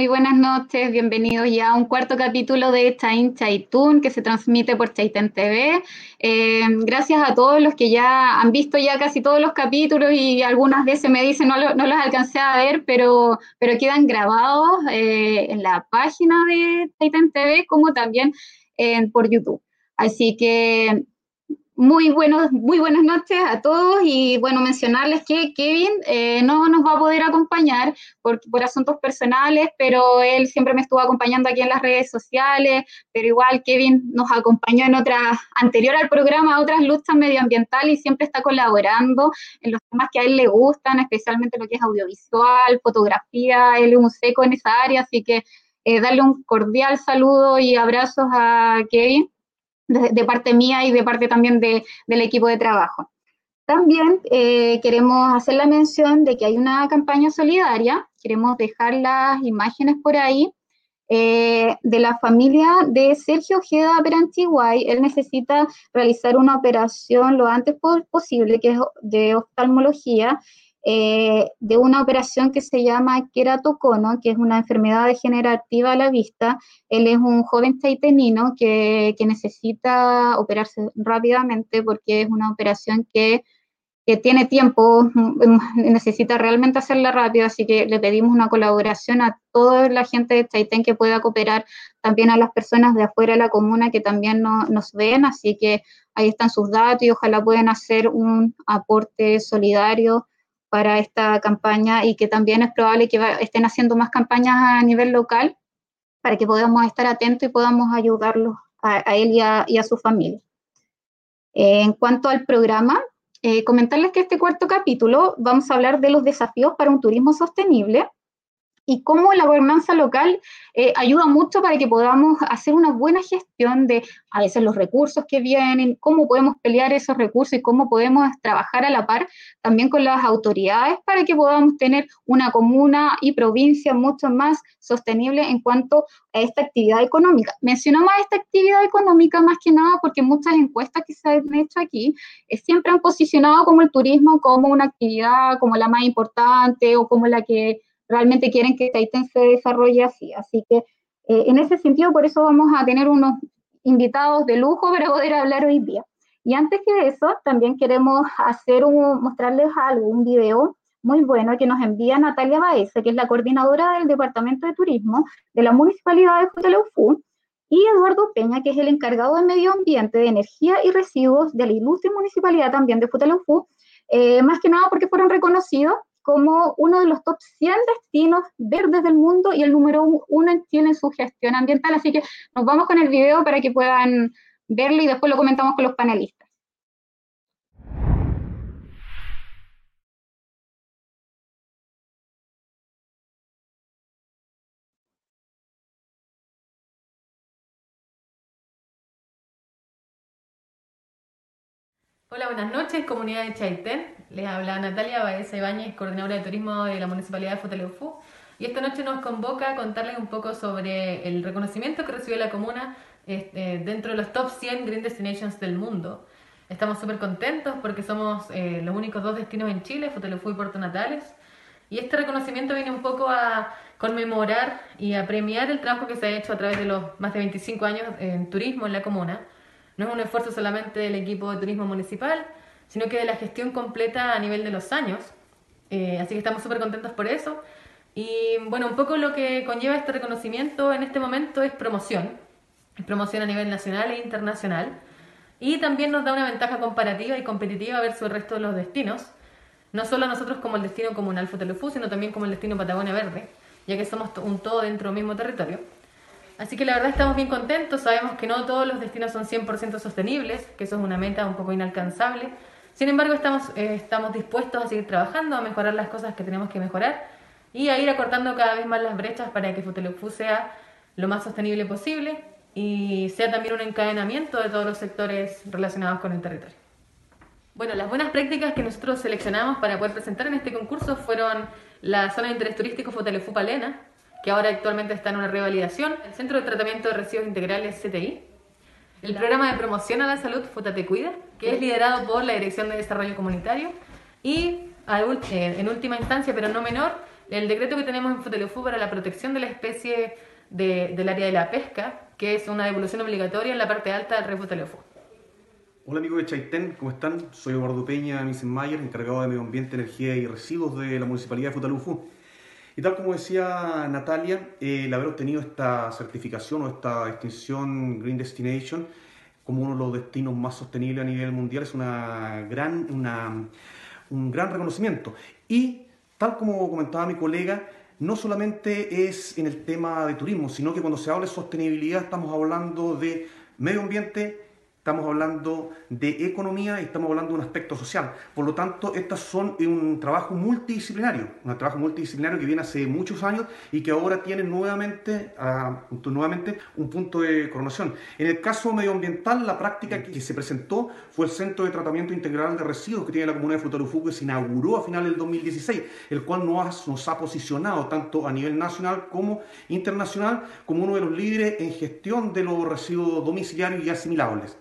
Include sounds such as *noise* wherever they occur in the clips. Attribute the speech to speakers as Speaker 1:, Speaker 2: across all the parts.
Speaker 1: Muy buenas noches, bienvenidos ya a un cuarto capítulo de Chain Chaitun que se transmite por Chaitén TV. Eh, gracias a todos los que ya han visto ya casi todos los capítulos y algunas veces me dicen no, no los alcancé a ver, pero, pero quedan grabados eh, en la página de Chaitén TV como también por YouTube. Así que muy, buenos, muy buenas noches a todos y bueno, mencionarles que Kevin eh, no nos va a poder acompañar por, asuntos personales, pero él siempre me estuvo acompañando aquí en las redes sociales, pero igual Kevin nos acompañó en otras, anterior al programa, otras luchas medioambientales y siempre está colaborando en los temas que a él le gustan, especialmente lo que es audiovisual, fotografía, él es un seco en esa área, así que eh, darle un cordial saludo y abrazos a Kevin de, parte mía y de parte también de, del equipo de trabajo. También eh, queremos hacer la mención de que hay una campaña solidaria, queremos dejar las imágenes por ahí, eh, de la familia de Sergio Ojeda Perantiguay. Él necesita realizar una operación lo antes posible, que es de oftalmología, eh, de una operación que se llama queratocono, que es una enfermedad degenerativa a la vista. Él es un joven taitenino que, que necesita operarse rápidamente porque es una operación que, que, tiene tiempo, *laughs* necesita realmente hacerla rápido, así que le pedimos una colaboración a toda la gente de Taitén que pueda cooperar, también a las personas de afuera de la comuna que también no, nos ven, así que ahí están sus datos y ojalá puedan hacer un aporte solidario para esta campaña y que también es probable que estén haciendo más campañas a nivel local para que podamos estar atentos y podamos ayudarlos a, él y a, su familia. Eh, en cuanto al programa, eh, comentarles que este cuarto capítulo vamos a hablar de los desafíos para un turismo sostenible y cómo la gobernanza local eh, ayuda mucho para que podamos hacer una buena gestión de a veces los recursos que vienen, cómo podemos pelear esos recursos y cómo podemos trabajar a la par también con las autoridades para que podamos tener una comuna y provincia mucho más sostenible en cuanto a esta actividad económica. Mencionamos esta actividad económica más que nada porque muchas encuestas que se han hecho aquí eh, siempre han posicionado como el turismo como una actividad como la más importante o como la que realmente quieren que Taiten se desarrolle así. Así que eh, en ese sentido, por eso vamos a tener unos invitados de lujo para poder hablar hoy día. Y antes que eso, también queremos hacer un, mostrarles algo, un video muy bueno que nos envía Natalia Baeza, que es la coordinadora del Departamento de Turismo de la Municipalidad de Futaleufú, y Eduardo Peña, que es el encargado de Medio Ambiente, de Energía y Residuos de la ilustre Municipalidad también de Futaleufú, eh, más que nada porque fueron reconocidos como uno de los top 100 destinos verdes del mundo y el número uno en Chile en su gestión ambiental. Así que nos vamos con el video para que puedan verlo y después lo comentamos con los panelistas.
Speaker 2: Hola, buenas noches, comunidad de Chaitén. Les habla Natalia Baeza Ibáñez, coordinadora de turismo de la Municipalidad de Futaleufú. Y esta noche nos convoca a contarles un poco sobre el reconocimiento que recibió la comuna este, dentro de los top 100 Green Destinations del mundo. Estamos súper contentos porque somos eh, los únicos dos destinos en Chile, Futaleufú y Puerto Natales. Y este reconocimiento viene un poco a conmemorar y a premiar el trabajo que se ha hecho a través de los más de 25 años en turismo en la comuna no es un esfuerzo solamente del equipo de turismo municipal, sino que de la gestión completa a nivel de los años. Eh, así que estamos súper contentos por eso. Y bueno, un poco lo que conlleva este reconocimiento en este momento es promoción. Promoción a nivel nacional e internacional. Y también nos da una ventaja comparativa y competitiva versus el resto de los destinos. No solo a nosotros como el destino comunal Futelufú, sino también como el destino Patagonia Verde, ya que somos un todo dentro del mismo territorio. Así que la verdad estamos bien contentos, sabemos que no todos los destinos son 100% sostenibles, que eso es una meta un poco inalcanzable. Sin embargo, estamos, eh, estamos dispuestos a seguir trabajando, a mejorar las cosas que tenemos que mejorar y a ir acortando cada vez más las brechas para que Futelufú sea lo más sostenible posible y sea también un encadenamiento de todos los sectores relacionados con el territorio. Bueno, las buenas prácticas que nosotros seleccionamos para poder presentar en este concurso fueron la zona de interés turístico Futelefú Palena, que ahora actualmente está en una revalidación, el Centro de Tratamiento de Residuos Integrales CTI, el programa de promoción a la salud Futate Cuida, que es liderado por la Dirección de Desarrollo Comunitario, y en última instancia, pero no menor, el decreto que tenemos en Futaleufú para la protección de la especie del área de la pesca, que es una devolución obligatoria en la parte alta del río Futaleufú.
Speaker 3: Hola amigos de Chaitén, ¿cómo están? Soy Eduardo Peña Missenmayer, encargado de Medio Ambiente, Energía y Residuos de la Municipalidad de Futalufú. Y tal como decía Natalia, el haber obtenido esta certificación o esta distinción Green Destination como uno de los destinos más sostenibles a nivel mundial es una gran, una, un gran reconocimiento. Y tal como comentaba mi colega, no solamente es en el tema de turismo, sino que cuando se habla de sostenibilidad estamos hablando de medio ambiente, estamos hablando de economía y estamos hablando de un aspecto social. Por lo tanto, estas son un trabajo multidisciplinario, un trabajo multidisciplinario que viene hace muchos años y que ahora tiene nuevamente, uh, nuevamente un punto de coronación. En el caso medioambiental, la práctica que se presentó fue el Centro de Tratamiento Integral de Residuos que tiene la Comunidad de Futarufú, que se inauguró a finales del 2016, el cual nos ha, nos ha posicionado tanto a nivel nacional como internacional como uno de los líderes en gestión de los residuos domiciliarios y asimilables.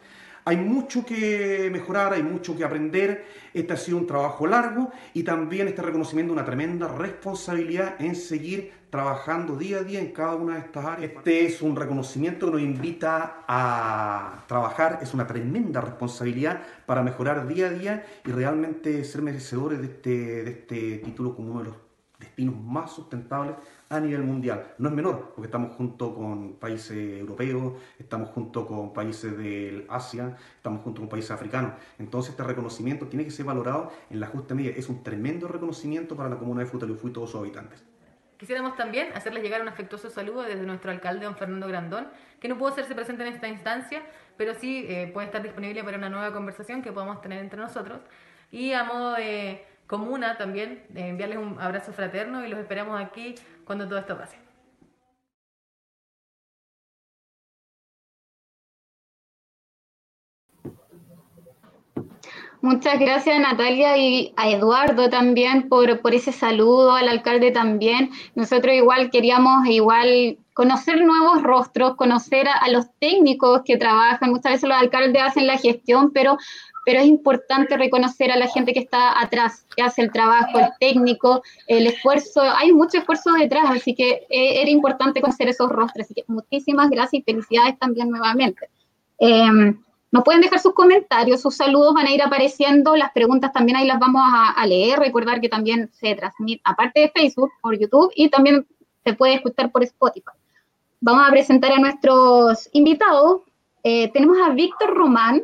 Speaker 3: Hay mucho que mejorar, hay mucho que aprender. Este ha sido un trabajo largo y también este reconocimiento una tremenda responsabilidad en seguir trabajando día a día en cada una de estas áreas. Este es un reconocimiento que nos invita a trabajar, es una tremenda responsabilidad para mejorar día a día y realmente ser merecedores de este, de este título como uno de los destinos más sustentables a nivel mundial. No es menor, porque estamos junto con países europeos, estamos junto con países del Asia, estamos junto con países africanos. Entonces este reconocimiento tiene que ser valorado en la justa medida. Es un tremendo reconocimiento para la comunidad de Futalufú y todos sus habitantes.
Speaker 2: Quisiéramos también hacerles llegar un afectuoso saludo desde nuestro alcalde, don Fernando Grandón, que no pudo hacerse presente en esta instancia, pero sí eh, puede estar disponible para una nueva conversación que podamos tener entre nosotros. Y a modo de comuna también, de enviarles un abrazo fraterno y los esperamos aquí cuando todo esto pase.
Speaker 1: Muchas gracias Natalia y a Eduardo también por, por ese saludo, al alcalde también. Nosotros igual queríamos igual conocer nuevos rostros, conocer a, los técnicos que trabajan. Muchas veces los alcaldes hacen la gestión, pero es importante reconocer a la gente que está atrás, que hace el trabajo, el técnico, el esfuerzo, hay mucho esfuerzo detrás, así que eh, era importante conocer esos rostros, así que muchísimas gracias y felicidades también nuevamente. Eh, nos pueden dejar sus comentarios, sus saludos van a ir apareciendo, las preguntas también ahí las vamos a leer, recordar que también se transmite, aparte de Facebook, por YouTube y también se puede escuchar por Spotify. Vamos a presentar a nuestros invitados. Eh, tenemos a Víctor Román,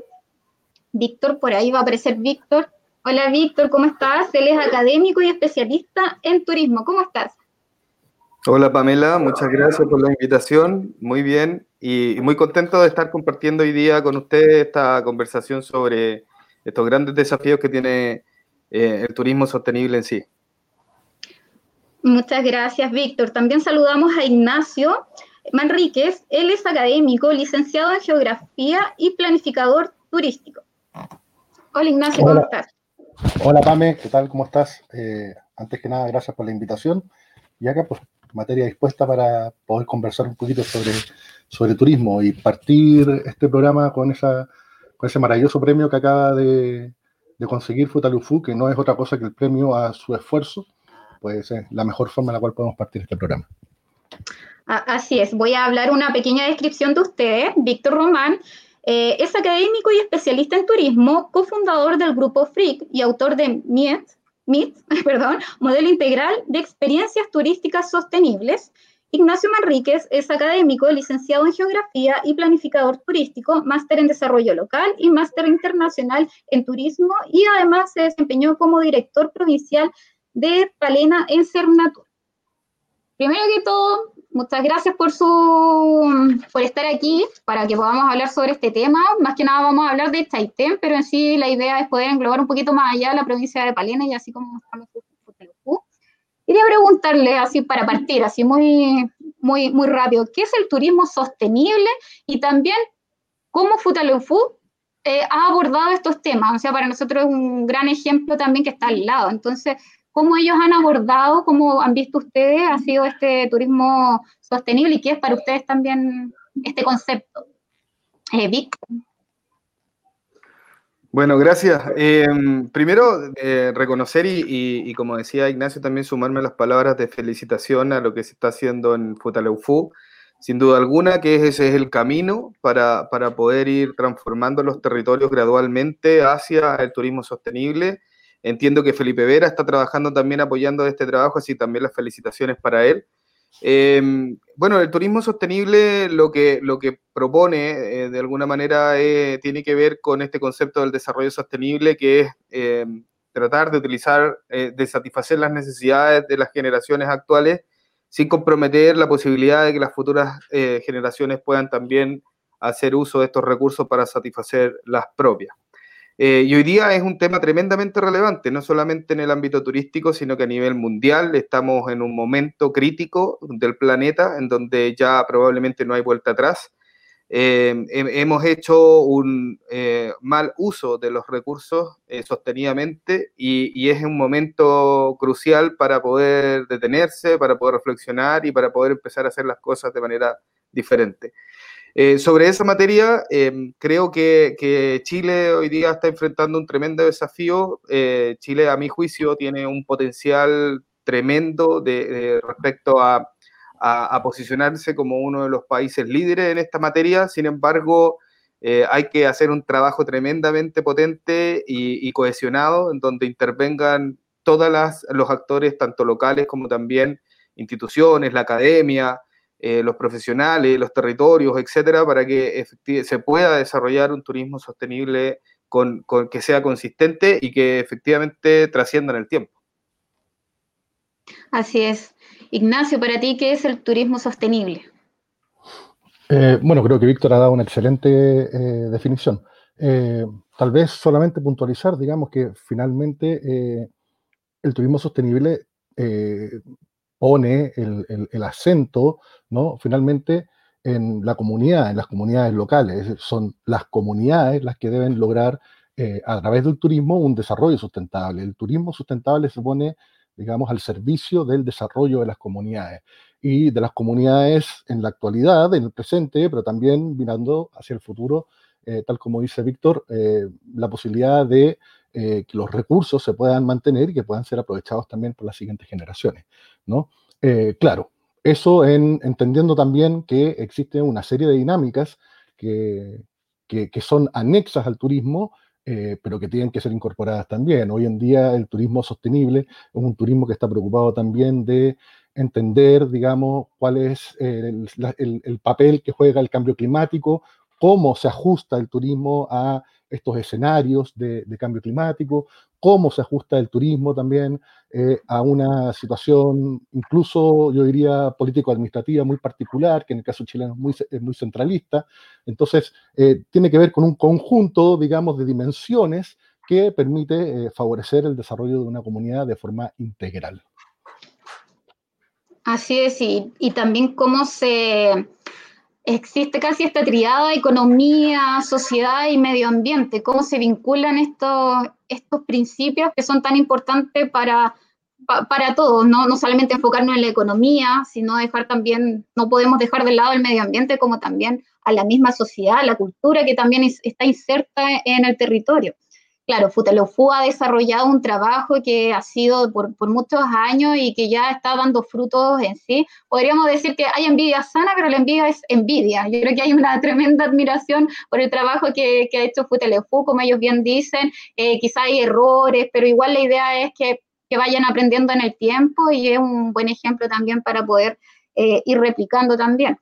Speaker 1: Víctor, por ahí va a aparecer Víctor. Hola Víctor, ¿cómo estás? Él es académico y especialista en turismo. ¿Cómo estás?
Speaker 4: Hola Pamela, muchas gracias por la invitación. Muy bien y muy contento de estar compartiendo hoy día con ustedes esta conversación sobre estos grandes desafíos que tiene eh, el turismo sostenible en sí.
Speaker 1: Muchas gracias, Víctor. También saludamos a Ignacio Manríquez. Él es académico, licenciado en geografía y planificador turístico. Hola Ignacio, ¿cómo estás?
Speaker 5: Hola Pame, ¿qué tal? ¿Cómo estás? Eh, antes que nada, gracias por la invitación. Y acá, pues, materia dispuesta para poder conversar un poquito sobre, sobre turismo y partir este programa con, esa, con ese maravilloso premio que acaba de, de conseguir Futalufú, que no es otra cosa que el premio a su esfuerzo, pues es la mejor forma en la cual podemos partir este programa.
Speaker 1: Así es, voy a hablar una pequeña descripción de ustedes. Víctor Román eh, es académico y especialista en turismo, cofundador del grupo FRIC y autor de MIET, MIT, *laughs* perdón, Modelo Integral de Experiencias Turísticas Sostenibles. Ignacio Manríquez es académico, licenciado en Geografía y planificador turístico, máster en Desarrollo Local y máster internacional en Turismo y además se desempeñó como director provincial de Palena en Cernatur. Primero que todo, muchas gracias por, su, por estar aquí para que podamos hablar sobre este tema. Más que nada vamos a hablar de Chaitén, pero en sí la idea es poder englobar un poquito más allá la provincia de Palena y así como estamos Quería preguntarle así para partir, así muy, muy, muy rápido, ¿qué es el turismo sostenible? Y también, ¿cómo Futaleufú eh, ha abordado estos temas? O sea, para nosotros es un gran ejemplo también que está al lado. Entonces, ¿Cómo ellos han abordado, cómo han visto ustedes, ha sido este turismo sostenible y qué es para ustedes también este concepto? Eh, Vic.
Speaker 4: Bueno, gracias. Em, primero, eh, reconocer y, como decía Ignacio, también sumarme a las palabras de felicitación a lo que se está haciendo en Futaleufú. Sin duda alguna que ese es el camino para, poder ir transformando los territorios gradualmente hacia el turismo sostenible. Entiendo que Felipe Vera está trabajando también apoyando este trabajo, así también las felicitaciones para él. Em, bueno, el turismo sostenible lo que, lo que propone eh, de alguna manera eh, tiene que ver con este concepto del desarrollo sostenible que es em, tratar de utilizar, eh, de satisfacer las necesidades de las generaciones actuales sin comprometer la posibilidad de que las futuras generaciones puedan también hacer uso de estos recursos para satisfacer las propias. Eh, y hoy día es un tema tremendamente relevante, no solamente en el ámbito turístico, sino que a nivel mundial estamos en un momento crítico del planeta en donde ya probablemente no hay vuelta atrás. Eh, hemos hecho un eh, mal uso de los recursos sostenidamente y, y, es un momento crucial para poder detenerse, para poder reflexionar y para poder empezar a hacer las cosas de manera diferente. Eh, sobre esa materia, em, creo que, Chile hoy día está enfrentando un tremendo desafío. Eh, Chile, a mi juicio, tiene un potencial tremendo de, respecto a, posicionarse como uno de los países líderes en esta materia. Sin embargo, eh, hay que hacer un trabajo tremendamente potente y, cohesionado en donde intervengan todos los actores, tanto locales como también instituciones, la academia, eh, los profesionales, los territorios, etcétera, para que se pueda desarrollar un turismo sostenible con, que sea consistente y que efectivamente trascienda en el tiempo.
Speaker 1: Así es. Ignacio, para ti, ¿qué es el turismo sostenible?
Speaker 5: Eh, bueno, creo que Víctor ha dado una excelente eh, definición. tal vez solamente puntualizar, digamos que finalmente el turismo sostenible pone el, acento. Finalmente, en la comunidad, en las comunidades locales. Son las comunidades las que deben lograr, eh, a través del turismo, un desarrollo sustentable. El turismo sustentable se pone, digamos, al servicio del desarrollo de las comunidades y de las comunidades en la actualidad, en el presente, pero también mirando hacia el futuro, eh, tal como dice Víctor, eh, la posibilidad de que los recursos se puedan mantener y que puedan ser aprovechados también por las siguientes generaciones. ¿no? Eh, claro, eso en, entendiendo también que existe una serie de dinámicas que, que, son anexas al turismo, eh, pero que tienen que ser incorporadas también. Hoy en día el turismo sostenible es un turismo que está preocupado también de entender, digamos, cuál es el, el, papel que juega el cambio climático, cómo se ajusta el turismo a estos escenarios de, cambio climático, cómo se ajusta el turismo también eh, a una situación, incluso yo diría político-administrativa muy particular, que en el caso chileno es muy, centralista. Entonces, eh, tiene que ver con un conjunto, digamos, de dimensiones que permite eh, favorecer el desarrollo de una comunidad de forma integral.
Speaker 1: Así es, y también cómo se existe casi esta triada economía, sociedad y medio ambiente, cómo se vinculan estos, estos principios que son tan importantes para, para todos, ¿no? no solamente enfocarnos en la economía, sino dejar también, no podemos dejar de lado el medio ambiente como también a la misma sociedad, la cultura que también está inserta en el territorio claro, Futaleufú ha desarrollado un trabajo que ha sido por, muchos años y que ya está dando frutos en sí. Podríamos decir que hay envidia sana, pero la envidia es envidia. Yo creo que hay una tremenda admiración por el trabajo que, ha hecho Futaleufú, como ellos bien dicen. Eh, quizá hay errores, pero igual la idea es que, vayan aprendiendo en el tiempo y es un buen ejemplo también para poder eh, ir replicando también.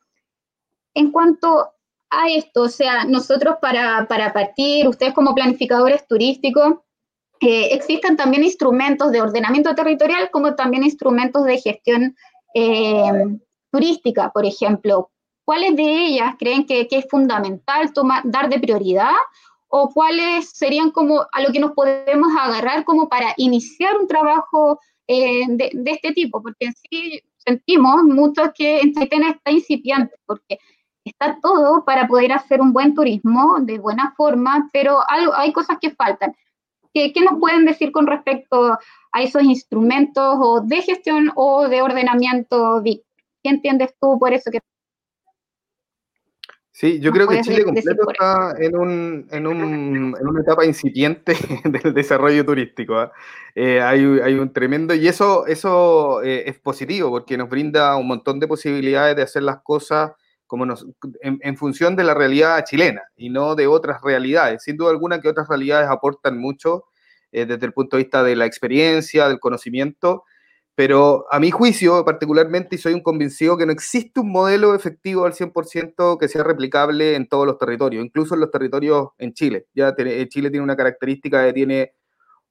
Speaker 1: En cuanto a esto, o sea, nosotros para, partir, ustedes como planificadores turísticos, eh, existen también instrumentos de ordenamiento territorial como también instrumentos de gestión eh, turística, por ejemplo. ¿Cuáles de ellas creen que, es fundamental tomar, dar de prioridad o cuáles serían como a lo que nos podemos agarrar como para iniciar un trabajo eh, de, este tipo? Porque sí sentimos mucho que en Chaitén está incipiente, porque está todo para poder hacer un buen turismo de buena forma, pero hay cosas que faltan. ¿Qué, nos pueden decir con respecto a esos instrumentos o de gestión o de ordenamiento? ¿Qué entiendes tú por eso que
Speaker 4: Sí, yo creo que Chile completo está en, un, en, un, en, una etapa incipiente *laughs* del desarrollo turístico. ¿ah? Eh, hay, hay, un tremendo, y eso, eso eh, es positivo porque nos brinda un montón de posibilidades de hacer las cosas como nos, en, función de la realidad chilena y no de otras realidades. Sin duda alguna que otras realidades aportan mucho eh, desde el punto de vista de la experiencia, del conocimiento, pero a mi juicio, particularmente, y soy un convencido que no existe un modelo efectivo al 100% que sea replicable en todos los territorios, incluso en los territorios en Chile. Ya eh, Chile tiene una característica que tiene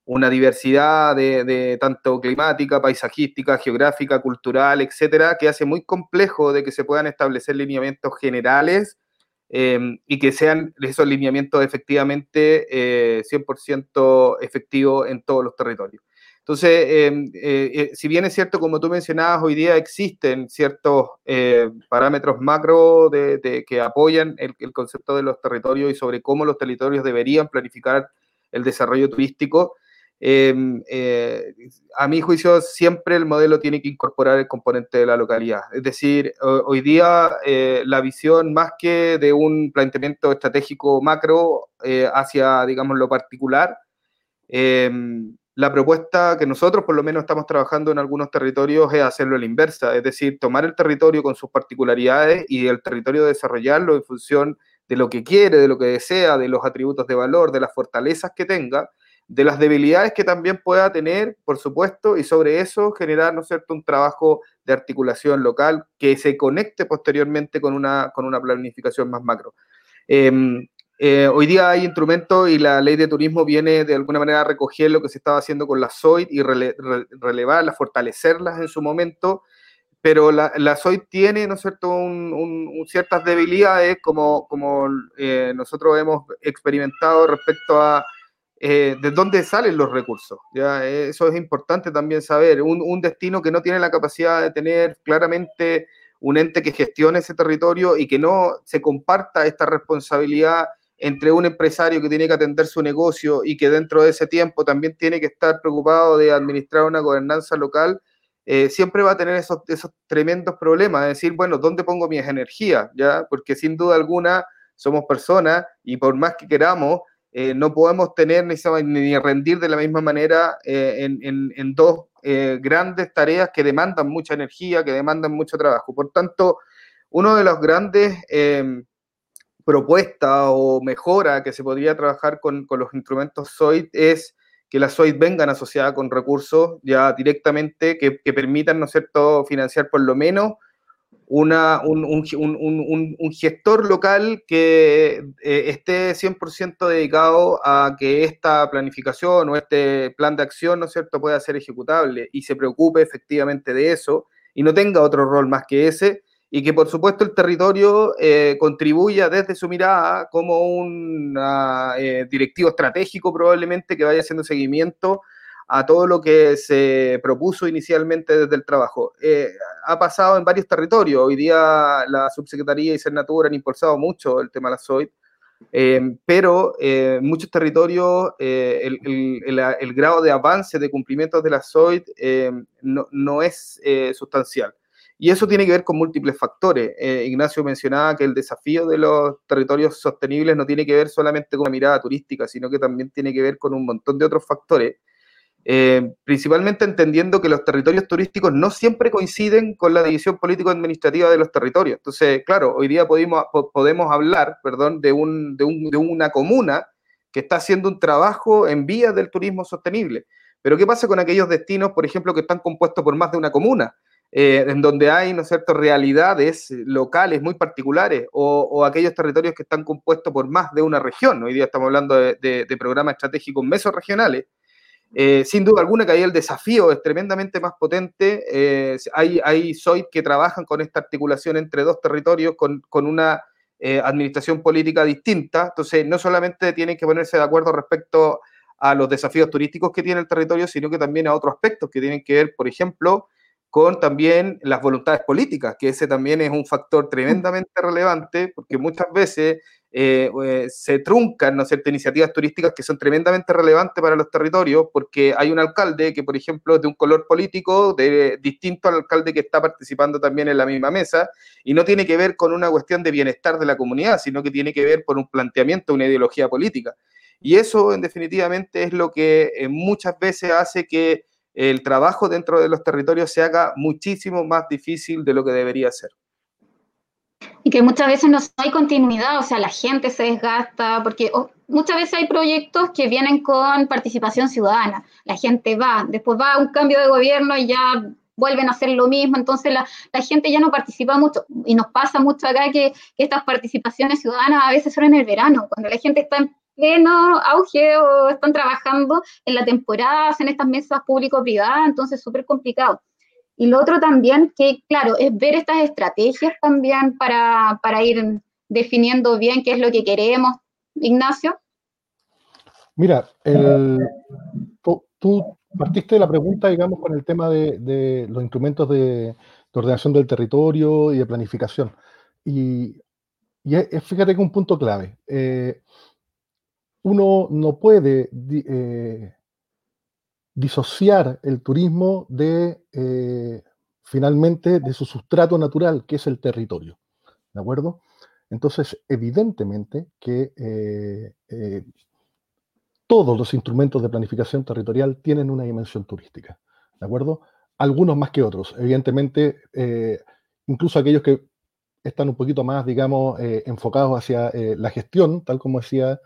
Speaker 4: una diversidad de, tanto climática, paisajística, geográfica, cultural, etcétera, que hace muy complejo de que se puedan establecer lineamientos generales em, y que sean esos lineamientos efectivamente 100% eh, efectivos en todos los territorios. Entonces, em, eh, eh, si bien es cierto, como tú mencionabas, hoy día existen ciertos eh, parámetros macro de, que apoyan el, concepto de los territorios y sobre cómo los territorios deberían planificar el desarrollo turístico, em, a mi juicio siempre el modelo tiene que incorporar el componente de la localidad. Es decir, hoy día la visión más que de un planteamiento estratégico macro hacia, digamos, lo particular, em, la propuesta que nosotros por lo menos estamos trabajando en algunos territorios es hacerlo a la inversa, es decir, tomar el territorio con sus particularidades y el territorio desarrollarlo en función de lo que quiere, de lo que desea, de los atributos de valor, de las fortalezas que tenga, de las debilidades que también pueda tener, por supuesto, y sobre eso generar, ¿no es cierto?, un trabajo de articulación local que se conecte posteriormente con una, con una planificación más macro. Em, eh, hoy día hay instrumentos y la ley de turismo viene de alguna manera a recoger lo que se estaba haciendo con la SOIT y relevarlas, fortalecerlas en su momento, pero la, la SOIT tiene, ¿no es un, ciertas debilidades como, como eh, nosotros hemos experimentado respecto a eh, de dónde salen los recursos. ¿ya? Eso es importante también saber. Un, un destino que no tiene la capacidad de tener claramente un ente que gestione ese territorio y que no se comparta esta responsabilidad entre un empresario que tiene que atender su negocio y que dentro de ese tiempo también tiene que estar preocupado de administrar una gobernanza local, eh, siempre va a tener esos, esos tremendos problemas, de decir, bueno, ¿dónde pongo mis energías? ¿Ya? Porque sin duda alguna somos personas y por más que queramos, eh, no podemos tener ni, ni, rendir de la misma manera eh, en, dos grandes tareas que demandan mucha energía, que demandan mucho trabajo. Por tanto, uno de los grandes propuesta o mejora que se podría trabajar con, los instrumentos SOIT es que las SOIT vengan asociadas con recursos ya directamente que, que permitan, ¿no es cierto?, financiar por lo menos una, un, un, un, un, gestor local que eh, esté 100% dedicado a que esta planificación o este plan de acción, ¿no es cierto?, pueda ser ejecutable y se preocupe efectivamente de eso y no tenga otro rol más que ese y que por supuesto el territorio eh, contribuya desde su mirada como un eh, directivo estratégico probablemente que vaya haciendo seguimiento a todo lo que se propuso inicialmente desde el trabajo. Eh, ha pasado en varios territorios. Hoy día la subsecretaría y Cernatura han impulsado mucho el tema de la SOIT, pero en muchos territorios el, el, el, grado de avance de cumplimiento de la SOIT no, no, es sustancial. Y eso tiene que ver con múltiples factores. Eh, Ignacio mencionaba que el desafío de los territorios sostenibles no tiene que ver solamente con una mirada turística, sino que también tiene que ver con un montón de otros factores. Eh, principalmente entendiendo que los territorios turísticos no siempre coinciden con la división político-administrativa de los territorios. Entonces, claro, hoy día podemos, hablar perdón, de, un, de, un, de una comuna que está haciendo un trabajo en vías del turismo sostenible. Pero ¿qué pasa con aquellos destinos, por ejemplo, que están compuestos por más de una comuna? Eh, en donde hay, ¿no cierto?, realidades locales muy particulares o, aquellos territorios que están compuestos por más de una región. Hoy día estamos hablando de, programas estratégicos mesorregionales. Eh, sin duda alguna que ahí el desafío es tremendamente más potente. Eh, hay, hay SOIT que trabajan con esta articulación entre dos territorios con, con una administración política distinta. Entonces, no solamente tienen que ponerse de acuerdo respecto a los desafíos turísticos que tiene el territorio, sino que también a otros aspectos que tienen que ver, por ejemplo, con también las voluntades políticas, que ese también es un factor tremendamente relevante, porque muchas veces eh, eh, se truncan ¿no cierto? iniciativas turísticas que son tremendamente relevantes para los territorios, porque hay un alcalde que, por ejemplo, es de un color político de, distinto al alcalde que está participando también en la misma mesa, y no tiene que ver con una cuestión de bienestar de la comunidad, sino que tiene que ver con un planteamiento, una ideología política. Y eso, en definitivamente, es lo que eh, muchas veces hace que el trabajo dentro de los territorios se haga muchísimo más difícil de lo que debería ser.
Speaker 1: Y que muchas veces no hay continuidad, o sea, la gente se desgasta, porque muchas veces hay proyectos que vienen con participación ciudadana. La gente va, después va un cambio de gobierno y ya vuelven a hacer lo mismo, entonces la, gente ya no participa mucho. Y nos pasa mucho acá que, que, estas participaciones ciudadanas a veces son en el verano, cuando la gente está en pleno auge o están trabajando en la temporada, en estas mesas público-privadas, entonces es súper complicado. Y lo otro también, que claro, es ver estas estrategias también para, para ir definiendo bien qué es lo que queremos. Ignacio.
Speaker 5: Mira, el, tú, partiste de la pregunta, digamos, con el tema de, de los instrumentos de, de, ordenación del territorio y de planificación. Y, y fíjate que un punto clave. Eh, uno no puede eh, disociar el turismo de, eh, finalmente, de su sustrato natural, que es el territorio. ¿De acuerdo? Entonces, evidentemente que eh, todos los instrumentos de planificación territorial tienen una dimensión turística. ¿De acuerdo? Algunos más que otros. Evidentemente, incluso aquellos que están un poquito más, digamos, enfocados hacia la gestión, tal como decía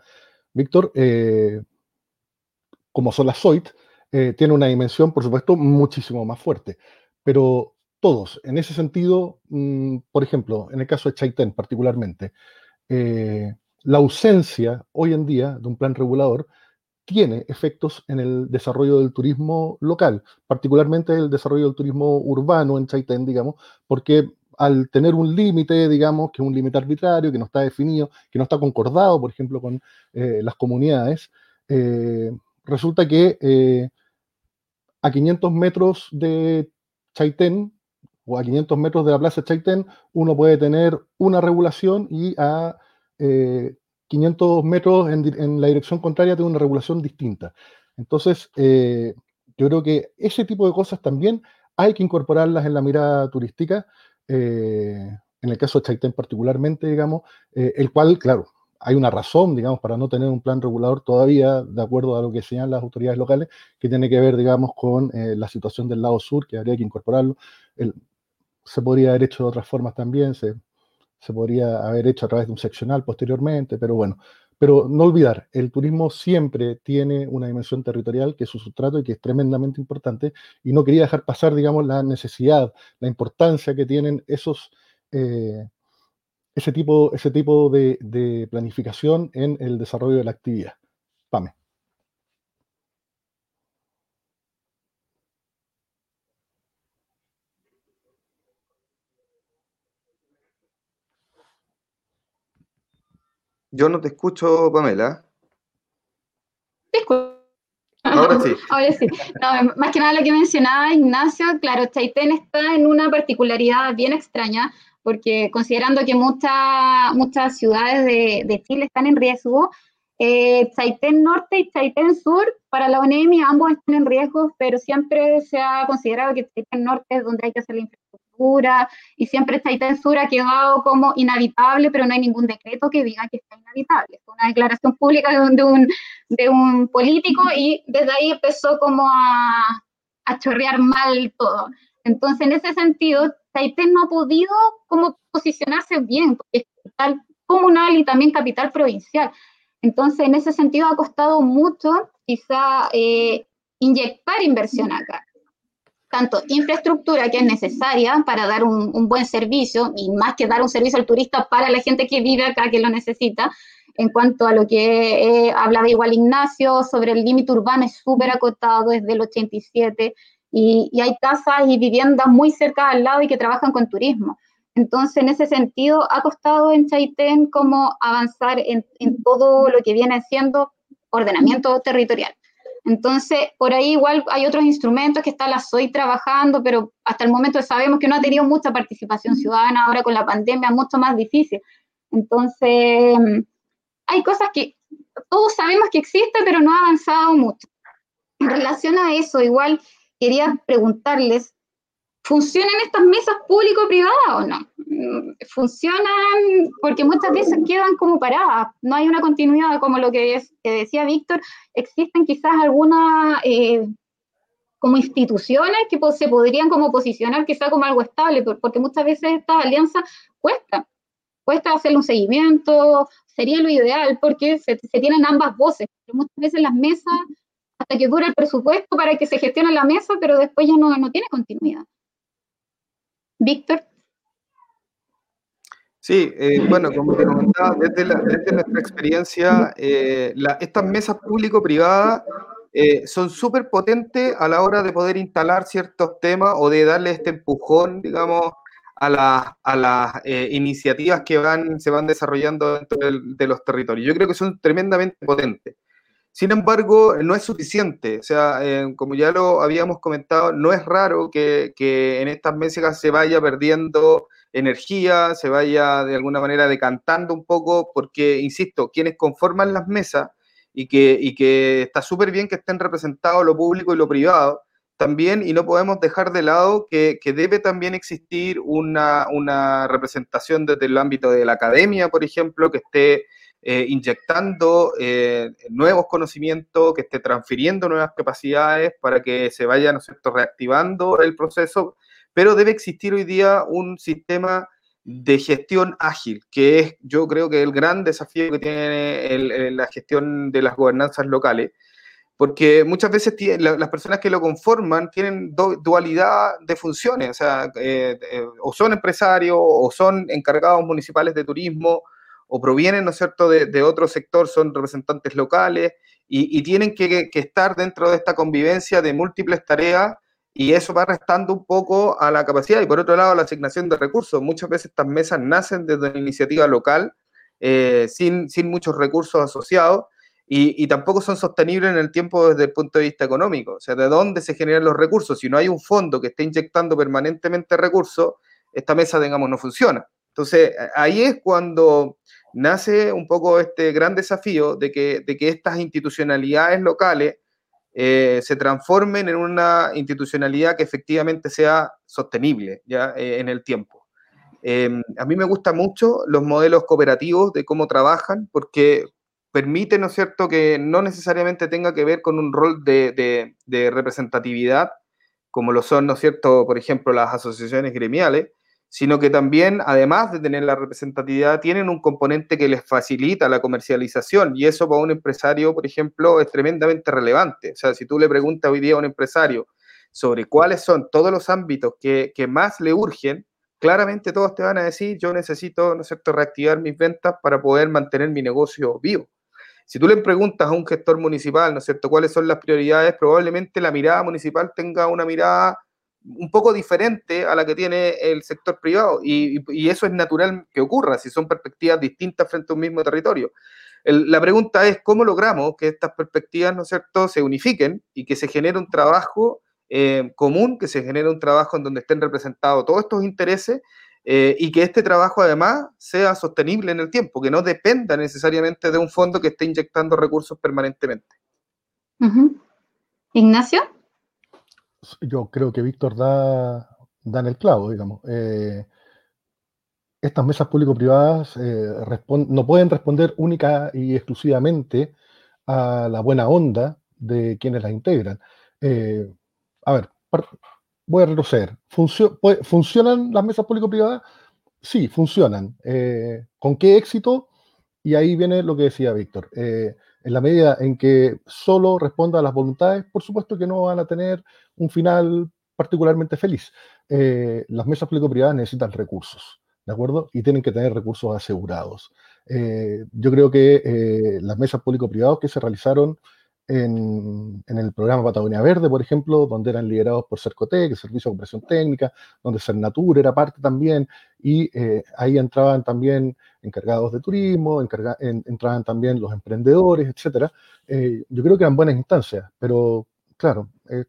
Speaker 5: Víctor, eh, como son las SOIT, eh, tiene una dimensión, por supuesto, muchísimo más fuerte. Pero todos, en ese sentido, mm, por ejemplo, en el caso de Chaitén particularmente, eh, la ausencia hoy en día de un plan regulador tiene efectos en el desarrollo del turismo local, particularmente el desarrollo del turismo urbano en Chaitén, digamos, porque al tener un límite, digamos, que es un límite arbitrario, que no está definido, que no está concordado, por ejemplo, con eh, las comunidades, eh, resulta que eh, a 500 metros de Chaitén o a 500 metros de la plaza Chaitén, uno puede tener una regulación y a 500 metros en, en, la dirección contraria tiene una regulación distinta. Entonces, yo creo que ese tipo de cosas también hay que incorporarlas en la mirada turística eh, en el caso de Chaitén particularmente, digamos, eh, el cual, claro, hay una razón, digamos, para no tener un plan regulador todavía, de acuerdo a lo que señalan las autoridades locales, que tiene que ver, digamos, con eh, la situación del lado sur, que habría que incorporarlo. se podría haber hecho de otras formas también, se, se podría haber hecho a través de un seccional posteriormente, pero bueno, pero no olvidar, el turismo siempre tiene una dimensión territorial que es su sustrato y que es tremendamente importante. Y no quería dejar pasar, digamos, la necesidad, la importancia que tienen esos, eh, ese tipo, ese tipo de, de, planificación en el desarrollo de la actividad. Pame.
Speaker 4: Yo no te escucho, Pamela.
Speaker 1: Te escucho.
Speaker 4: Ahora sí. *laughs*
Speaker 1: Ahora sí. No, más que nada lo que mencionaba Ignacio, claro, Chaitén está en una particularidad bien extraña, porque considerando que muchas muchas ciudades de, de, Chile están en riesgo, eh, Chaitén Norte y Chaitén Sur, para la ONEMI ambos están en riesgo, pero siempre se ha considerado que Chaitén Norte es donde hay que hacer la infraestructura y siempre esta Sur ha quedado como inhabitable, pero no hay ningún decreto que diga que está inhabitable. Es una declaración pública de un, de un, político y desde ahí empezó como a, a chorrear mal todo. Entonces, en ese sentido, Taitén no ha podido como posicionarse bien, porque es capital comunal y también capital provincial. Entonces, en ese sentido ha costado mucho quizá eh, inyectar inversión acá tanto infraestructura que es necesaria para dar un, buen servicio, y más que dar un servicio al turista para la gente que vive acá, que lo necesita, en cuanto a lo que eh, hablaba igual Ignacio, sobre el límite urbano es súper acotado desde el 87, y, y, hay casas y viviendas muy cerca al lado y que trabajan con turismo. Entonces, en ese sentido, ha costado en Chaitén como avanzar en, en todo lo que viene siendo ordenamiento territorial. Entonces, por ahí igual hay otros instrumentos que está la SOI trabajando, pero hasta el momento sabemos que no ha tenido mucha participación ciudadana, ahora con la pandemia mucho más difícil. Entonces, hay cosas que todos sabemos que existen, pero no ha avanzado mucho. En relación a eso, igual quería preguntarles, ¿funcionan estas mesas público-privadas o no? Funcionan porque muchas veces quedan como paradas, no hay una continuidad, como lo que, decía Víctor, existen quizás algunas eh, como instituciones que se podrían como posicionar quizás como algo estable, porque muchas veces estas alianzas cuestan, cuesta hacer un seguimiento, sería lo ideal porque se, tienen ambas voces, pero muchas veces las mesas, hasta que dura el presupuesto para que se gestione la mesa, pero después ya no, no tiene continuidad. Víctor.
Speaker 4: Sí, eh, bueno, como te comentaba, desde, nuestra experiencia, eh, estas mesas público-privadas eh, son súper potentes a la hora de poder instalar ciertos temas o de darle este empujón, digamos, a, a las iniciativas que van, se van desarrollando dentro de los territorios. Yo creo que son tremendamente potentes. Sin embargo, no es suficiente. O sea, como ya lo habíamos comentado, no es raro que, en estas mesas se vaya perdiendo energía, se vaya de alguna manera decantando un poco, porque, insisto, quienes conforman las mesas y que, y que está súper bien que estén representados lo público y lo privado, también, y no podemos dejar de lado que, debe también existir una, una, representación desde el ámbito de la academia, por ejemplo, que esté eh, inyectando eh, nuevos conocimientos, que esté transfiriendo nuevas capacidades para que se vaya, ¿no reactivando el proceso, pero debe existir hoy día un sistema de gestión ágil, que es, yo creo que el gran desafío que tiene la gestión de las gobernanzas locales, porque muchas veces las personas que lo conforman tienen dualidad de funciones, o sea, eh, o son empresarios, o son encargados municipales de turismo, o provienen, ¿no es cierto?, de, otro sector, son representantes locales y, tienen que, estar dentro de esta convivencia de múltiples tareas y eso va restando un poco a la capacidad. Y por otro lado, la asignación de recursos. Muchas veces estas mesas nacen desde una iniciativa local, eh, sin, sin muchos recursos asociados. Y, y, tampoco son sostenibles en el tiempo desde el punto de vista económico. O sea, ¿de dónde se generan los recursos? Si no hay un fondo que esté inyectando permanentemente recursos, esta mesa, digamos, no funciona. Entonces, ahí es cuando nace un poco este gran desafío de que, de que estas institucionalidades locales eh, se transformen en una institucionalidad que efectivamente sea sostenible ya eh, en el tiempo. Em, a mí me gustan mucho los modelos cooperativos de cómo trabajan porque permiten, ¿no es cierto?, que no necesariamente tenga que ver con un rol de, de, de representatividad, como lo son, ¿no es cierto?, por ejemplo, las asociaciones gremiales, sino que también, además de tener la representatividad, tienen un componente que les facilita la comercialización y eso para un empresario, por ejemplo, es tremendamente relevante. O sea, si tú le preguntas hoy día a un empresario sobre cuáles son todos los ámbitos que, más le urgen, claramente todos te van a decir, yo necesito, ¿no es cierto?, reactivar mis ventas para poder mantener mi negocio vivo. Si tú le preguntas a un gestor municipal, ¿no es cierto?, cuáles son las prioridades, probablemente la mirada municipal tenga una mirada un poco diferente a la que tiene el sector privado y, eso es natural que ocurra si son perspectivas distintas frente a un mismo territorio. la pregunta es cómo logramos que estas perspectivas, ¿no es cierto?, se unifiquen y que se genere un trabajo eh, común, que se genere un trabajo en donde estén representados todos estos intereses eh, y que este trabajo además sea sostenible en el tiempo, que no dependa necesariamente de un fondo que esté inyectando recursos permanentemente.
Speaker 1: Ignacio
Speaker 5: yo creo que Víctor da, da en el clavo, digamos. Eh, estas mesas público-privadas eh, no pueden responder única y exclusivamente a la buena onda de quienes las integran. Eh, a ver, voy a retroceder. ¿Funcionan las mesas público-privadas? Sí, funcionan. ¿Con qué éxito? Y ahí viene lo que decía Víctor. En la medida en que solo responda a las voluntades, por supuesto que no van a tener un final particularmente feliz. Eh, las mesas público-privadas necesitan recursos, ¿de acuerdo? Y tienen que tener recursos asegurados. Eh, yo creo que eh, las mesas público-privadas que se realizaron en, el programa Patagonia Verde, por ejemplo, donde eran liderados por Cercotec, Servicio de Cooperación Técnica, donde Cernatur era parte también, y eh, ahí entraban también encargados de turismo, entraban también los emprendedores, etcétera. Eh, yo creo que eran buenas instancias, pero claro, eh,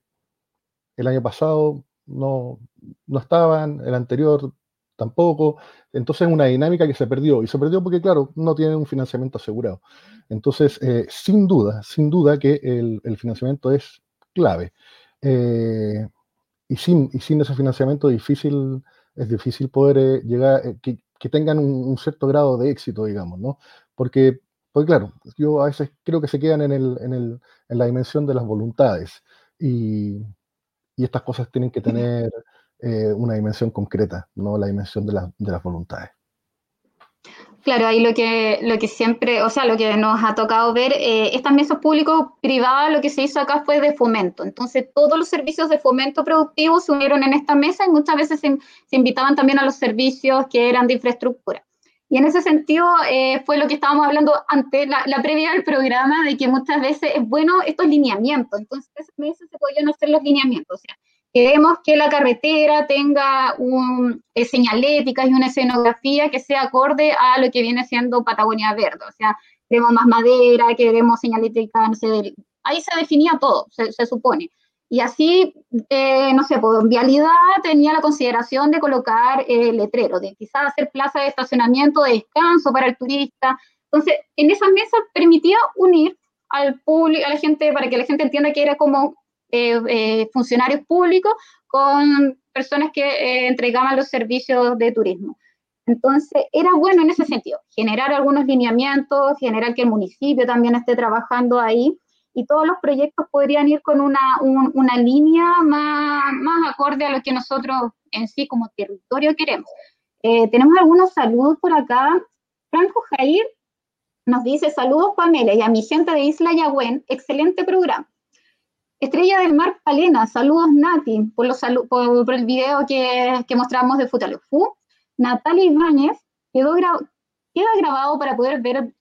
Speaker 5: el año pasado no, no estaban, el anterior tampoco. Entonces es una dinámica que se perdió. Y se perdió porque, claro, no tiene un financiamiento asegurado. Entonces, eh, sin duda, sin duda que el, financiamiento es clave. Eh, y, sin, y sin ese financiamiento difícil, es difícil poder eh, llegar, que, tengan un, cierto grado de éxito, digamos, ¿no? Porque, pues claro, yo a veces creo que se quedan en, el, en, el, en la dimensión de las voluntades. Y, y estas cosas tienen que *clears throat* tener eh, una dimensión concreta, no la dimensión de, de, las voluntades.
Speaker 1: Claro, ahí lo que, lo que siempre, o sea, lo que nos ha tocado ver, eh, estas mesas público-privadas, lo que se hizo acá fue de fomento. Entonces, todos los servicios de fomento productivo se unieron en esta mesa y muchas veces se, invitaban también a los servicios que eran de infraestructura. Y en ese sentido eh, fue lo que estábamos hablando antes, la, la, previa del programa, de que muchas veces es bueno estos lineamientos. Entonces, en esa mesa se podían hacer los lineamientos. O sea, Queremos que la carretera tenga un, eh, señaléticas y una escenografía que sea acorde a lo que viene siendo Patagonia Verde. O sea, queremos más madera, queremos señalética, no sé, ahí se definía todo, se, supone. Y así, eh, no sé, por pues, vialidad tenía la consideración de colocar eh, letreros, de quizás hacer plaza de estacionamiento, de descanso para el turista. Entonces, en esas mesas permitía unir al público, a la gente, para que la gente entienda que era como eh, eh, funcionarios públicos con personas que eh, entregaban los servicios de turismo. Entonces, era bueno en ese sentido, generar algunos lineamientos, generar que el municipio también esté trabajando ahí y todos los proyectos podrían ir con una, una línea más, más acorde a lo que nosotros en sí como territorio queremos. tenemos algunos saludos por acá. Franco Jair nos dice, saludos Pamela y a mi gente de Isla Yagüen, excelente programa. Estrella del Mar Palena, saludos Nati, por, los por, el video que, que mostramos de Futalofú. Natalia Ibáñez, quedó ¿queda grabado para poder ver,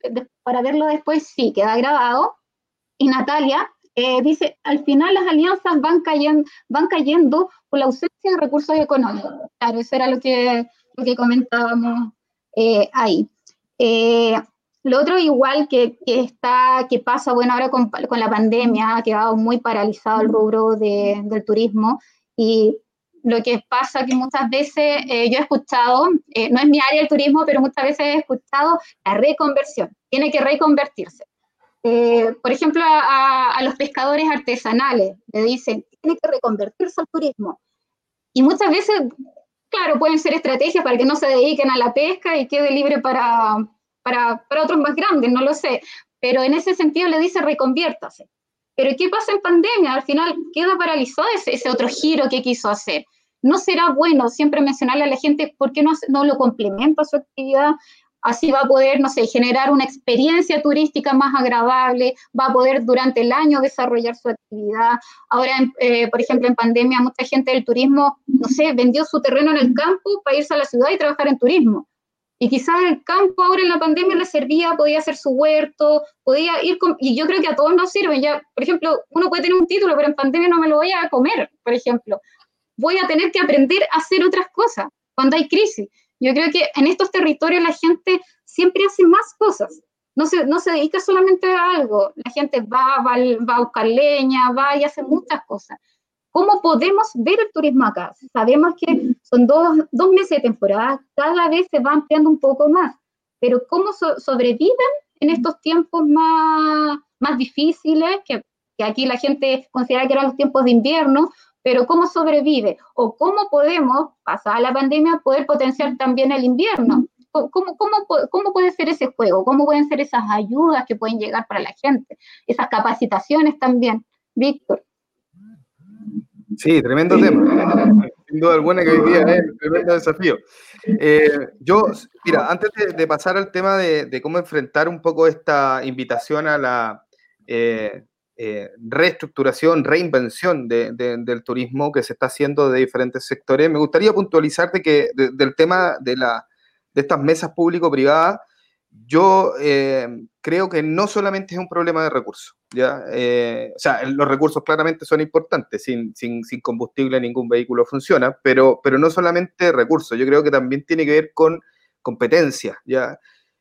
Speaker 1: para verlo después? Sí, queda grabado. Y Natalia eh, dice, al final las alianzas van cayendo, van cayendo por la ausencia de recursos económicos. Claro, eso era lo que, lo que comentábamos eh, ahí. Eh, lo otro igual que, está, que pasa, bueno, ahora con, la pandemia ha quedado muy paralizado el rubro del turismo y lo que pasa que muchas veces eh, yo he escuchado, eh, no es mi área el turismo, pero muchas veces he escuchado la reconversión, tiene que reconvertirse. Eh, por ejemplo, a, los pescadores artesanales le dicen, tiene que reconvertirse al turismo. Y muchas veces, claro, pueden ser estrategias para que no se dediquen a la pesca y quede libre para, para, otros más grandes, no lo sé, pero en ese sentido le dice reconviértase. Pero ¿qué pasa en pandemia? Al final queda paralizado ese, otro giro que quiso hacer. No será bueno siempre mencionarle a la gente por qué no, no lo complementa su actividad, así va a poder, no sé, generar una experiencia turística más agradable, va a poder durante el año desarrollar su actividad. Ahora, eh, por ejemplo, en pandemia, mucha gente del turismo, no sé, vendió su terreno en el campo para irse a la ciudad y trabajar en turismo. Y quizás el campo ahora en la pandemia le servía, podía hacer su huerto, podía ir con, y yo creo que a todos nos sirve. Ya, por ejemplo, uno puede tener un título, pero en pandemia no me lo voy a comer, por ejemplo. Voy a tener que aprender a hacer otras cosas cuando hay crisis. Yo creo que en estos territorios la gente siempre hace más cosas. No se, no se dedica solamente a algo. La gente va, va, va a buscar leña, va y hace muchas cosas. ¿Cómo podemos ver el turismo acá? Sabemos que son dos, dos meses de temporada, cada vez se va ampliando un poco más, pero ¿cómo sobreviven en estos tiempos más, más difíciles, que, que aquí la gente considera que eran los tiempos de invierno, pero ¿cómo sobrevive? ¿O cómo podemos, pasada la pandemia, poder potenciar también el invierno? ¿Cómo, cómo, ¿Cómo, puede ser ese juego? ¿Cómo pueden ser esas ayudas que pueden llegar para la gente? Esas capacitaciones también. Víctor.
Speaker 4: Sí, tremendo tema. Sin duda alguna que hoy día es un tremendo desafío. Eh, yo, mira, antes de, pasar al tema de, cómo enfrentar un poco esta invitación a la eh, eh, reestructuración, reinvención del turismo que se está haciendo de diferentes sectores, me gustaría puntualizarte que del tema de, la, de estas mesas público-privadas, yo eh, creo que no solamente es un problema de recursos, ¿ya? Eh, o sea, los recursos claramente son importantes, sin, sin, sin, combustible ningún vehículo funciona, pero, pero no solamente recursos, yo creo que también tiene que ver con competencia, ¿ya?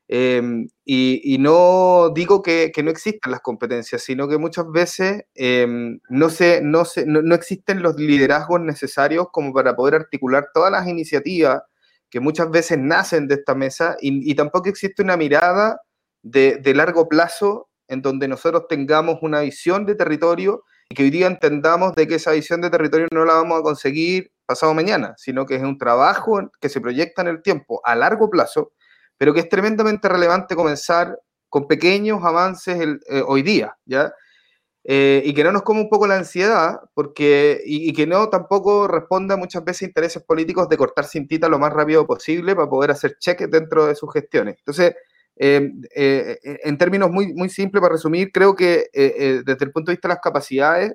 Speaker 4: Em, y, no digo que, que, no existan las competencias, sino que muchas veces em, no, se, no, se, no, existen los liderazgos necesarios como para poder articular todas las iniciativas que muchas veces nacen de esta mesa y, tampoco existe una mirada de, largo plazo en donde nosotros tengamos una visión de territorio y que hoy día entendamos de que esa visión de territorio no la vamos a conseguir pasado mañana, sino que es un trabajo que se proyecta en el tiempo a largo plazo pero que es tremendamente relevante comenzar con pequeños avances eh, hoy día, ¿ya? Eh, y que no nos come un poco la ansiedad, porque, y, que no tampoco responda muchas veces a intereses políticos de cortar cintita lo más rápido posible para poder hacer cheques dentro de sus gestiones. Entonces, eh, en términos muy, muy simples, para resumir, creo que desde el punto de vista de las capacidades,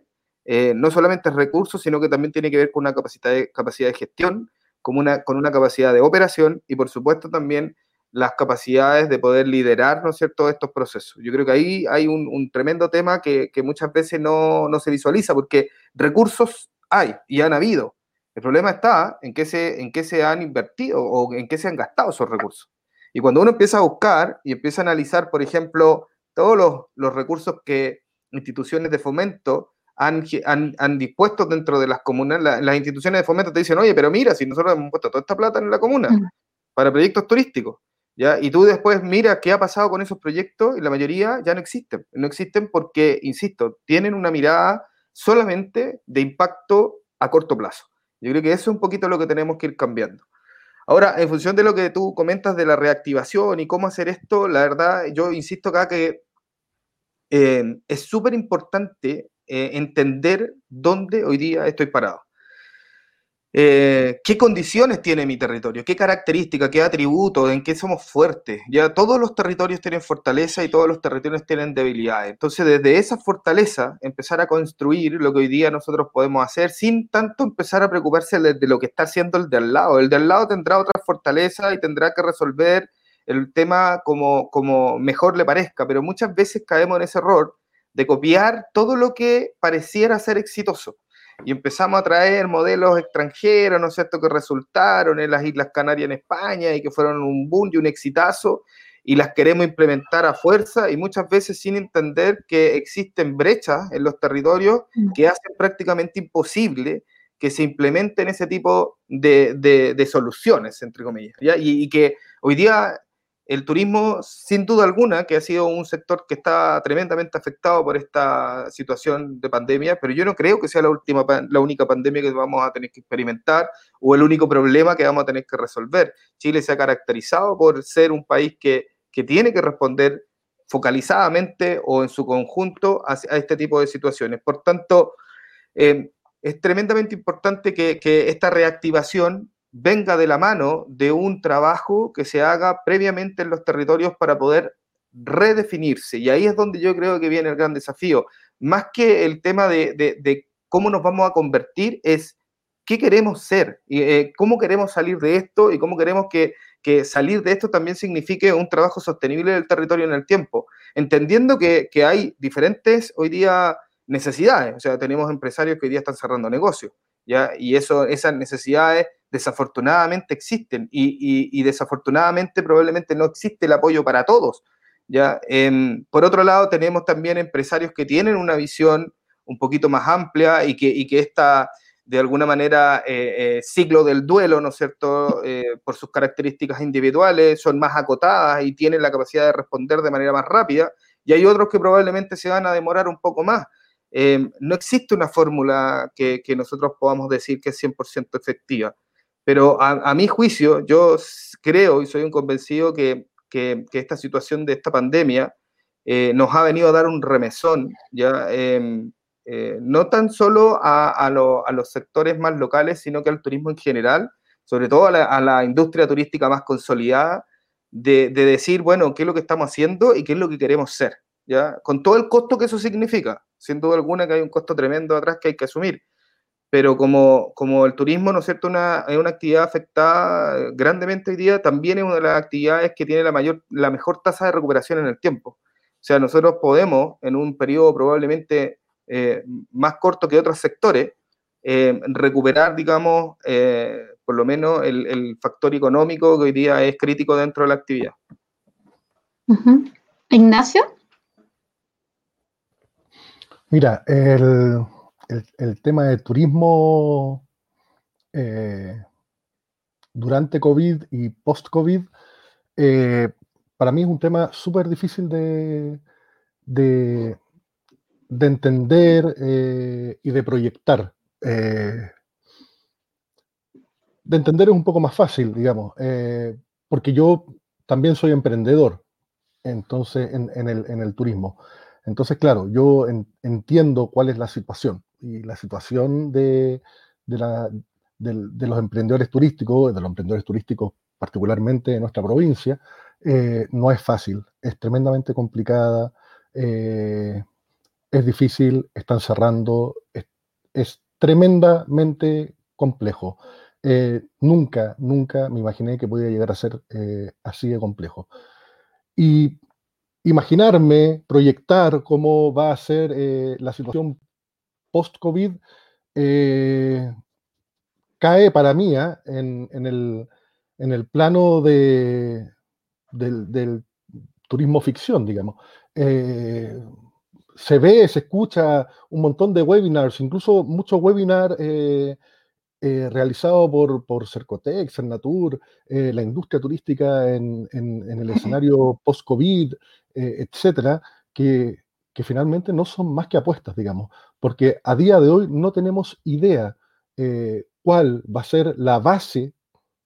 Speaker 4: no solamente recursos, sino que también tiene que ver con una capacidad de, capacidad de gestión, como una, con una capacidad de operación y, por supuesto, también las capacidades de poder liderar, ¿no es cierto?, estos procesos. Yo creo que ahí hay un, tremendo tema que, muchas veces no, se visualiza, porque recursos hay y han habido. El problema está en qué se, en qué se han invertido o en qué se han gastado esos recursos. Y cuando uno empieza a buscar y empieza a analizar, por ejemplo, todos los, recursos que instituciones de fomento han, han, dispuesto dentro de las comunas, las instituciones de fomento te dicen, oye, pero mira, si nosotros hemos puesto toda esta plata en la comuna para proyectos turísticos, y tú después miras qué ha pasado con esos proyectos y la mayoría ya no existen. No existen porque, insisto, tienen una mirada solamente de impacto a corto plazo. Yo creo que eso es un poquito lo que tenemos que ir cambiando. Ahora, en función de lo que tú comentas de la reactivación y cómo hacer esto, la verdad, yo insisto acá que eh, es súper importante eh, entender dónde hoy día estoy parado. Eh, qué condiciones tiene mi territorio, qué características, qué atributos, en qué somos fuertes. Ya todos los territorios tienen fortaleza y todos los territorios tienen debilidades. Entonces, desde esa fortaleza, empezar a construir lo que hoy día nosotros podemos hacer sin tanto empezar a preocuparse de, lo que está haciendo el de al lado. El de al lado tendrá otra fortaleza y tendrá que resolver el tema como, como mejor le parezca, pero muchas veces caemos en ese error de copiar todo lo que pareciera ser exitoso y empezamos a traer modelos extranjeros, ¿no es cierto?, que resultaron en las Islas Canarias en España y que fueron un boom y un exitazo, y las queremos implementar a fuerza y muchas veces sin entender que existen brechas en los territorios mm. que hacen prácticamente imposible que se implementen ese tipo de, de, soluciones, entre comillas, Y, y, que hoy día el turismo, sin duda alguna, que ha sido un sector que está tremendamente afectado por esta situación de pandemia, pero yo no creo que sea la, última, la única pandemia que vamos a tener que experimentar o el único problema que vamos a tener que resolver. Chile se ha caracterizado por ser un país que, que tiene que responder focalizadamente o en su conjunto a, este tipo de situaciones. Por tanto, eh, es tremendamente importante que, que esta reactivación venga de la mano de un trabajo que se haga previamente en los territorios para poder redefinirse. Y ahí es donde yo creo que viene el gran desafío. Más que el tema de, cómo nos vamos a convertir, es qué queremos ser, y, eh, cómo queremos salir de esto y cómo queremos que, salir de esto también signifique un trabajo sostenible del territorio en el tiempo, entendiendo que, que hay diferentes hoy día necesidades. O sea, tenemos empresarios que hoy día están cerrando negocios, ¿ya? Y eso, esas necesidades desafortunadamente existen y, desafortunadamente probablemente no existe el apoyo para todos. ¿ya? Em, por otro lado, tenemos también empresarios que tienen una visión un poquito más amplia y que, y que esta, de alguna manera, eh, eh, ciclo del duelo, ¿no es cierto?, eh, por sus características individuales, son más acotadas y tienen la capacidad de responder de manera más rápida, y hay otros que probablemente se van a demorar un poco más. Em, no existe una fórmula que, nosotros podamos decir que es 100% efectiva. Pero a, mi juicio, yo creo y soy un convencido que, que, esta situación de esta pandemia eh, nos ha venido a dar un remesón, ¿ya? Em, eh, no tan solo a, a, los sectores más locales, sino que al turismo en general, sobre todo a la, industria turística más consolidada, de, de, decir, bueno, qué es lo que estamos haciendo y qué es lo que queremos ser, ¿ya? Con todo el costo que eso significa, sin duda alguna que hay un costo tremendo atrás que hay que asumir pero como, como el turismo, ¿no es cierto?, una, es una actividad afectada grandemente hoy día, también es una de las actividades que tiene la, mayor, la mejor tasa de recuperación en el tiempo. O sea, nosotros podemos, en un periodo probablemente eh, más corto que otros sectores, eh, recuperar, digamos, eh, por lo menos el, factor económico que hoy día es crítico dentro de la actividad.
Speaker 1: Ignacio.
Speaker 5: Mira, el, tema del turismo durante COVID y post-COVID, para mí es un tema súper difícil de, de, entender y de proyectar. Eh, de entender es un poco más fácil, digamos, eh, porque yo también soy emprendedor, entonces, en, el, turismo. Entonces, claro, yo entiendo cuál es la situación y la situación de, los emprendedores turísticos, de los emprendedores turísticos particularmente en nuestra provincia, eh, no es fácil, es tremendamente complicada, es difícil, están cerrando, es tremendamente complejo. Eh, nunca, nunca me imaginé que podía llegar a ser eh, así de complejo. Y imaginarme, proyectar cómo va a ser eh, la situación post-COVID cae para mí ¿ah? en, el, plano de, del, turismo ficción, digamos se ve, se escucha un montón de webinars, incluso muchos webinars eh, eh, realizados por, por Cercotec, Cernatur, eh, la industria turística en, el *laughs* escenario post-COVID, etcétera, que, finalmente no son más que apuestas, digamos, porque a día de hoy no tenemos idea cuál va a ser la base,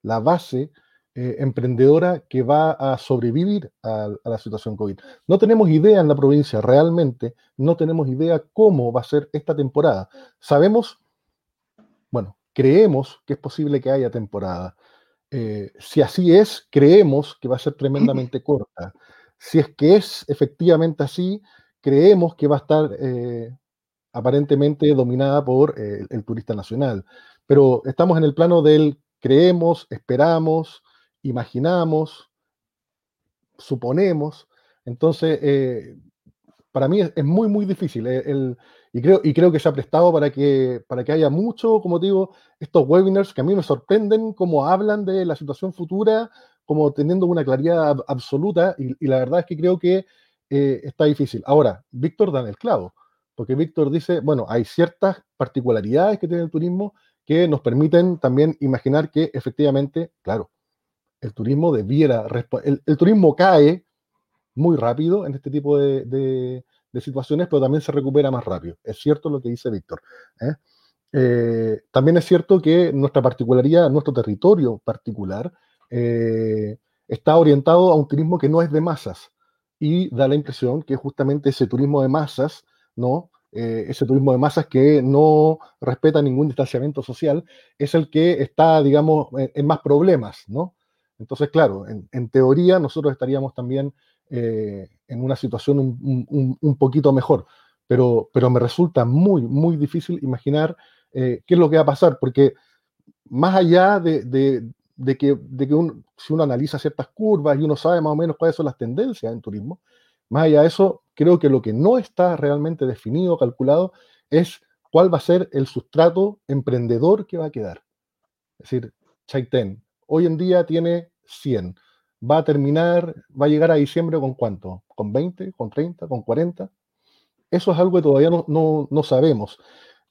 Speaker 5: la base eh, emprendedora que va a sobrevivir a, la situación COVID. No tenemos idea en la provincia, realmente, no tenemos idea cómo va a ser esta temporada. Sabemos, bueno, creemos que es posible que haya temporada. Eh, si así es, creemos que va a ser *clears throat* tremendamente corta. Si es que es efectivamente así, creemos que va a estar eh, aparentemente dominada por el turista nacional. Pero estamos en el plano del creemos, esperamos, imaginamos, suponemos. Entonces, eh, para mí es, muy, muy difícil. Eh, y, creo, y creo que se ha prestado para que, para que haya mucho, como digo, estos webinars que a mí me sorprenden cómo hablan de la situación futura, como teniendo una claridad absoluta, y, la verdad es que creo que eh, está difícil. Ahora, Víctor da el clavo, porque Víctor dice, bueno, hay ciertas particularidades que tiene el turismo que nos permiten también imaginar que efectivamente, claro, el turismo debiera, el, el turismo cae muy rápido en este tipo de, situaciones, pero también se recupera más rápido. Es cierto lo que dice Víctor. ¿eh? Eh, también es cierto que nuestra particularidad, nuestro territorio particular, eh, está orientado a un turismo que no es de masas y da la impresión que justamente ese turismo de masas, ¿no? ese turismo de masas que no respeta ningún distanciamiento social, es el que está, digamos, en más problemas, ¿no? Entonces, claro, en, teoría nosotros estaríamos también eh, en una situación un, poquito mejor, pero, pero me resulta muy, muy difícil imaginar eh, qué es lo que va a pasar, porque más allá de, que, de que si uno analiza ciertas curvas y uno sabe más o menos cuáles son las tendencias en turismo, más allá de eso, creo que lo que no está realmente definido, calculado, es cuál va a ser el sustrato emprendedor que va a quedar. Es decir, Chaitén, hoy en día tiene 100. Va a terminar, va a llegar a diciembre con cuánto? ¿Con 20? ¿Con 30? ¿Con 40? Eso es algo que todavía no, sabemos.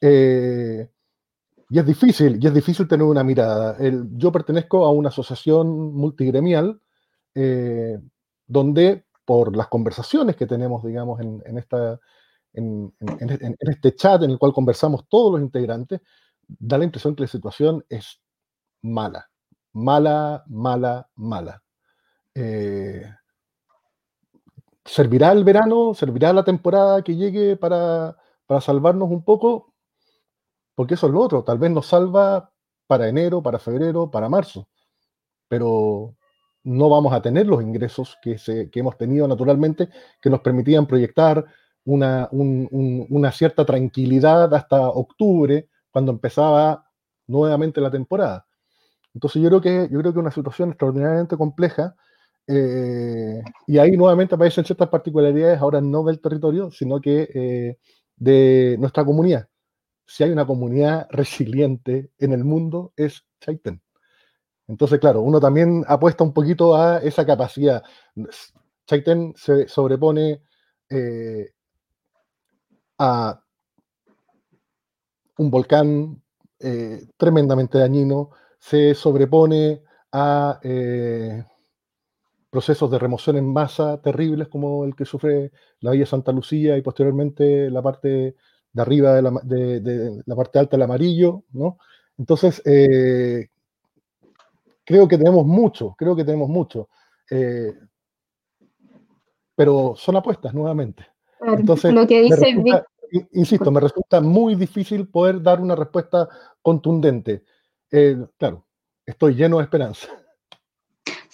Speaker 5: Eh, y es difícil, y es difícil tener una mirada. yo pertenezco a una asociación multigremial eh, donde por las conversaciones que tenemos, digamos, en, esta, en, este chat en el cual conversamos todos los integrantes, da la impresión que la situación es mala mala, mala, mala. Eh, ¿Servirá el verano? ¿Servirá la temporada que llegue para, salvarnos un poco? Porque eso es lo otro. Tal vez nos salva para enero, para febrero, para marzo. Pero no vamos a tener los ingresos que, hemos tenido naturalmente que nos permitían proyectar una, una, cierta tranquilidad hasta octubre, cuando empezaba nuevamente la temporada. Entonces yo creo que yo creo que una situación extraordinariamente compleja eh, y ahí nuevamente aparecen ciertas particularidades, ahora no del territorio, sino que eh, de nuestra comunidad. Si hay una comunidad resiliente en el mundo es Chaiten. Entonces, claro, uno también apuesta un poquito a esa capacidad. Chaiten se sobrepone eh, a un volcán eh, tremendamente dañino, se sobrepone a eh, procesos de remoción en masa terribles como el que sufre la Villa Santa Lucía y posteriormente la parte de arriba de la, parte alta del amarillo, ¿no? Entonces, creo que tenemos mucho, creo que tenemos mucho. Eh, pero son apuestas nuevamente. Entonces, lo que dice insisto, me resulta muy difícil poder dar una respuesta contundente. Eh, claro, estoy lleno de esperanza.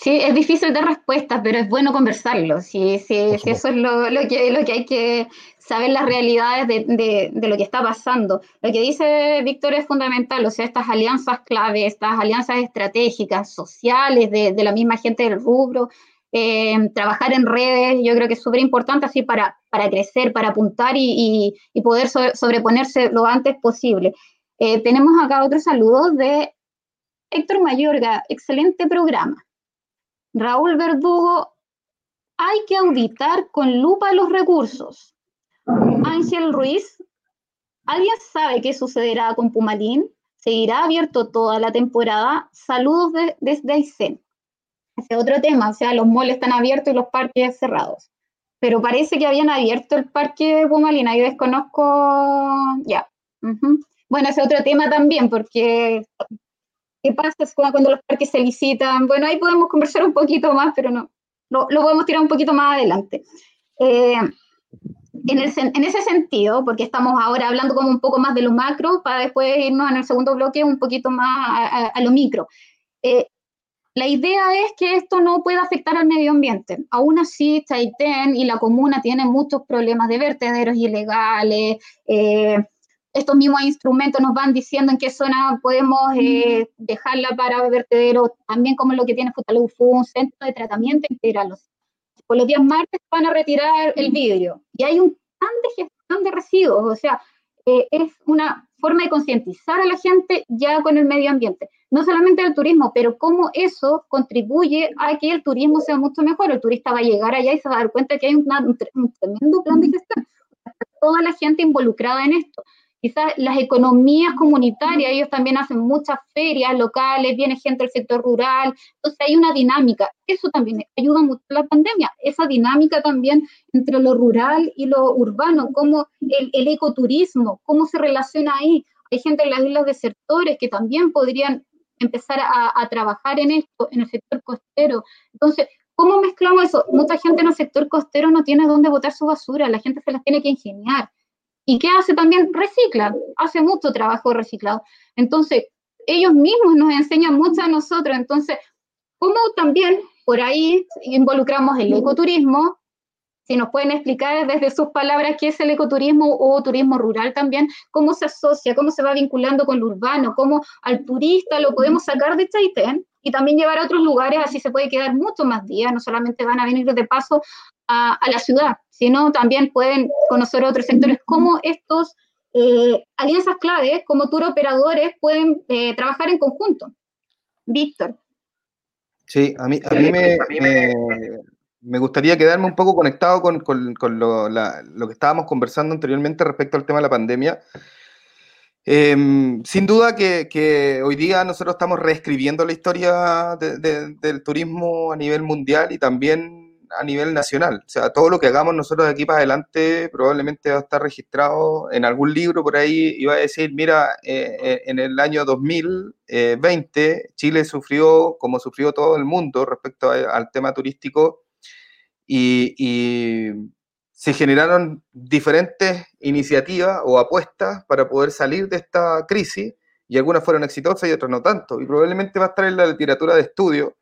Speaker 1: Sí, es difícil dar respuestas, pero es bueno conversarlo. Sí, sí, eso es lo, que, lo que hay que saber las realidades de, lo que está pasando. Lo que dice Víctor es fundamental, o sea, estas alianzas clave, estas alianzas estratégicas, sociales, de, la misma gente del rubro, eh, trabajar en redes, yo creo que es súper importante así para, para crecer, para apuntar y, poder sobreponerse lo antes posible. Eh, tenemos acá otro saludo de Héctor Mayorga, excelente programa. Raúl Verdugo, hay que auditar con lupa los recursos. Ángel Ruiz, ¿alguien sabe qué sucederá con Pumalín? ¿Seguirá abierto toda la temporada? Saludos desde Aysén. Ese otro tema, o sea, los moles están abiertos y los parques cerrados. Pero parece que habían abierto el parque Pumalín, ahí desconozco, ya. Bueno, ese otro tema también, porque ¿Qué pasa cuando los parques se licitan? Bueno, ahí podemos conversar un poquito más, pero no, lo, lo podemos tirar un poquito más adelante. Eh, en, el, en, ese sentido, porque estamos ahora hablando como un poco más de lo macro, para después irnos en el segundo bloque un poquito más a, lo micro. Eh, la idea es que esto no pueda afectar al medio ambiente. Aún así, Chaitén y la comuna tienen muchos problemas de vertederos ilegales, eh, estos mismos instrumentos nos van diciendo en qué zona podemos eh, dejarla para vertedero, también como lo que tiene Futalufú, un centro de tratamiento integral. Por los días martes van a retirar el vidrio y hay un plan de gestión de residuos, o sea, eh, es una forma de concientizar a la gente ya con el medio ambiente. No solamente el turismo, pero cómo eso contribuye a que el turismo sea mucho mejor. El turista va a llegar allá y se va a dar cuenta que hay un, un tremendo plan de gestión. Toda la gente involucrada en esto quizás las economías comunitarias, ellos también hacen muchas ferias locales, viene gente del sector rural, entonces hay una dinámica, eso también ayuda mucho a la pandemia, esa dinámica también entre lo rural y lo urbano, como el, ecoturismo, cómo se relaciona ahí. Hay gente en las islas de sectores que también podrían empezar a, a trabajar en esto, en el sector costero. Entonces, ¿cómo mezclamos eso? Mucha gente en el sector costero no tiene dónde botar su basura, la gente se las tiene que ingeniar. ¿Y qué hace también? Recicla, hace mucho trabajo reciclado. Entonces, ellos mismos nos enseñan mucho a nosotros. Entonces, ¿cómo también por ahí involucramos el ecoturismo? Si nos pueden explicar desde sus palabras qué es el ecoturismo o turismo rural también, cómo se asocia, cómo se va vinculando con lo urbano, cómo al turista lo podemos sacar de Chaitén y también llevar a otros lugares, así se puede quedar mucho más días, no solamente van a venir de paso a, la ciudad, sino también pueden conocer otros sectores, como estos eh, alianzas claves, como tour operadores, pueden eh, trabajar en conjunto. Víctor.
Speaker 4: Sí, a mí, a mí me, me, gustaría quedarme un poco conectado con, con, con lo, lo, que estábamos conversando anteriormente respecto al tema de la pandemia. Em, sin duda que, que, hoy día nosotros estamos reescribiendo la historia del turismo a nivel mundial y también a nivel nacional. O sea, todo lo que hagamos nosotros de aquí para adelante probablemente va a estar registrado en algún libro por ahí y va a decir, mira, eh, eh, en el año 2020 Chile sufrió como sufrió todo el mundo respecto al tema turístico y, y se generaron diferentes iniciativas o apuestas para poder salir de esta crisis y algunas fueron exitosas y otras no tanto. Y probablemente va a estar en la literatura de estudio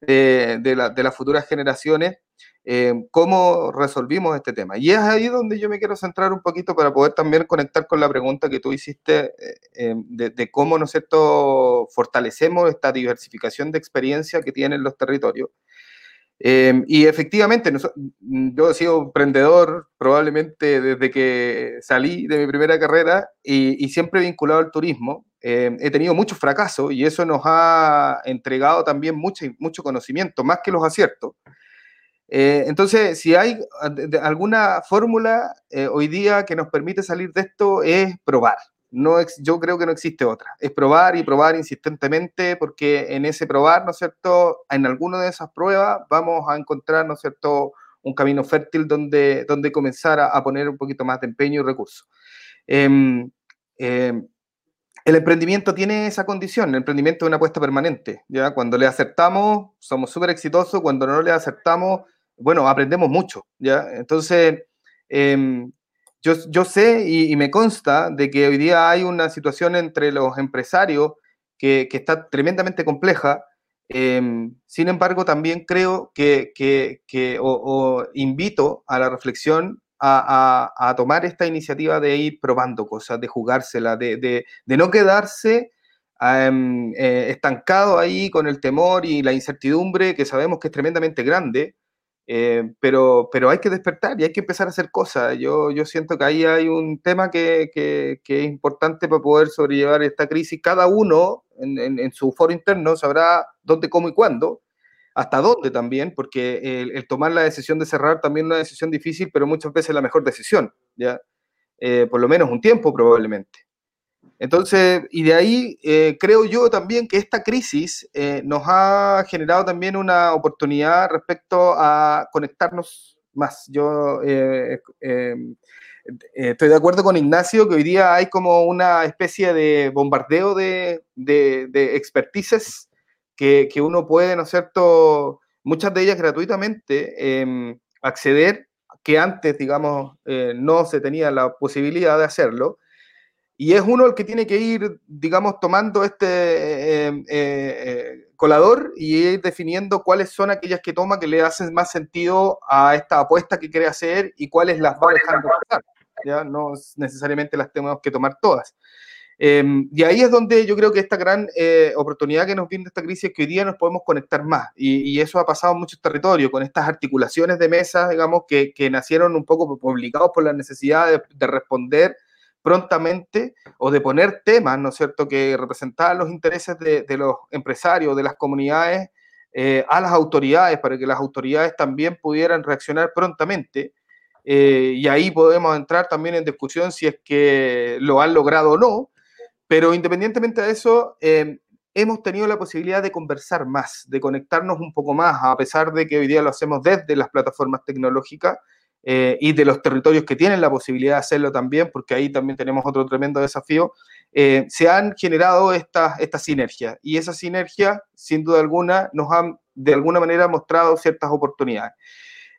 Speaker 4: de, de, las futuras generaciones eh, cómo resolvimos este tema. Y es ahí donde yo me quiero centrar un poquito para poder también conectar con la pregunta que tú hiciste eh, eh, de, cómo, ¿no es cierto?, fortalecemos esta diversificación de experiencia que tienen los territorios. y efectivamente, yo he sido emprendedor probablemente desde que salí de mi primera carrera y, siempre vinculado al turismo. he tenido muchos fracasos y eso nos ha entregado también mucho, mucho conocimiento, más que los aciertos. Eh, entonces, si hay alguna fórmula eh, hoy día que nos permite salir de esto, es probar. No, yo creo que no existe otra. Es probar y probar insistentemente, porque en ese probar, ¿no es cierto? En alguna de esas pruebas vamos a encontrar, ¿no es cierto?, un camino fértil donde, donde comenzar a, poner un poquito más de empeño y recursos. Em, em, el emprendimiento tiene esa condición, el emprendimiento es una apuesta permanente, ¿ya? Cuando le acertamos, somos súper exitosos, cuando no le acertamos, bueno, aprendemos mucho, ¿ya? Entonces, em, yo, yo, sé y, me consta de que hoy día hay una situación entre los empresarios que, que está tremendamente compleja. Em, sin embargo, también creo que, que, que o, invito a la reflexión a, a, tomar esta iniciativa de ir probando cosas, de jugársela, de, de, de no quedarse em, eh, estancado ahí con el temor y la incertidumbre que sabemos que es tremendamente grande, eh, pero, pero hay que despertar y hay que empezar a hacer cosas. Yo, yo siento que ahí hay un tema que, que, es importante para poder sobrellevar esta crisis. Cada uno en, en, su foro interno sabrá dónde, cómo y cuándo, hasta dónde también, porque el, tomar la decisión de cerrar también es una decisión difícil, pero muchas veces la mejor decisión, ¿ya? Eh, por lo menos un tiempo probablemente. Entonces, y de ahí eh, creo yo también que esta crisis eh, nos ha generado también una oportunidad respecto a conectarnos más. Yo eh, estoy de acuerdo con Ignacio que hoy día hay como una especie de bombardeo de, de, expertices que, que, uno puede, ¿no es cierto?, muchas de ellas gratuitamente em, acceder, que antes, digamos, no se tenía la posibilidad de hacerlo y es uno el que tiene que ir, digamos, tomando este eh, eh, eh, colador y ir definiendo cuáles son aquellas que toma que le hacen más sentido a esta apuesta que quiere hacer y cuáles las va dejando pasar. ¿ya? No necesariamente las tenemos que tomar todas. Em, y ahí es donde yo creo que esta gran oportunidad que nos viene esta crisis es que hoy día nos podemos conectar más. Y, eso ha pasado en muchos territorios, con estas articulaciones de mesas, digamos, que, que nacieron un poco publicados por la necesidad de, de responder prontamente o de poner temas, ¿no es cierto?, que representaban los intereses de, los empresarios, de las comunidades, eh, a las autoridades, para que las autoridades también pudieran reaccionar prontamente. Eh, y ahí podemos entrar también en discusión si es que lo han logrado o no, pero independientemente de eso, eh, hemos tenido la posibilidad de conversar más, de conectarnos un poco más, a pesar de que hoy día lo hacemos desde las plataformas tecnológicas, eh, y de los territorios que tienen la posibilidad de hacerlo también, porque ahí también tenemos otro tremendo desafío, eh, se han generado estas esta sinergias y esa sinergia, sin duda alguna, nos han de alguna manera mostrado ciertas oportunidades.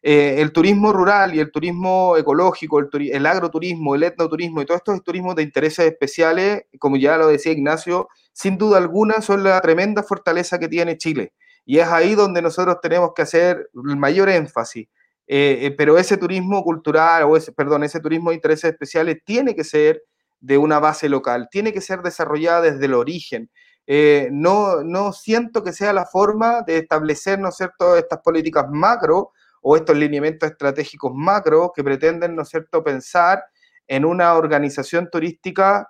Speaker 4: Eh, el turismo rural y el turismo ecológico, el, el, agroturismo, el etnoturismo y todos estos turismos de intereses especiales, como ya lo decía Ignacio, sin duda alguna son la tremenda fortaleza que tiene Chile. Y es ahí donde nosotros tenemos que hacer el mayor énfasis eh, eh, pero ese turismo cultural, o ese, perdón, ese turismo de intereses especiales tiene que ser de una base local, tiene que ser desarrollada desde el origen. Eh, no, no siento que sea la forma de establecer, ¿no es cierto?, estas políticas macro o estos lineamientos estratégicos macro que pretenden, ¿no cierto?, pensar en una organización turística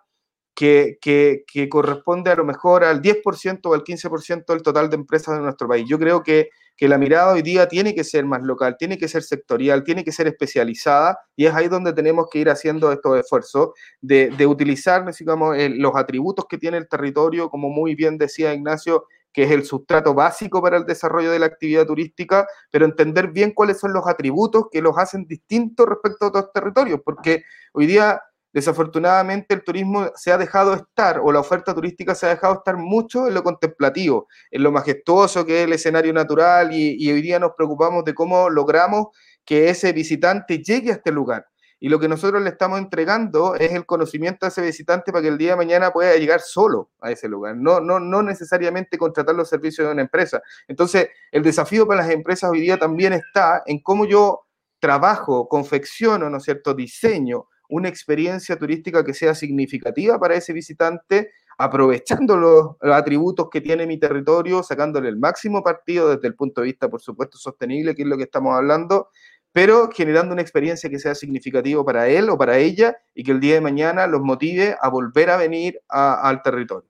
Speaker 4: que, que, que, corresponde a lo mejor al 10% o al 15% del total de empresas de nuestro país. Yo creo que que la mirada hoy día tiene que ser más local, tiene que ser sectorial, tiene que ser especializada y es ahí donde tenemos que ir haciendo estos esfuerzos de, de utilizar digamos, los atributos que tiene el territorio, como muy bien decía Ignacio, que es el sustrato básico para el desarrollo de la actividad turística, pero entender bien cuáles son los atributos que los hacen distintos respecto a otros territorios, porque hoy día Desafortunadamente el turismo se ha dejado estar, o la oferta turística se ha dejado estar mucho en lo contemplativo, en lo majestuoso que es el escenario natural y, hoy día nos preocupamos de cómo logramos que ese visitante llegue a este lugar. y lo que nosotros le estamos entregando es el conocimiento a ese visitante para que el día de mañana pueda llegar solo a ese lugar, no, no, no necesariamente contratar los servicios de una empresa. Entonces, el desafío para las empresas hoy día también está en cómo yo trabajo, confecciono, ¿no es cierto?, diseño una experiencia turística que sea significativa para ese visitante, aprovechando los, atributos que tiene mi territorio, sacándole el máximo partido desde el punto de vista, por supuesto, sostenible, que es lo que estamos hablando, pero generando una experiencia que sea significativa para él o para ella y que el día de mañana los motive a volver a venir al territorio.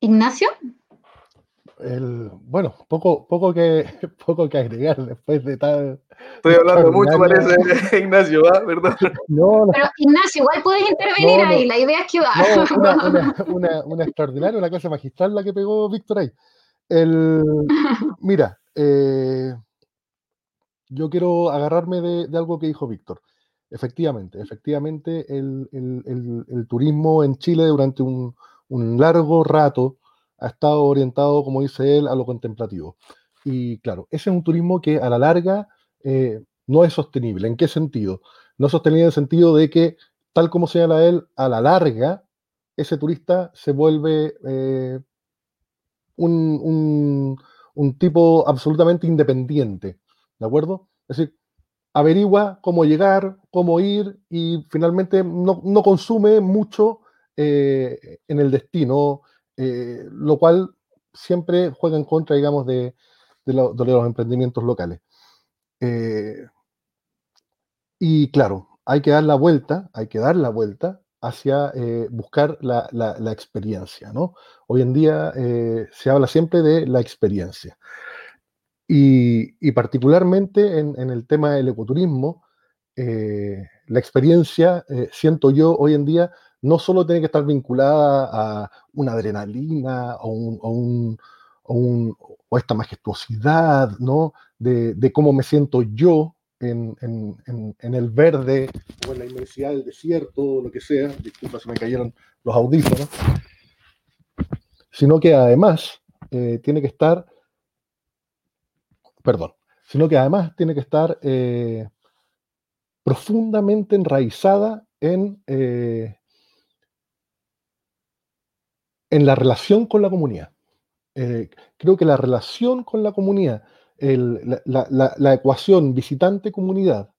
Speaker 1: Ignacio.
Speaker 5: Bueno, poco, poco, que, *laughs* poco que agregar después de tal.
Speaker 4: Estoy hablando mucho, parece, *laughs* Ignacio, ¿va? Perdón.
Speaker 1: Pero Ignacio, igual puedes intervenir ahí, la idea es que va. *laughs*
Speaker 5: una, una, una, extraordinaria, una clase magistral la que pegó Víctor ahí. El, mira, eh, yo quiero agarrarme de, algo que dijo Víctor. Efectivamente, efectivamente, el, turismo en Chile durante un, largo rato ha estado orientado, como dice él, a lo contemplativo. Y claro, ese es un turismo que a la larga eh, no es sostenible. ¿En qué sentido? No es sostenible en el sentido de que, tal como señala él, a la larga, ese turista se vuelve eh, un, tipo absolutamente independiente, ¿de acuerdo? Es decir, averigua cómo llegar, cómo ir y finalmente no, consume mucho eh, en el destino, eh, lo cual siempre juega en contra, digamos, de, los emprendimientos locales. Eh, y claro, hay que dar la vuelta, hay que dar la vuelta hacia buscar la, experiencia, ¿no? Hoy en día se habla siempre de la experiencia. Y, particularmente en, el tema del ecoturismo, eh, la experiencia, eh, siento yo hoy en día, no solo tiene que estar vinculada a una adrenalina o, un, o, esta majestuosidad, ¿no? De, cómo me siento yo en, el verde o en la inmensidad del desierto, lo que sea. Disculpa, se me cayeron los audífonos. Sino que además eh, tiene que estar perdón, sino que además tiene que estar eh, profundamente enraizada en, eh, en la relación con la comunidad. Eh, creo que la relación con la comunidad, la, ecuación visitante-comunidad,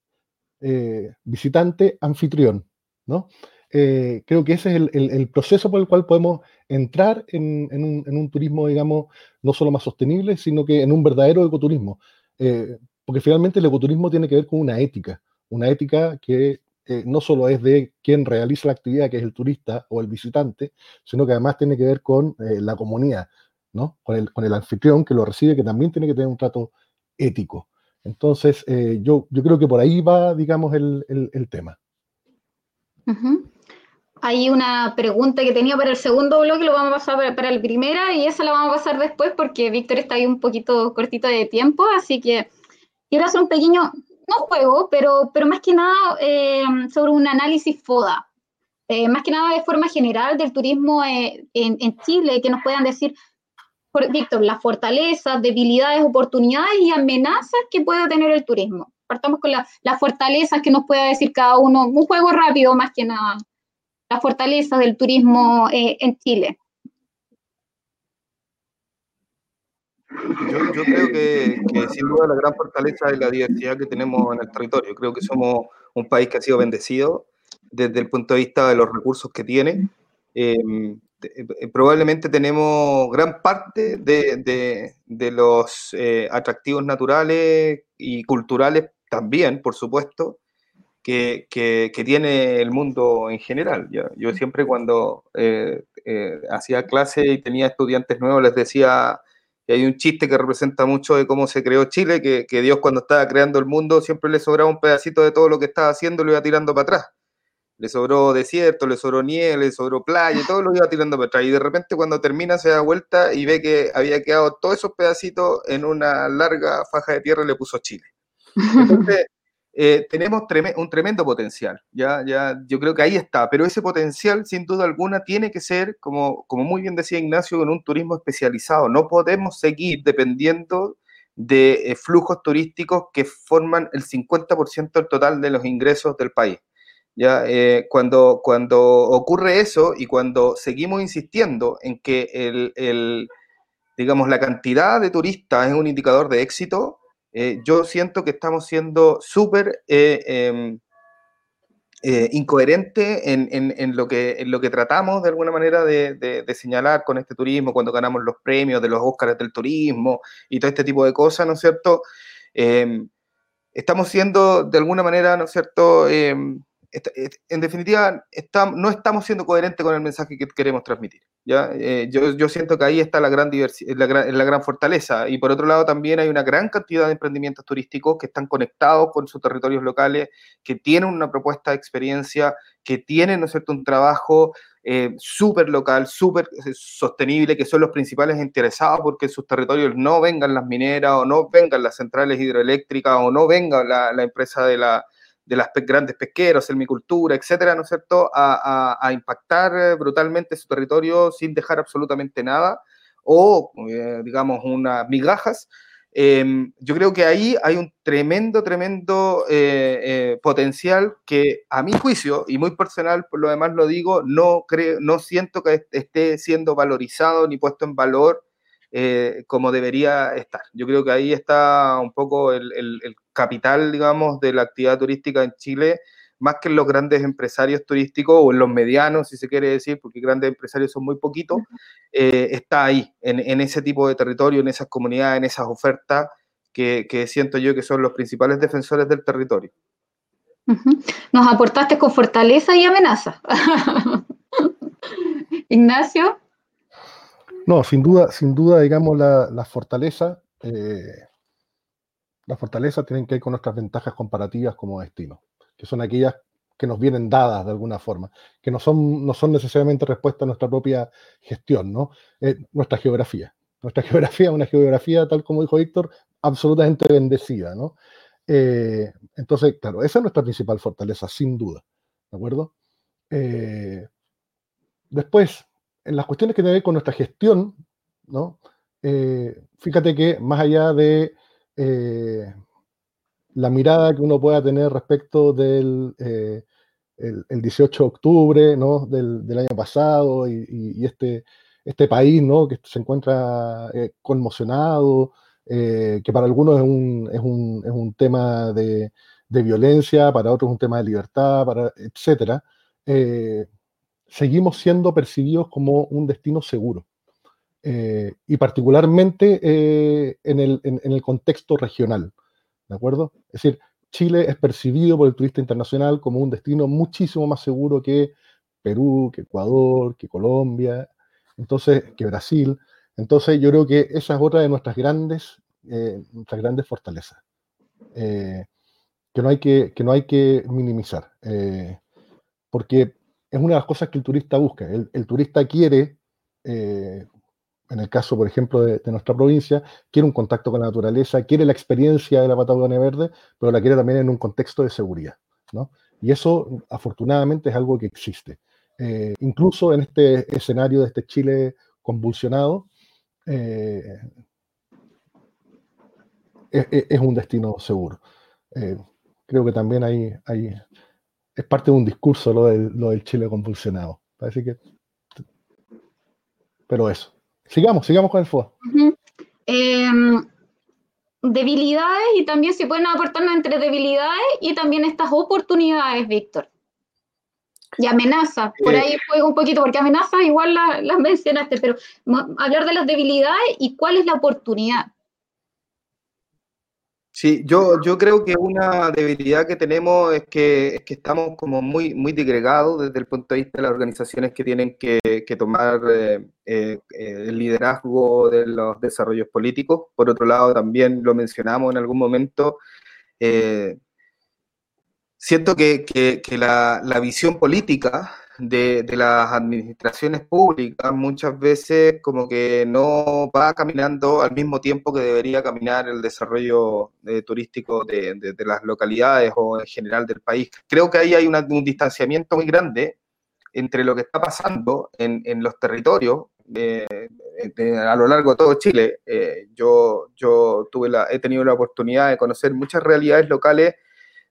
Speaker 5: visitante-anfitrión, ¿no? creo que ese es el, proceso por el cual podemos entrar en, un, turismo, digamos, no solo más sostenible, sino que en un verdadero ecoturismo. Eh, porque finalmente el ecoturismo tiene que ver con una ética, una ética que eh, no solo es de quien realiza la actividad, que es el turista o el visitante, sino que además tiene que ver con eh, la comunidad, ¿no? Con el, con el anfitrión que lo recibe, que también tiene que tener un trato ético. Entonces, yo, yo creo que por ahí va, digamos, el, tema.
Speaker 1: Hay una pregunta que tenía para el segundo bloque, lo vamos a pasar para el primera y esa la vamos a pasar después porque Víctor está ahí un poquito cortito de tiempo, así que quiero hacer un pequeño, no juego, pero, pero más que nada eh, sobre un análisis FODA. Eh, más que nada de forma general del turismo eh, en, en, Chile, que nos puedan decir, Víctor, las fortalezas, debilidades, oportunidades y amenazas que puede tener el turismo. Partamos con las fortalezas que nos pueda decir cada uno, un juego rápido más que nada las fortalezas del turismo eh, en Chile?
Speaker 4: Yo, creo que, sin duda la gran fortaleza es la diversidad que tenemos en el territorio. Creo que somos un país que ha sido bendecido desde el punto de vista de los recursos que tiene. Em, eh, probablemente tenemos gran parte de, los eh, atractivos naturales y culturales también, por supuesto, que, que, tiene el mundo en general. Yo, yo siempre cuando eh, eh, hacía clase y tenía estudiantes nuevos les decía que hay un chiste que representa mucho de cómo se creó Chile, que, que, Dios cuando estaba creando el mundo siempre le sobraba un pedacito de todo lo que estaba haciendo y lo iba tirando para atrás. Le sobró desierto, le sobró nieve, le sobró playa, y todo lo iba tirando para atrás. Y de repente cuando termina se da vuelta y ve que había quedado todos esos pedacitos en una larga faja de tierra y le puso Chile. *laughs* Entonces, eh, tenemos un tremendo potencial, ¿ya? Ya, yo creo que ahí está, pero ese potencial, sin duda alguna, tiene que ser, como, como muy bien decía Ignacio, con un turismo especializado. No podemos seguir dependiendo de flujos turísticos que forman el 50% del total de los ingresos del país. ¿ya? cuando, cuando ocurre eso y cuando seguimos insistiendo en que el, digamos, la cantidad de turistas es un indicador de éxito, yo siento que estamos siendo súper em, eh, incoherente en, lo que, en lo que tratamos de alguna manera de, señalar con este turismo, cuando ganamos los premios de los Óscares del turismo y todo este tipo de cosas, ¿no es cierto? Eh, estamos siendo de alguna manera, ¿no es cierto? Eh, en definitiva, no estamos siendo coherentes con el mensaje que queremos transmitir. ¿ya? Eh, yo, siento que ahí está la gran, la, gran, la gran fortaleza. Y por otro lado, también hay una gran cantidad de emprendimientos turísticos que están conectados con sus territorios locales, que tienen una propuesta de experiencia, que tienen ¿no es cierto? un trabajo eh, súper local, súper eh, sostenible, que son los principales interesados porque en sus territorios no vengan las mineras o no vengan las centrales hidroeléctricas o no venga la empresa de la de las grandes pesqueros, selmicultura, etcétera, ¿no es cierto?, a, impactar eh, brutalmente su territorio sin dejar absolutamente nada, o, eh, digamos, unas migajas. Em, yo creo que ahí hay un tremendo, tremendo eh, potencial que a mi juicio, y muy personal por lo demás lo digo, no, creo, no siento que esté siendo valorizado ni puesto en valor como debería estar. Yo creo que ahí está un poco el, capital, digamos, de la actividad turística en Chile, más que en los grandes empresarios turísticos o en los medianos, si se quiere decir, porque grandes empresarios son muy poquitos, eh, está ahí, en, ese tipo de territorio, en esas comunidades, en esas ofertas que, siento yo que son los principales defensores del territorio.
Speaker 1: Nos aportaste con fortaleza y amenaza. *laughs* Ignacio.
Speaker 5: No, sin duda, sin duda, digamos, la, fortaleza eh, las fortalezas tienen que ir con nuestras ventajas comparativas como destino, que son aquellas que nos vienen dadas de alguna forma, que no son, no son necesariamente respuesta a nuestra propia gestión, ¿no? Eh, nuestra geografía. Nuestra *laughs* geografía es una geografía, tal como dijo Víctor, absolutamente bendecida, ¿no? Eh, entonces, claro, esa es nuestra principal fortaleza, sin duda, ¿de acuerdo? Eh, después, en las cuestiones que tienen que ver con nuestra gestión, ¿no? fíjate que más allá de eh, la mirada que uno pueda tener respecto del eh, el, 18 de octubre ¿no? del, año pasado y, este, este país ¿no? que se encuentra eh, conmocionado, que para algunos es un, es un, es un tema de, de, violencia, para otros es un tema de libertad, para, etc. seguimos siendo percibidos como un destino seguro. Eh, y particularmente eh, en, el, en, el, contexto regional, ¿de acuerdo? Es decir, Chile es percibido por el turista internacional como un destino muchísimo más seguro que Perú, que Ecuador, que Colombia, entonces, que Brasil. Entonces, yo creo que esa es otra de nuestras grandes, eh, nuestras grandes fortalezas, que, no hay que, que no hay que minimizar, porque es una de las cosas que el turista busca. El, el turista quiere en el caso, por ejemplo, de, nuestra provincia, quiere un contacto con la naturaleza, quiere la experiencia de la Patagonia Verde, pero la quiere también en un contexto de seguridad. ¿no? Y eso, afortunadamente, es algo que existe. Eh, incluso en este escenario de este Chile convulsionado, eh, es, un destino seguro. Eh, creo que también hay, hay, es parte de un discurso lo del, lo del Chile convulsionado. Parece que... Pero eso. Sigamos, sigamos con el FUA.
Speaker 1: Em, debilidades y también si pueden aportarnos entre debilidades y también estas oportunidades, Víctor. Y amenazas, por ahí juego un poquito, porque amenazas igual las mencionaste, pero hablar de las debilidades y cuál es la oportunidad.
Speaker 4: Sí, yo, yo creo que una debilidad que tenemos es que, es que estamos como muy, muy digregados desde el punto de vista de las organizaciones que tienen que, tomar eh, eh, el liderazgo de los desarrollos políticos. Por otro lado, también lo mencionamos en algún momento, eh, siento que, que la, la, visión política de, las administraciones públicas muchas veces como que no va caminando al mismo tiempo que debería caminar el desarrollo eh, turístico de, las localidades o en general del país. Creo que ahí hay un distanciamiento muy grande entre lo que está pasando en, los territorios, eh, a lo largo de todo Chile. yo yo tuve la, he tenido la oportunidad de conocer muchas realidades locales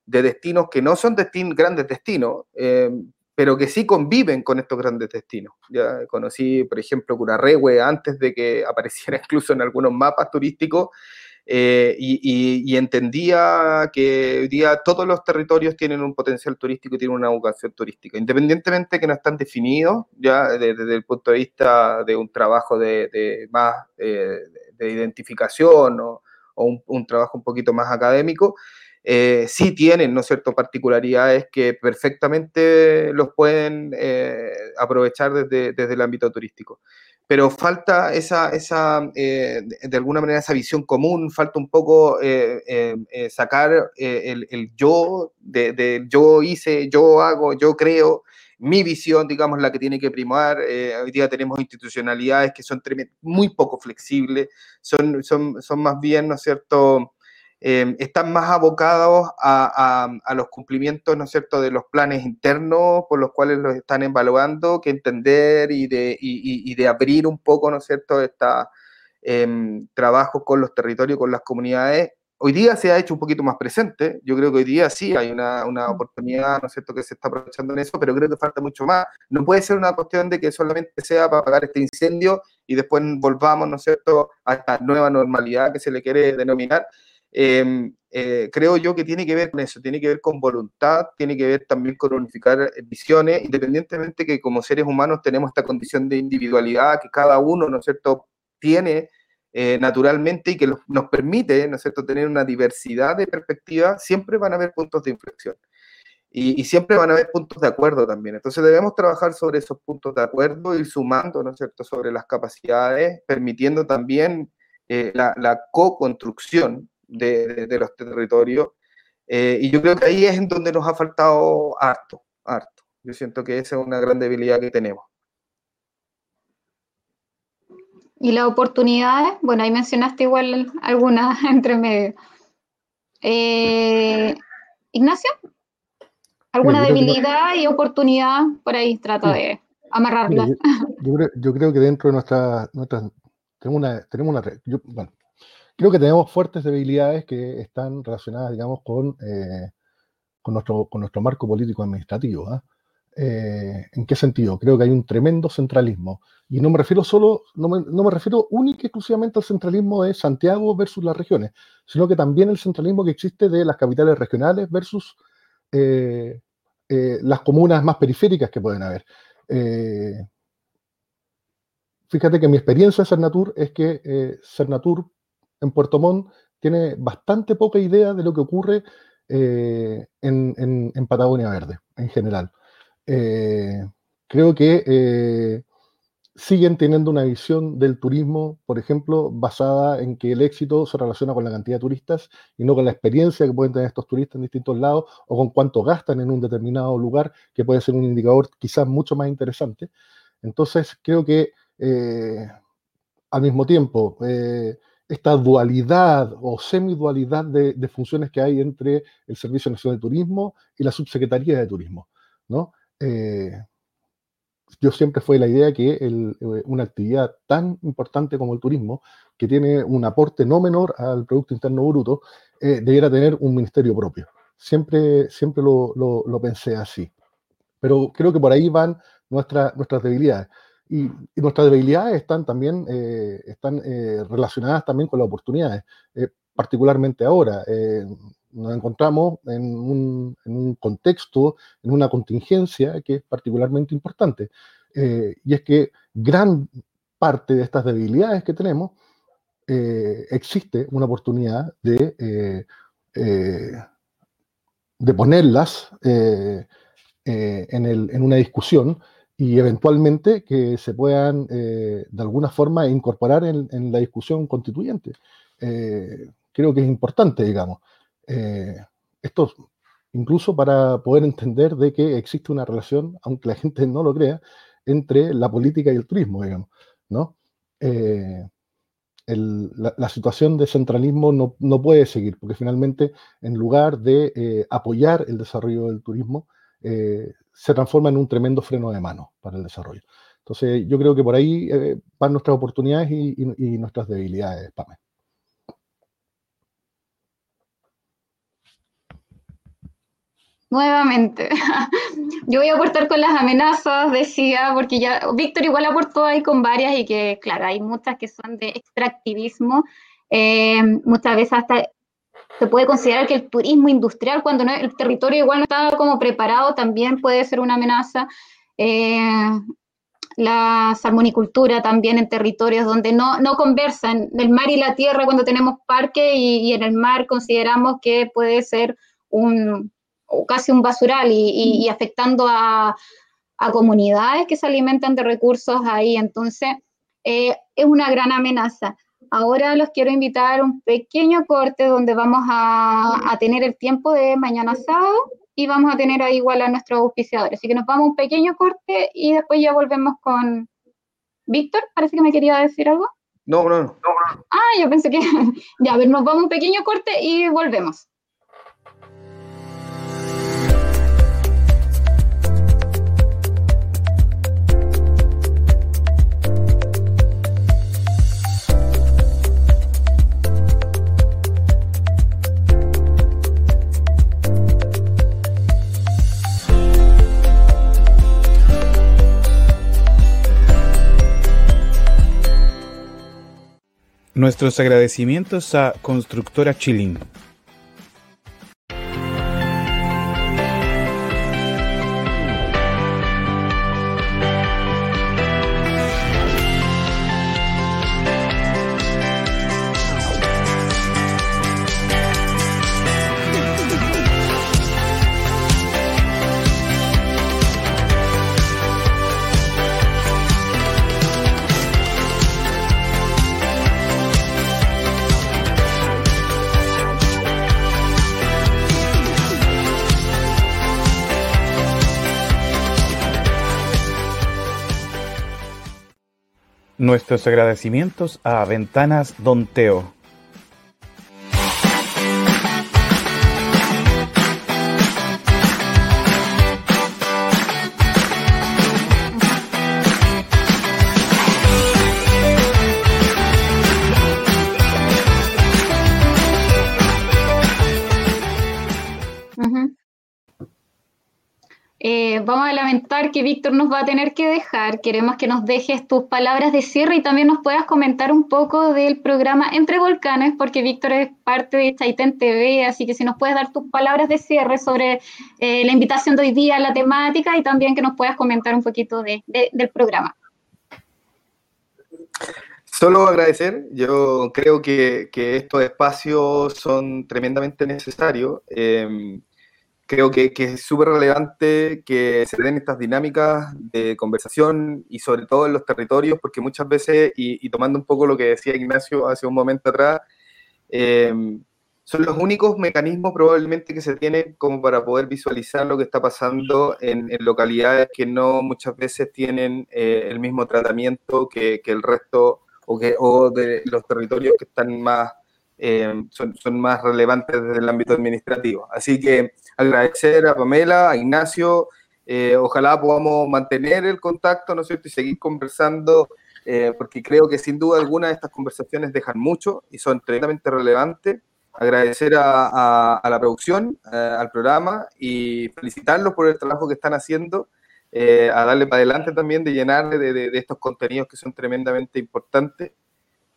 Speaker 4: de destinos que no son grandes destinos, pero que sí conviven con estos grandes destinos. Ya conocí, por ejemplo, Curarrehue antes de que *laughs* apareciera incluso en algunos mapas turísticos, eh, y, entendía que hoy día todos los territorios tienen un potencial turístico y tienen una vocación turística, independientemente que no están definidos ya desde, el punto de vista de un trabajo de, más eh, de identificación o, un, trabajo un poquito más académico, eh, sí tienen, ¿no es cierto?, particularidades que perfectamente los pueden eh, aprovechar desde, desde, el ámbito turístico. Pero falta esa, esa eh, de alguna manera, esa visión común, falta un poco sacar el, el, yo, de, de, yo hice, yo hago, yo creo, mi visión, digamos, la que tiene que primar. hoy día tenemos institucionalidades que son muy poco flexibles, son, son, son más bien, ¿no es cierto?, Em, están más abocados a, los cumplimientos, ¿no es cierto?, de los planes internos por los cuales los están evaluando, que entender y de, de abrir un poco, ¿no es cierto?, esta eh, trabajo con los territorios, con las comunidades. Hoy día se ha hecho un poquito más presente, yo creo que hoy día sí hay una, una oportunidad, ¿no es cierto?, que se está aprovechando en eso, pero creo que falta mucho más. No puede ser una cuestión de que solamente sea para apagar este incendio y después volvamos, ¿no es cierto?, a esta nueva normalidad que se le quiere denominar, Em, eh, creo yo que tiene que ver con eso, tiene que ver con voluntad, tiene que ver también con unificar visiones, independientemente que como seres humanos tenemos esta condición de individualidad que cada uno, ¿no es cierto?, tiene eh, naturalmente y que nos permite, ¿no es cierto?, tener una diversidad de perspectivas, siempre van a haber puntos de inflexión. Y, siempre van a haber puntos de acuerdo también. Entonces debemos trabajar sobre esos puntos de acuerdo, ir sumando, ¿no es cierto?, sobre las capacidades, permitiendo también eh, la, la co-construcción de, los territorios. Eh, y yo creo que ahí es en donde nos ha faltado harto, harto. Yo siento que esa es una gran debilidad que tenemos.
Speaker 1: ¿Y las oportunidades? Bueno, ahí mencionaste igual algunas *laughs* entre medio. Eh, Ignacio, ¿alguna debilidad y oportunidad? Por ahí trato de amarrarla.
Speaker 5: Yo, creo, que dentro de nuestra, nuestra tenemos una, tenemos una bueno, creo que tenemos fuertes debilidades que están relacionadas, digamos, con, eh, con, nuestro, con nuestro marco político administrativo. ¿ah? Eh, ¿En qué sentido? Creo que hay un tremendo centralismo. Y no me refiero solo, no me, no me refiero única y exclusivamente al centralismo de Santiago versus las regiones, sino que también el centralismo que existe de las capitales regionales versus eh, las comunas más periféricas que pueden haber. fíjate que mi experiencia en Cernatur es que Cernatur en Puerto Montt tiene bastante poca idea de lo que ocurre eh, en, Patagonia Verde en general. Eh, creo que eh, siguen teniendo una visión del turismo, por ejemplo, basada en que el éxito se relaciona con la cantidad de turistas y no con la experiencia que pueden tener estos turistas en distintos lados o con cuánto gastan en un determinado lugar, que puede ser un indicador quizás mucho más interesante. Entonces, creo que al mismo tiempo, esta dualidad o semidualidad de, de funciones que hay entre el Servicio Nacional de Turismo y la Subsecretaría de Turismo. ¿no? Eh, yo siempre fue la idea que eh, una actividad tan importante como el turismo, que tiene un aporte no menor al Producto Interno Bruto, eh, debiera tener un ministerio propio. Siempre, siempre lo, lo, lo, pensé así. Pero creo que por ahí van nuestras nuestras debilidades. Y, nuestras debilidades están también eh, están, eh, relacionadas también con las oportunidades, eh, particularmente ahora. nos encontramos en un, en un, contexto, en una contingencia que es particularmente importante. y es que gran parte de estas debilidades que tenemos, existe una oportunidad de, de ponerlas en, el, en una discusión y eventualmente que se puedan eh, de alguna forma incorporar en, la discusión constituyente. Eh, creo que es importante, digamos. Eh, esto incluso para poder entender de que existe una relación, aunque la gente no lo crea, entre la política y el turismo, digamos, ¿no? la, situación de centralismo no, no, puede seguir, porque finalmente, en lugar de apoyar el desarrollo del turismo, se transforma en un tremendo freno de mano para el desarrollo. Entonces, yo creo que por ahí van nuestras oportunidades y, nuestras debilidades, Pame.
Speaker 1: Nuevamente. *laughs* Yo voy a aportar con las amenazas, decía, porque ya Víctor igual aportó ahí con varias y que, claro, hay muchas que son de extractivismo. Eh, muchas veces hasta se puede considerar que el turismo industrial, cuando no, el territorio igual no está como preparado, también puede ser una amenaza. Eh, la salmonicultura también en territorios donde no, no conversan el mar y la tierra cuando tenemos parque y en el mar consideramos que puede ser un, casi un basural y, afectando a, comunidades que se alimentan de recursos ahí. Entonces, eh, es una gran amenaza. Ahora los quiero invitar a un pequeño corte donde vamos a, tener el tiempo de mañana sábado y vamos a tener ahí igual a nuestros auspiciadores. Así que nos vamos a un pequeño corte y después ya volvemos con Víctor. Parece que me quería decir algo.
Speaker 3: No, no, no.
Speaker 1: Ah, yo pensé que. *laughs* ya, a ver, nos vamos a un pequeño corte y volvemos.
Speaker 6: Nuestros agradecimientos a Constructora Chilín. Nuestros agradecimientos a Ventanas Don Teo.
Speaker 1: Vamos a lamentar que Víctor nos va a tener que dejar. Queremos que nos dejes tus palabras de cierre y también nos puedas comentar un poco del programa Entre Volcanes, porque Víctor es parte de Chaitén TV, así que si nos puedes dar tus palabras de cierre sobre eh, la invitación de hoy día, la temática y también que nos puedas comentar un poquito de, del programa.
Speaker 4: Solo agradecer, yo creo que, estos espacios son tremendamente necesarios. Eh, creo que, es súper relevante que se den estas dinámicas de conversación y sobre todo en los territorios, porque muchas veces, y, tomando un poco lo que decía Ignacio hace un momento atrás, eh, son los únicos mecanismos probablemente que se tienen como para poder visualizar lo que está pasando en, localidades que no muchas veces tienen eh, el mismo tratamiento que, el resto o, que, o de los territorios que están más eh, son, son, más relevantes desde el ámbito administrativo. Así que agradecer a Pamela, a Ignacio, eh, ojalá podamos mantener el contacto, ¿no es cierto?, y seguir conversando, eh, porque creo que sin duda alguna estas conversaciones dejan mucho y son tremendamente relevantes. Agradecer a, a, la producción, al programa y felicitarlos por el trabajo que están haciendo. a darle para adelante también de llenar de, de, de estos contenidos que son tremendamente importantes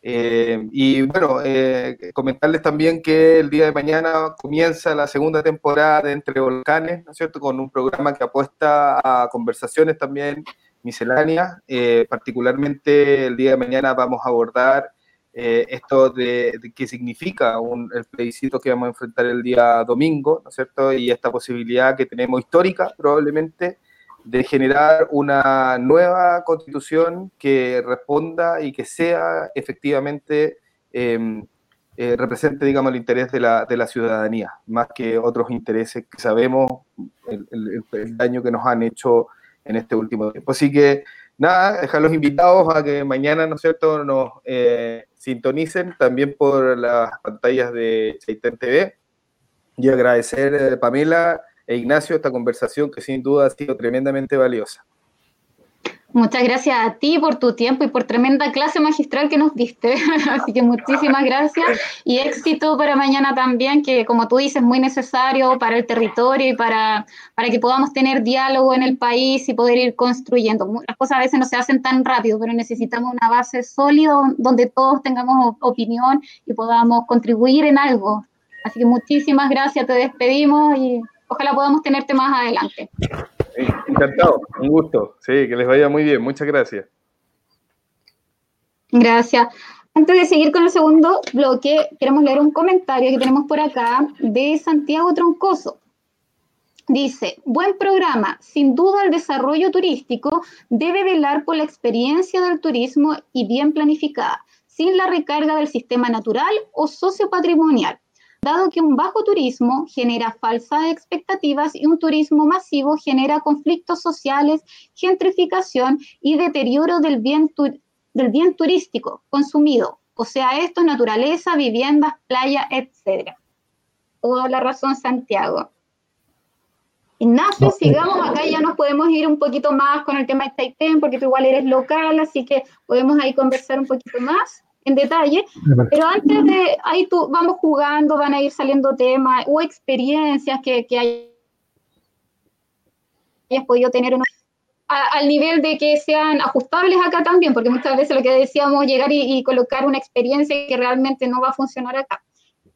Speaker 4: eh, y bueno, eh, comentarles también que el día de mañana comienza la segunda temporada de Entre Volcanes, ¿no es cierto? Con un programa que apuesta a conversaciones también misceláneas. Eh, particularmente el día de mañana vamos a abordar esto de, de, qué significa un, el plebiscito que vamos a enfrentar el día domingo, ¿no es cierto? Y esta posibilidad que tenemos histórica probablemente de generar una nueva constitución que responda y que sea efectivamente, em, eh, represente, digamos, el interés de la, de la, ciudadanía, más que otros intereses que sabemos el, el, daño que nos han hecho en este último tiempo. Así que, nada, dejar los invitados a que mañana, ¿no es cierto?, nos eh, sintonicen también por las pantallas de Chaitén TV y agradecer, eh, Pamela, e Ignacio esta conversación que sin duda ha sido tremendamente valiosa.
Speaker 1: Muchas gracias a ti por tu tiempo y por tremenda clase magistral que nos diste. *laughs* Así que muchísimas gracias y éxito para mañana también, que como tú dices, muy necesario para el territorio y para, para que podamos tener diálogo en el país y poder ir construyendo. Las cosas a veces no se hacen tan rápido, pero necesitamos una base sólida donde todos tengamos opinión y podamos contribuir en algo. Así que muchísimas gracias, te despedimos y ojalá podamos tenerte más adelante.
Speaker 4: Encantado, un gusto. Sí, que les vaya muy bien. Muchas gracias.
Speaker 1: Gracias. Antes de seguir con el segundo bloque, queremos leer un comentario que tenemos por acá de Santiago Troncoso. Dice, buen programa. Sin duda el desarrollo turístico debe velar por la experiencia del turismo y bien planificada, sin la recarga del sistema natural o sociopatrimonial dado que un bajo turismo genera falsas expectativas y un turismo masivo genera conflictos sociales, gentrificación y deterioro del bien, del bien turístico consumido. O sea, esto es naturaleza, viviendas, playa, etc. Toda la razón, Santiago. Ignacio, sigamos acá, ya nos podemos ir un poquito más con el tema de Taitén, porque tú igual eres local, así que podemos ahí conversar un poquito más en detalle, pero antes de ahí tú, vamos jugando, van a ir saliendo temas o experiencias que, que hayas podido tener al nivel de que sean ajustables acá también, porque muchas veces lo que decíamos, llegar y, colocar una experiencia que realmente no va a funcionar acá.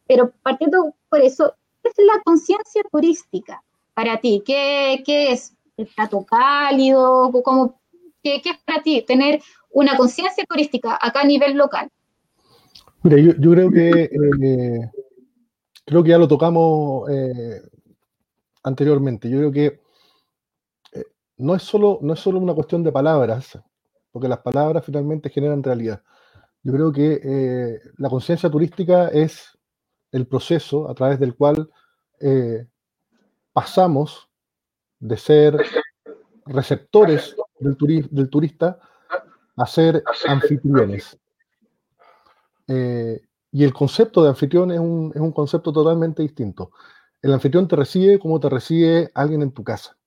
Speaker 1: Pero partiendo por eso, ¿qué es la conciencia turística para ti? ¿Qué, qué es el plato cálido? ¿Cómo, qué, ¿Qué es para ti tener una conciencia turística acá a nivel local?
Speaker 5: Mira, yo, creo que eh, creo que ya lo tocamos eh, anteriormente. Yo creo que eh, no, es solo, no es solo una cuestión de palabras, porque las palabras finalmente generan realidad. Yo creo que la conciencia turística es el proceso a través del cual pasamos de ser receptores del, del turista a ser anfitriones. Eh, y el concepto de anfitrión es un, es un, concepto totalmente distinto. El anfitrión te recibe como te recibe alguien en tu casa.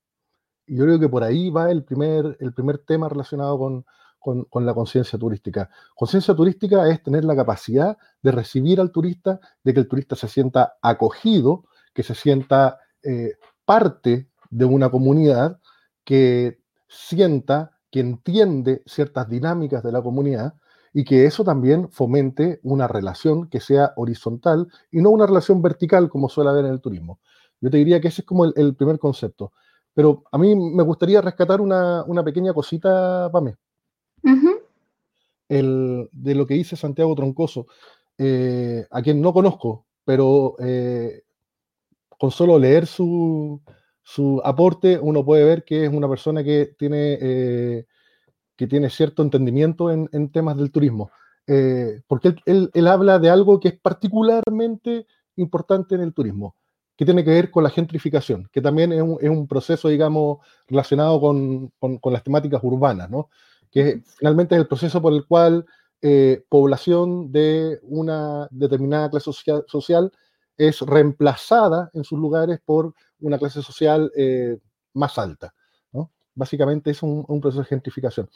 Speaker 5: Y yo creo que por ahí va el primer, el primer tema relacionado con, con, la conciencia turística. Conciencia turística es tener la capacidad de recibir al turista, de que el turista se sienta acogido, que se sienta eh, parte de una comunidad, que sienta, que entiende ciertas dinámicas de la comunidad y que eso también fomente una relación que sea horizontal y no una relación vertical como suele haber en el turismo. Yo te diría que ese es como el, primer concepto. Pero a mí me gustaría rescatar una, pequeña cosita, para el, de lo que dice Santiago Troncoso, eh, a quien no conozco, pero eh, con solo leer su, su, aporte uno puede ver que es una persona que tiene eh, que tiene cierto entendimiento en, temas del turismo, eh, porque él, habla de algo que es particularmente importante en el turismo, que tiene que ver con la gentrificación, que también es un, proceso, digamos, relacionado con, las temáticas urbanas, ¿no? que finalmente es el proceso por el cual eh, población de una determinada clase social, es reemplazada en sus lugares por una clase social eh, más alta básicamente es un, proceso de gentrificación.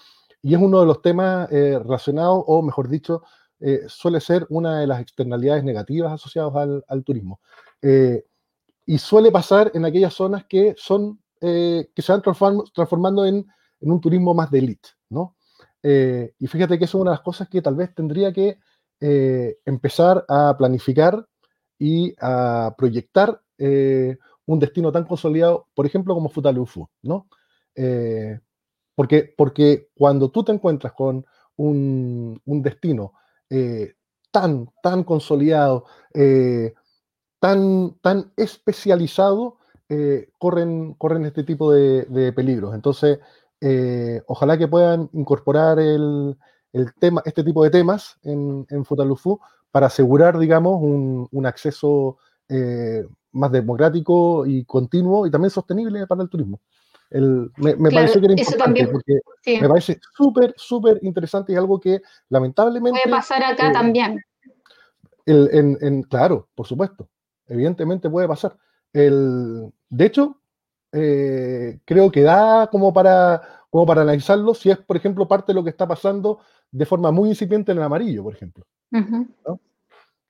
Speaker 5: Y es uno de los temas eh, relacionados, o mejor dicho, eh, suele ser una de las externalidades negativas asociadas al, turismo. Eh, y suele pasar en aquellas zonas que son que se van transformando en, un turismo más de élite, ¿no? y fíjate que eso es una de las cosas que tal vez tendría que empezar a planificar y a proyectar un destino tan consolidado, por ejemplo, como Futalufu, ¿no? Eh, porque, porque cuando tú te encuentras con un, destino eh, tan, tan consolidado, eh, tan, tan especializado, corren, corren este tipo de, peligros. Entonces, ojalá que puedan incorporar el, tema, este tipo de temas en, en Futalufu para asegurar, digamos, un, un acceso más democrático y continuo y también sostenible para el turismo me, me pareció que era importante porque me parece súper, súper interesante y algo que lamentablemente...
Speaker 1: Puede pasar acá eh, también.
Speaker 5: en, claro, por supuesto, evidentemente puede pasar. El, de hecho, eh, creo que da como para, como para analizarlo si es, por ejemplo, parte de lo que está pasando de forma muy incipiente en el amarillo, por ejemplo.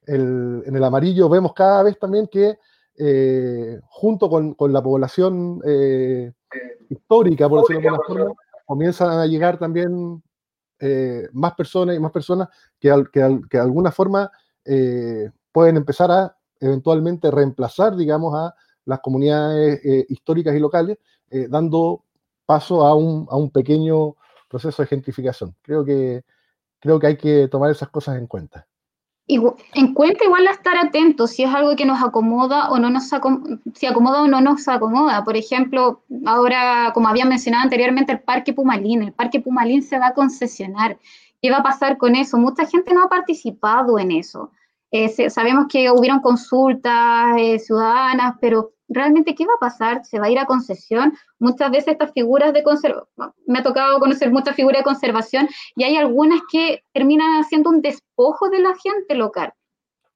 Speaker 5: en el amarillo vemos cada vez también que eh, junto con, con, la población eh, histórica, por decirlo de alguna forma, comienzan a llegar también más personas y más personas que, que, que de alguna forma pueden empezar a eventualmente reemplazar, digamos, a las comunidades eh, históricas y locales, eh, dando paso a un, a un, pequeño proceso de gentrificación. Creo que, creo que hay que tomar esas cosas en cuenta.
Speaker 1: En cuenta igual a estar atentos si es algo que nos acomoda o no nos acomoda, si acomoda o no nos acomoda. Por ejemplo, ahora, como había mencionado anteriormente, el Parque Pumalín. El Parque Pumalín se va a concesionar. ¿Qué va a pasar con eso? Mucha gente no ha participado en eso. Eh, sabemos que hubieron consultas eh, ciudadanas, pero realmente ¿qué va a pasar? ¿Se va a ir a concesión? Muchas veces estas figuras de conservación, me ha tocado conocer muchas figuras de conservación y hay algunas que terminan haciendo un despojo de la gente local,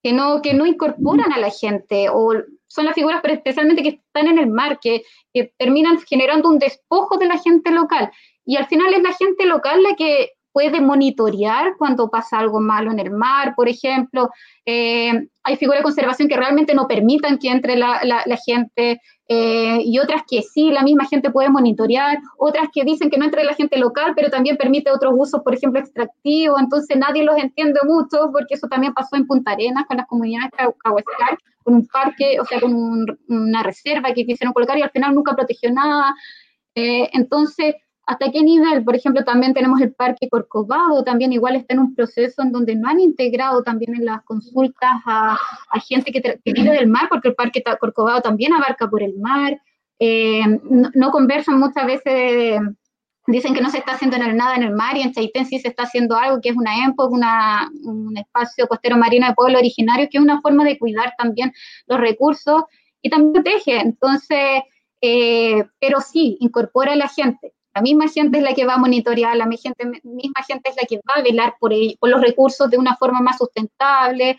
Speaker 1: que no, que no incorporan a la gente o son las figuras especialmente que están en el mar, que, que terminan generando un despojo de la gente local. Y al final es la gente local la que puede monitorear cuando pasa algo malo en el mar, por ejemplo. Eh, hay figuras de conservación que realmente no permitan que entre la, gente eh, y otras que sí, la misma gente puede monitorear, otras que dicen que no entre la gente local, pero también permite otros usos, por ejemplo, extractivos, entonces nadie los entiende mucho, porque eso también pasó en Punta Arenas con las comunidades Cahuescal, con un parque, o sea, con una reserva que quisieron colocar y al final nunca protegió nada. Eh, entonces, ¿Hasta qué nivel? Por ejemplo, también tenemos el Parque Corcovado, también igual está en un proceso en donde no han integrado también en las consultas a, gente que, vive del mar, porque el Parque Corcovado también abarca por el mar. Eh, no, conversan muchas veces, dicen que no se está haciendo nada en el mar y en Chaitén sí se está haciendo algo, que es una EMPO, una, un espacio costero marino de pueblo originario, que es una forma de cuidar también los recursos y también protege. Entonces, eh, pero sí, incorpora a la gente. La misma gente es la que va a monitorear, la misma gente es la que va a velar por, por los recursos de una forma más sustentable.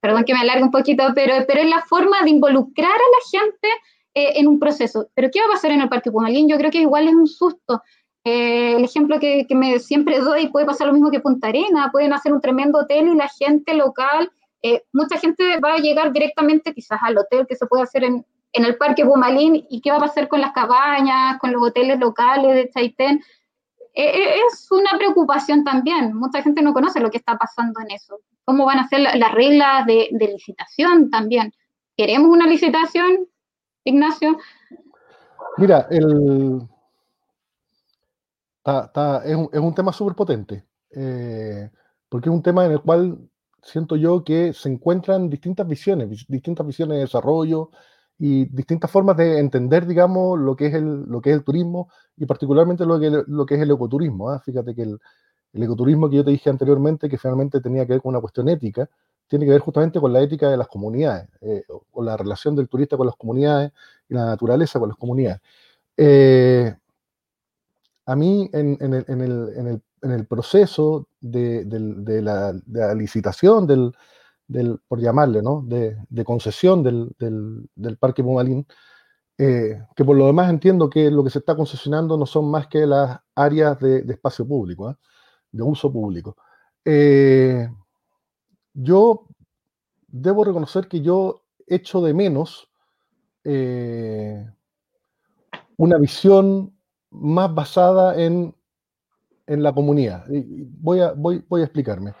Speaker 1: Perdón que me alargue un poquito, pero, pero es la forma de involucrar a la gente eh, en un proceso. Pero ¿qué va a pasar en el Parque Pumalín? Yo creo que igual es un susto. Eh, el ejemplo que, que, me siempre doy, puede pasar lo mismo que Punta Arena, pueden hacer un tremendo hotel y la gente local, eh, mucha gente va a llegar directamente quizás al hotel que se puede hacer en, en el Parque Bumalín y qué va a pasar con las cabañas, con los hoteles locales de Chaitén. E, e, es una preocupación también. Mucha gente no conoce lo que está pasando en eso. ¿Cómo van a ser las reglas de, licitación también? ¿Queremos una licitación, Ignacio?
Speaker 5: Mira, el, es, un, tema súper potente, eh, porque es un tema en el cual siento yo que se encuentran distintas visiones, distintas visiones de desarrollo, y distintas formas de entender, digamos, lo que es el, lo que es el turismo y particularmente lo que, lo que es el ecoturismo. ¿ah? Fíjate que el, el, ecoturismo que yo te dije anteriormente, que finalmente tenía que ver con una cuestión ética, tiene que ver justamente con la ética de las comunidades, eh, con la relación del turista con las comunidades y la naturaleza con las comunidades. Eh, a mí, en, en, el, en, el, en, el, proceso de, de, de la licitación del, por llamarle, ¿no? de, concesión del, del, Parque Pumalín, eh, que por lo demás entiendo que lo que se está concesionando no son más que las áreas de, espacio público, ¿eh? de uso público. Eh, yo debo reconocer que yo echo de menos una visión más basada en, en la comunidad. Voy a, voy, voy a explicarme.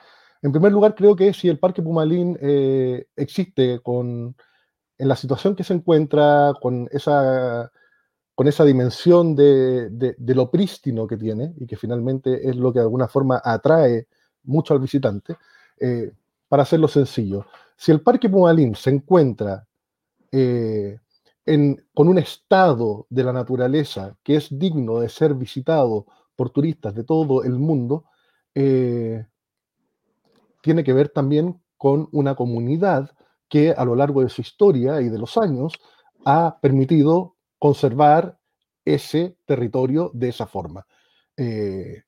Speaker 5: En primer lugar, creo que si el Parque Pumalín eh, existe con, en la situación que se encuentra, con esa, con esa dimensión de, lo prístino que tiene y que finalmente es lo que de alguna forma atrae mucho al visitante, eh, para hacerlo sencillo, si el Parque Pumalín se encuentra eh, en, con un estado de la naturaleza que es digno de ser visitado por turistas de todo el mundo, tiene que ver también con una comunidad que a lo largo de su historia y de los años ha permitido conservar ese territorio de esa forma. Eh,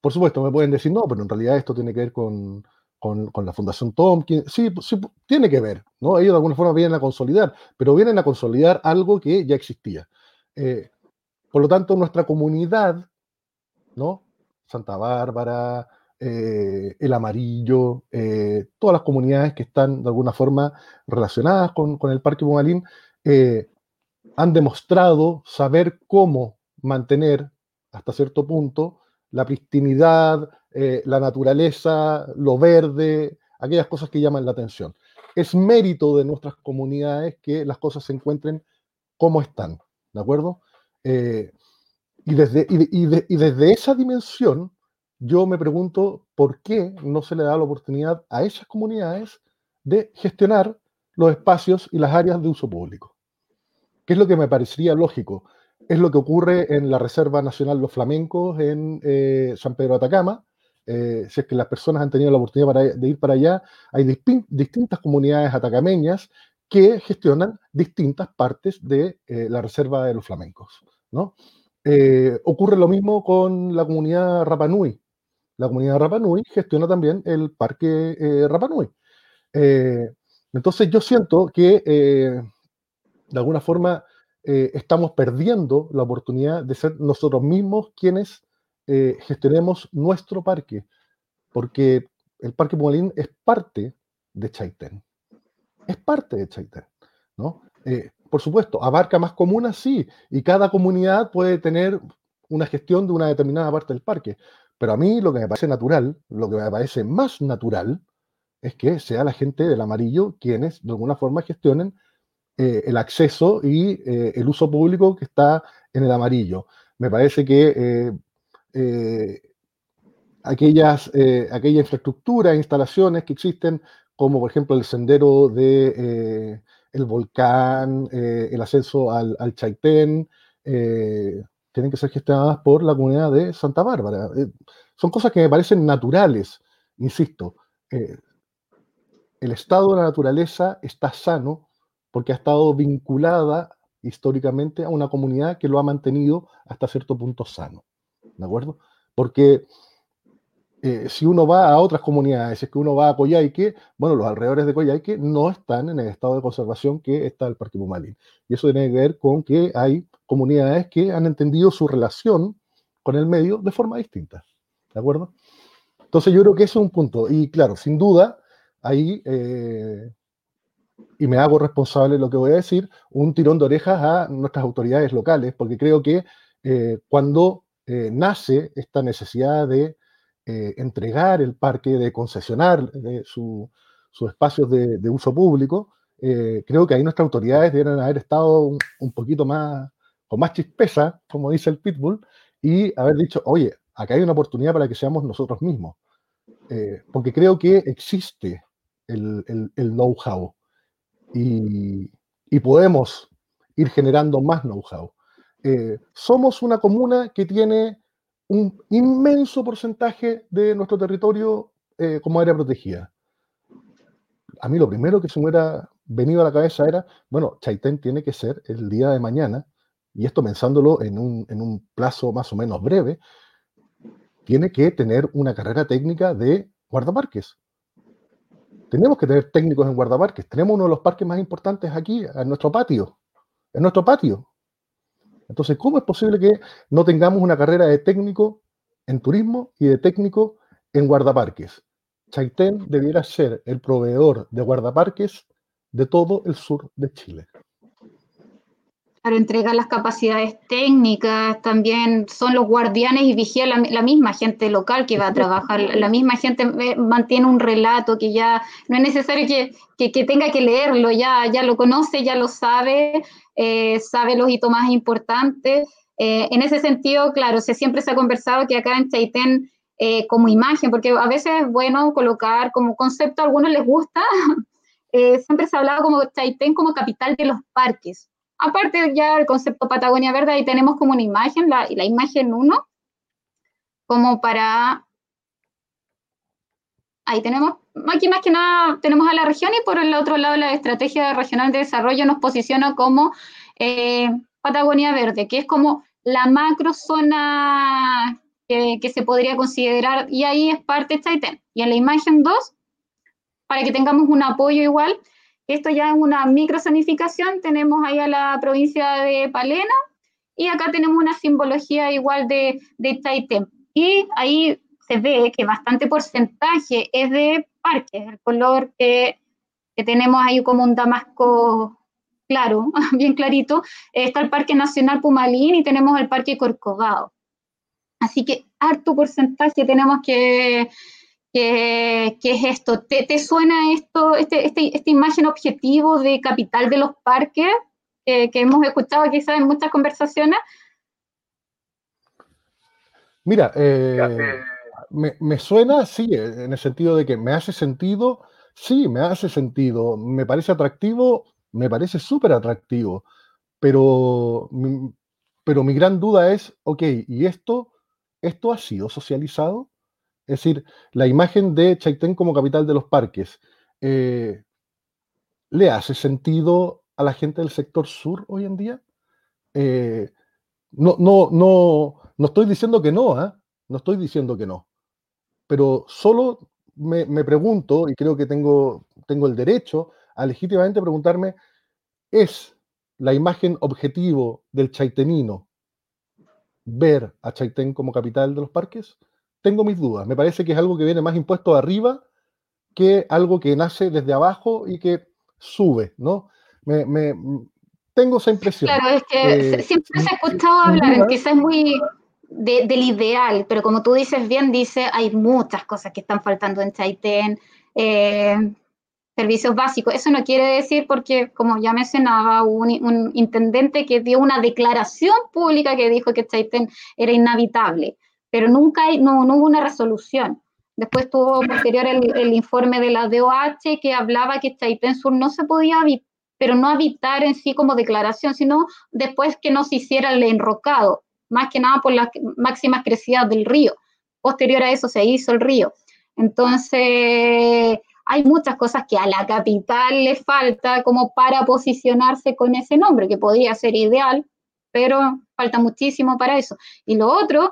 Speaker 5: por supuesto, me pueden decir, no, pero en realidad esto tiene que ver con, la Fundación Tompkins, sí, sí, tiene que ver, ¿no? Ellos de alguna forma vienen a consolidar, pero vienen a consolidar algo que ya existía. Eh, por lo tanto, nuestra comunidad, ¿no? Santa Bárbara, eh, El Amarillo, eh, todas las comunidades que están de alguna forma relacionadas con, el Parque Pumalín, han demostrado saber cómo mantener hasta cierto punto la pristinidad, eh, la naturaleza, lo verde, aquellas cosas que llaman la atención. Es mérito de nuestras comunidades que las cosas se encuentren como están, ¿de acuerdo? Eh, y, desde, y, desde esa dimensión, yo me pregunto por qué no se le da la oportunidad a esas comunidades de gestionar los espacios y las áreas de uso público. ¿Qué es lo que me parecería lógico? Es lo que ocurre en la Reserva Nacional Los Flamencos en eh, San Pedro Atacama. Eh, si es que las personas han tenido la oportunidad de ir para allá, hay distintas comunidades atacameñas que gestionan distintas partes de eh, la Reserva de los Flamencos. ¿no? ocurre lo mismo con la comunidad Rapanui. La comunidad Rapanui gestiona también el Parque Rapanui. entonces yo siento que de alguna forma eh, estamos perdiendo la oportunidad de ser nosotros mismos quienes eh, gestionemos nuestro parque, porque el Parque Pumalín es parte de Chaitén. Es parte de Chaitén, ¿no? Eh, por supuesto, abarca más comunas, sí, y cada comunidad puede tener una gestión de una determinada parte del parque. Pero a mí lo que me parece natural, lo que me parece más natural, es que sea la gente del amarillo quienes de alguna forma gestionen eh, el acceso y eh, el uso público que está en el amarillo. Me parece que eh, aquellas, aquella infraestructura, instalaciones que existen, como por ejemplo el sendero de el volcán, el ascenso al, al Chaitén, tienen que ser gestionadas por la comunidad de Santa Bárbara. son cosas que me parecen naturales, insisto. el estado de la naturaleza está sano porque ha estado vinculada históricamente a una comunidad que lo ha mantenido hasta cierto punto sano. ¿De acuerdo? Porque eh, si uno va a otras comunidades, si es que uno va a Coyhaique, bueno, los alrededores de Coyhaique no están en el estado de conservación que está el Parque Pumalín. Y eso tiene que ver con que hay comunidades que han entendido su relación con el medio de forma distinta. ¿De acuerdo? Entonces yo creo que ese es un punto. Y claro, sin duda, ahí eh, y me hago responsable de lo que voy a decir, un tirón de orejas a nuestras autoridades locales, porque creo que eh, cuando eh, nace esta necesidad de entregar el parque, de concesionar sus espacios de, uso público, creo que ahí nuestras autoridades deben haber estado un, poquito más, con más chispeza, como dice el Pitbull, y haber dicho, oye, acá hay una oportunidad para que seamos nosotros mismos. porque creo que existe el, el know-how y, podemos ir generando más know-how. Eh, somos una comuna que tiene un inmenso porcentaje de nuestro territorio eh, como área protegida. A mí lo primero que se me hubiera venido a la cabeza era, bueno, Chaitén tiene que ser el día de mañana, y esto pensándolo en un, en un plazo más o menos breve, tiene que tener una carrera técnica de guardaparques. Tenemos que tener técnicos en guardaparques. Tenemos uno de los parques más importantes aquí, en nuestro patio. En nuestro patio. Entonces, ¿cómo es posible que no tengamos una carrera de técnico en turismo y de técnico en guardaparques? Chaitén debiera ser el proveedor de guardaparques de todo el sur de Chile
Speaker 1: para entregar las capacidades técnicas, también son los guardianes y vigía la, misma gente local que va a trabajar, la misma gente eh, mantiene un relato que ya no es necesario que, tenga que leerlo, ya, ya lo conoce, ya lo sabe, eh, sabe los hitos más importantes. Eh, en ese sentido, claro, se, siempre se ha conversado que acá en Chaitén, como imagen, porque a veces es bueno colocar como concepto, a algunos les gusta, *laughs* siempre se ha hablado como Chaitén como capital de los parques Aparte ya el concepto Patagonia Verde, ahí tenemos como una imagen, la, imagen 1, como para... Ahí tenemos, aquí más que nada tenemos a la región y por el otro lado la estrategia regional de desarrollo nos posiciona como eh, Patagonia Verde, que es como la macro zona que, se podría considerar y ahí es parte de Chaitén. Y en la imagen 2 para que tengamos un apoyo igual. Esto ya es una microzonificación, tenemos ahí a la provincia de Palena y acá tenemos una simbología igual de, de Chaitén. Y ahí se ve que bastante porcentaje es de parques, el color que, que tenemos ahí como un damasco claro, *laughs* bien clarito, está el Parque Nacional Pumalín y tenemos el Parque Corcovado. Así que harto porcentaje tenemos que, que, es esto. ¿Te, suena esto, este, este, esta imagen objetivo de capital de los parques que hemos escuchado quizás en muchas conversaciones?
Speaker 5: Mira, eh, me, me, suena, sí, en el sentido de que me hace sentido, sí, me hace sentido, me parece atractivo, me parece súper atractivo, pero, pero mi gran duda es, ok, ¿y esto, esto ha sido socializado? Es decir, la imagen de Chaitén como capital de los parques, eh, ¿le hace sentido a la gente del sector sur hoy en día? Eh, no, no, no, no estoy diciendo que no, ¿ah? no estoy diciendo que no, pero solo me, pregunto, y creo que tengo, tengo el derecho a legítimamente preguntarme, ¿es la imagen objetivo del chaitenino ver a Chaitén como capital de los parques? Tengo mis dudas. Me parece que es algo que viene más impuesto de arriba que algo que nace desde abajo y que sube, ¿no? Me, me, tengo esa impresión.
Speaker 1: Claro, es que eh, siempre se ha escuchado hablar, quizás es muy del ideal, pero como tú dices bien, dice, hay muchas cosas que están faltando en Chaitén. Eh, servicios básicos. Eso no quiere decir porque, como ya mencionaba, un, un intendente que dio una declaración pública que dijo que Chaitén era inhabitable, pero nunca hay, no, no hubo una resolución. Después tuvo posterior el, el, informe de la DOH que hablaba que Chaitén Sur no se podía habitar, pero no habitar en sí como declaración, sino después que no se hiciera el enrocado, más que nada por las máximas crecidas del río. Posterior a eso se hizo el río. Entonces, hay muchas cosas que a la capital le falta como para posicionarse con ese nombre, que podría ser ideal, pero falta muchísimo para eso. Y lo otro,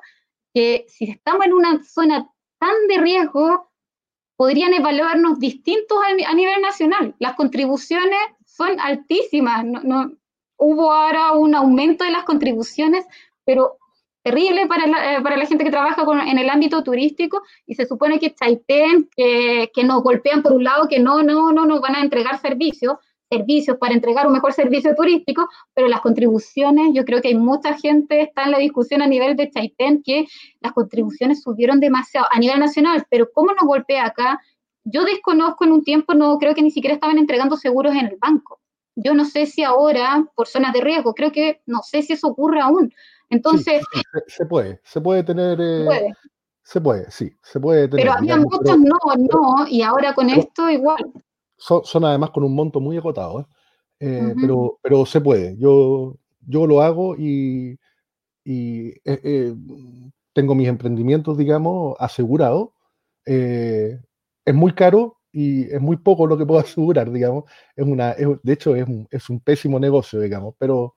Speaker 1: que si estamos en una zona tan de riesgo, podrían evaluarnos distintos a, nivel nacional. Las contribuciones son altísimas. No, hubo ahora un aumento de las contribuciones, pero terrible para la, eh, para la gente que trabaja en el ámbito turístico y se supone que Chaitén, que, que nos golpean por un lado, que no, no, no nos van a entregar servicios, servicios para entregar un mejor servicio turístico, pero las contribuciones, yo creo que hay mucha gente, está en la discusión a nivel de Chaitén, que las contribuciones subieron demasiado a nivel nacional, pero ¿cómo nos golpea acá? Yo desconozco en un tiempo, no creo que ni siquiera estaban entregando seguros en el banco. Yo no sé si ahora, por zonas de riesgo, creo que no sé si eso ocurre aún, entonces...
Speaker 5: se, puede, se puede tener... Eh, se puede, sí, se puede tener.
Speaker 1: Pero había muchos no, no, y ahora con esto igual.
Speaker 5: Son, además con un monto muy agotado, ¿eh? Eh, pero, pero se puede. Yo, yo lo hago y, y tengo mis emprendimientos, digamos, asegurados. es muy caro y es muy poco lo que puedo *laughs* asegurar, digamos. Es una, de hecho, es un, es un pésimo negocio, digamos, pero,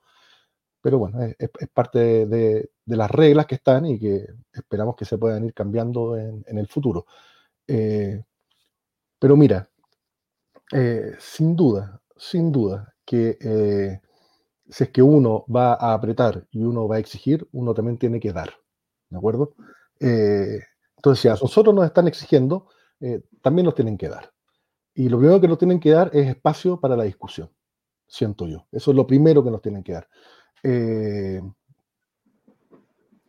Speaker 5: pero bueno, es, parte de, las reglas que están y que esperamos que se puedan ir cambiando en, el futuro. Eh, pero mira, eh, sin duda, sin duda, que eh, si es que uno va a apretar y uno va a exigir, uno también tiene que dar, ¿de acuerdo? entonces, si a nosotros nos están exigiendo, también nos tienen que dar. Y lo primero que nos tienen que dar es espacio para la discusión, siento yo. Eso es lo primero que nos tienen que dar. Eh,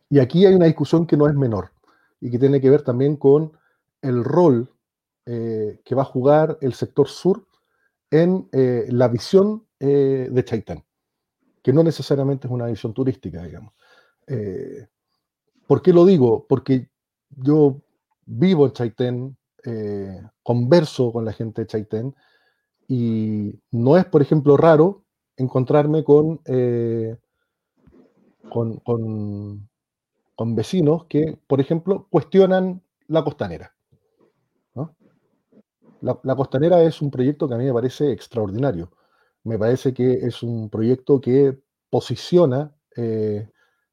Speaker 5: y aquí hay una discusión que no es menor y que tiene que ver también con el rol eh, que va a jugar el sector sur en eh, la visión de Chaitén, que no necesariamente es una visión turística, digamos. ¿Por qué lo digo? Porque yo vivo en Chaitén, converso con la gente de Chaitén, y no es, por ejemplo, raro encontrarme con, eh, con, con, vecinos que, por ejemplo, cuestionan la costanera. La, costanera es un proyecto que a mí me parece extraordinario. Me parece que es un proyecto que posiciona eh,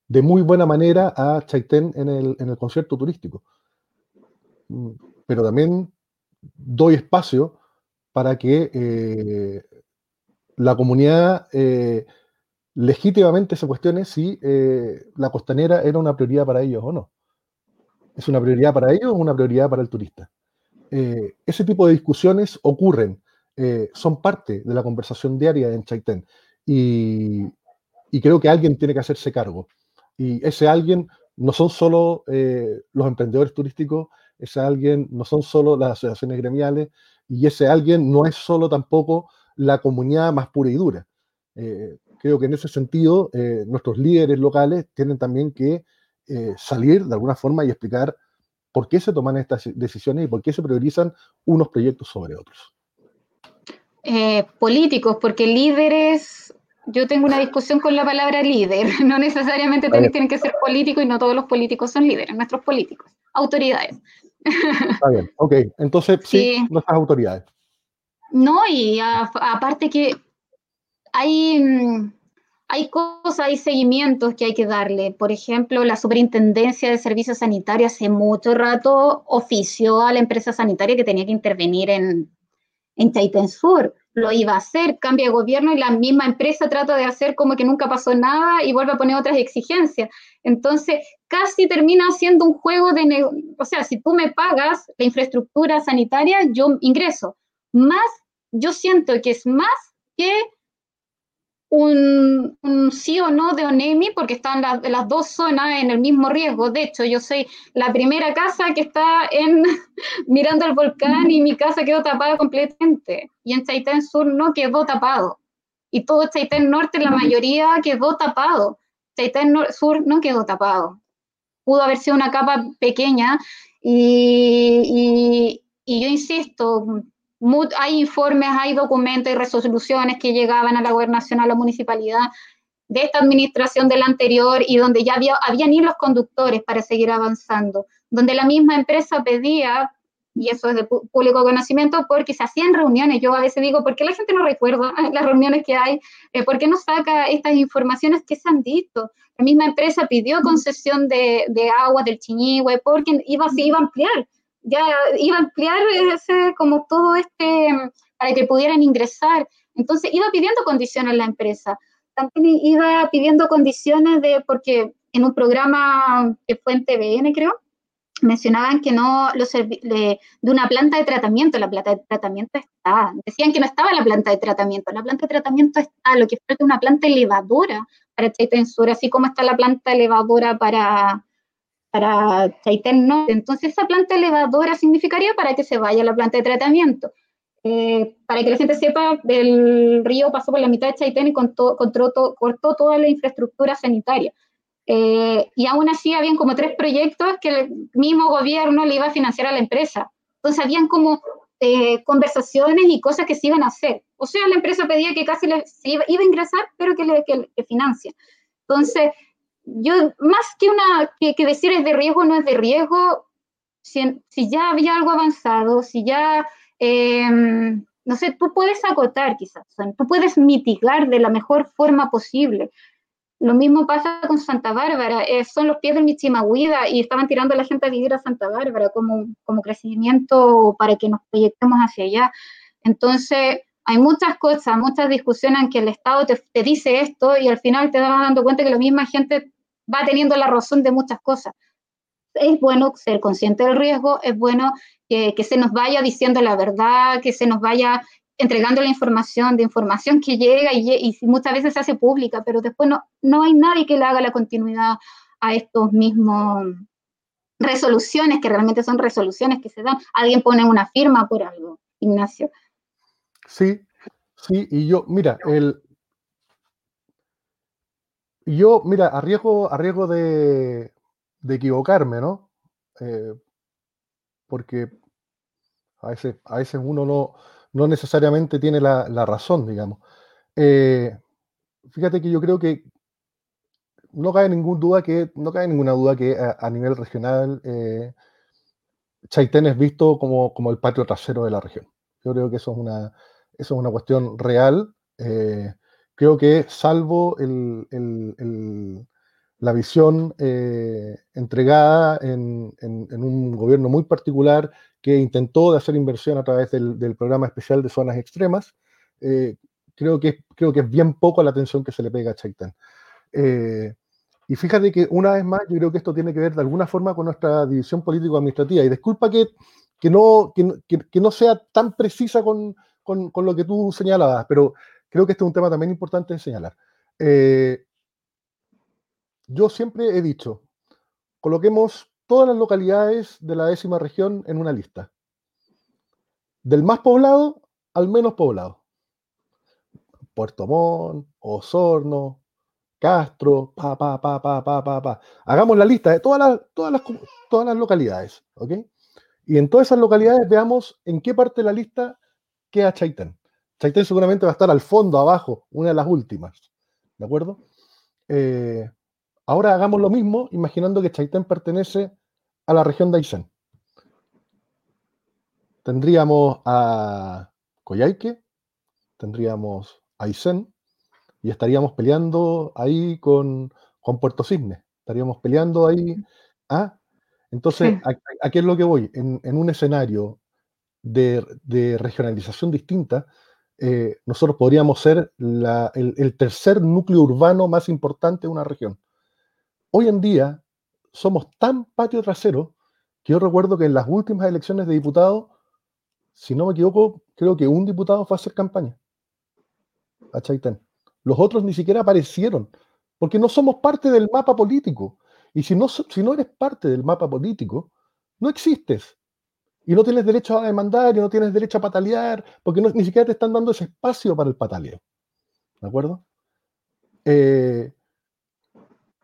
Speaker 5: de muy buena manera a Chaitén en el, en el concierto turístico. Mm, pero también doy espacio para que eh, la comunidad eh, legítimamente se cuestione si la costanera era una prioridad para ellos o no. ¿Es una prioridad para ellos o una prioridad para el turista? Ese tipo de discusiones ocurren, son parte de la conversación diaria en Chaitén. Y, creo que alguien tiene que hacerse cargo. Y ese alguien no son solo eh, los emprendedores turísticos, ese alguien no son solo las asociaciones gremiales y ese alguien no es solo tampoco la comunidad más pura y dura. Eh, creo que en ese sentido eh, nuestros líderes locales tienen también que salir de alguna forma y explicar por qué se toman estas decisiones y por qué se priorizan unos proyectos sobre otros.
Speaker 1: políticos, porque líderes yo tengo una discusión con la palabra líder. *laughs* No necesariamente tienen, que ser políticos y no todos los políticos son líderes, nuestros políticos, autoridades. *laughs*
Speaker 5: Está bien, ok. Entonces, sí, nuestras autoridades.
Speaker 1: No, y aparte que hay, mm, hay cosas, hay seguimientos que hay que darle. Por ejemplo, la Superintendencia de Servicios Sanitarios hace mucho rato ofició a la empresa sanitaria que tenía que intervenir en, en Chaitén Sur lo iba a hacer, cambia de gobierno y la misma empresa trata de hacer como que nunca pasó nada y vuelve a poner otras exigencias. Entonces, casi termina siendo un juego de, o sea, si tú me pagas la infraestructura sanitaria, yo ingreso. Más, yo siento que es más que un, sí o no de ONEMI, porque están las dos zonas en el mismo riesgo. De hecho, yo soy la primera casa que está en, *laughs* mirando el volcán y mi casa quedó tapada completamente. Y en Chaitén Sur no quedó tapado. Y todo Chaitén Norte, la mayoría quedó tapado. Chaitén Sur no quedó tapado. Pudo haber sido una capa pequeña y, y yo insisto, hay informes, hay documentos y resoluciones que llegaban a la gobernación, a la municipalidad de esta administración de la anterior y donde ya había, habían los conductores para seguir avanzando, donde la misma empresa pedía, y eso es de público conocimiento, porque se hacían reuniones. Yo a veces digo, ¿por qué la gente no recuerda *laughs* las reuniones que hay? Eh, ¿Por qué no saca estas informaciones que se han visto? La misma empresa pidió concesión de, de agua del Chiñihue porque iba, se iba a ampliar ya iba a ampliar ese, como todo este, para que pudieran ingresar. Entonces iba pidiendo condiciones la empresa. También iba pidiendo condiciones de, porque en un programa que fue en TVN, creo, mencionaban que no, los, de, de una planta de tratamiento, la planta de tratamiento está, decían que no estaba la planta de tratamiento, la planta de tratamiento está, lo que falta es una planta elevadora para Chaitén Sur, así como está la planta elevadora para, para Chaitén no. Entonces esa planta elevadora significaría para que se vaya la planta de tratamiento. Eh, para que la gente sepa, el río pasó por la mitad de Chaitén y cortó, cortó toda la infraestructura sanitaria. Eh, y aún así habían como tres proyectos que el mismo gobierno le iba a financiar a la empresa. Entonces habían como eh, conversaciones y cosas que se iban a hacer. O sea, la empresa pedía que casi le, iba, a ingresar, pero que, le, que, que. Entonces, yo más que una que, decir es de riesgo no es de riesgo, si, ya había algo avanzado, si ya, em, no sé, tú puedes acotar quizás, tú puedes mitigar de la mejor forma posible. Lo mismo pasa con Santa Bárbara, eh, son los pies del Michimahuida y estaban tirando a la gente a vivir a Santa Bárbara como, como crecimiento para que nos proyectemos hacia allá. Entonces, hay muchas cosas, muchas discusiones en que el Estado te, te, dice esto y al final te vas dando cuenta que la misma gente va teniendo la razón de muchas cosas. Es bueno ser consciente del riesgo, es bueno que, se nos vaya diciendo la verdad, que se nos vaya entregando la información, de información que llega y, muchas veces se hace pública, pero después no, no hay nadie que le haga la continuidad a estos mismos resoluciones, que realmente son resoluciones que se dan. Alguien pone una firma por algo, Ignacio.
Speaker 5: Sí, sí, y yo, mira, el, yo, mira, a riesgo, de, equivocarme, ¿no? Eh, porque a veces, a veces uno no, no necesariamente tiene la, razón, digamos. Eh, fíjate que yo creo que no cabe, ningún duda que, no cabe ninguna duda que a, nivel regional eh, Chaitén es visto como, como, el patio trasero de la región. Yo creo que eso es una, eso es una cuestión real. Creo que salvo la visión eh, entregada en, un gobierno muy particular que intentó de hacer inversión a través del, programa especial de zonas extremas, eh, creo, que, creo que es bien poco la atención que se le pega a Chaitén. Eh, y fíjate que una vez más, yo creo que esto tiene que ver de alguna forma con nuestra división político-administrativa. Y disculpa que, que no, que, no sea tan precisa con, con, con, lo que tú señalabas, pero creo que este es un tema también importante de señalar. Eh, yo siempre he dicho, coloquemos todas las localidades de la décima región en una lista. Del más poblado al menos poblado. Puerto Montt, Osorno, Castro, pa, pa, pa, pa, pa, pa, pa. Hagamos la lista de todas las, todas las, todas las localidades, ¿ok? Y en todas esas localidades veamos en qué parte de la lista queda Chaitén. Chaitén seguramente va a estar al fondo, abajo, una de las últimas, ¿de acuerdo? Eh, Ahora hagamos lo mismo, imaginando que Chaitén pertenece a la región de Aysén. Tendríamos a Coyhaique, tendríamos a Aysén, y estaríamos peleando ahí con, Puerto Cisne. Estaríamos peleando ahí. ¿ah? Entonces, *laughs* ¿a, qué es lo que voy? En, un escenario de, regionalización distinta, eh, nosotros podríamos ser el, tercer núcleo urbano más importante de una región hoy en día somos tan patio trasero que yo recuerdo que en las últimas elecciones de diputados, si no me equivoco, creo que un diputado fue a hacer campaña a Chaitén. Los otros ni siquiera aparecieron, porque no somos parte del mapa político. Y si no, si no eres parte del mapa político, no existes. Y no tienes derecho a demandar y no tienes derecho a patalear, porque ni siquiera te están dando ese espacio para el pataleo. ¿De acuerdo? Eh,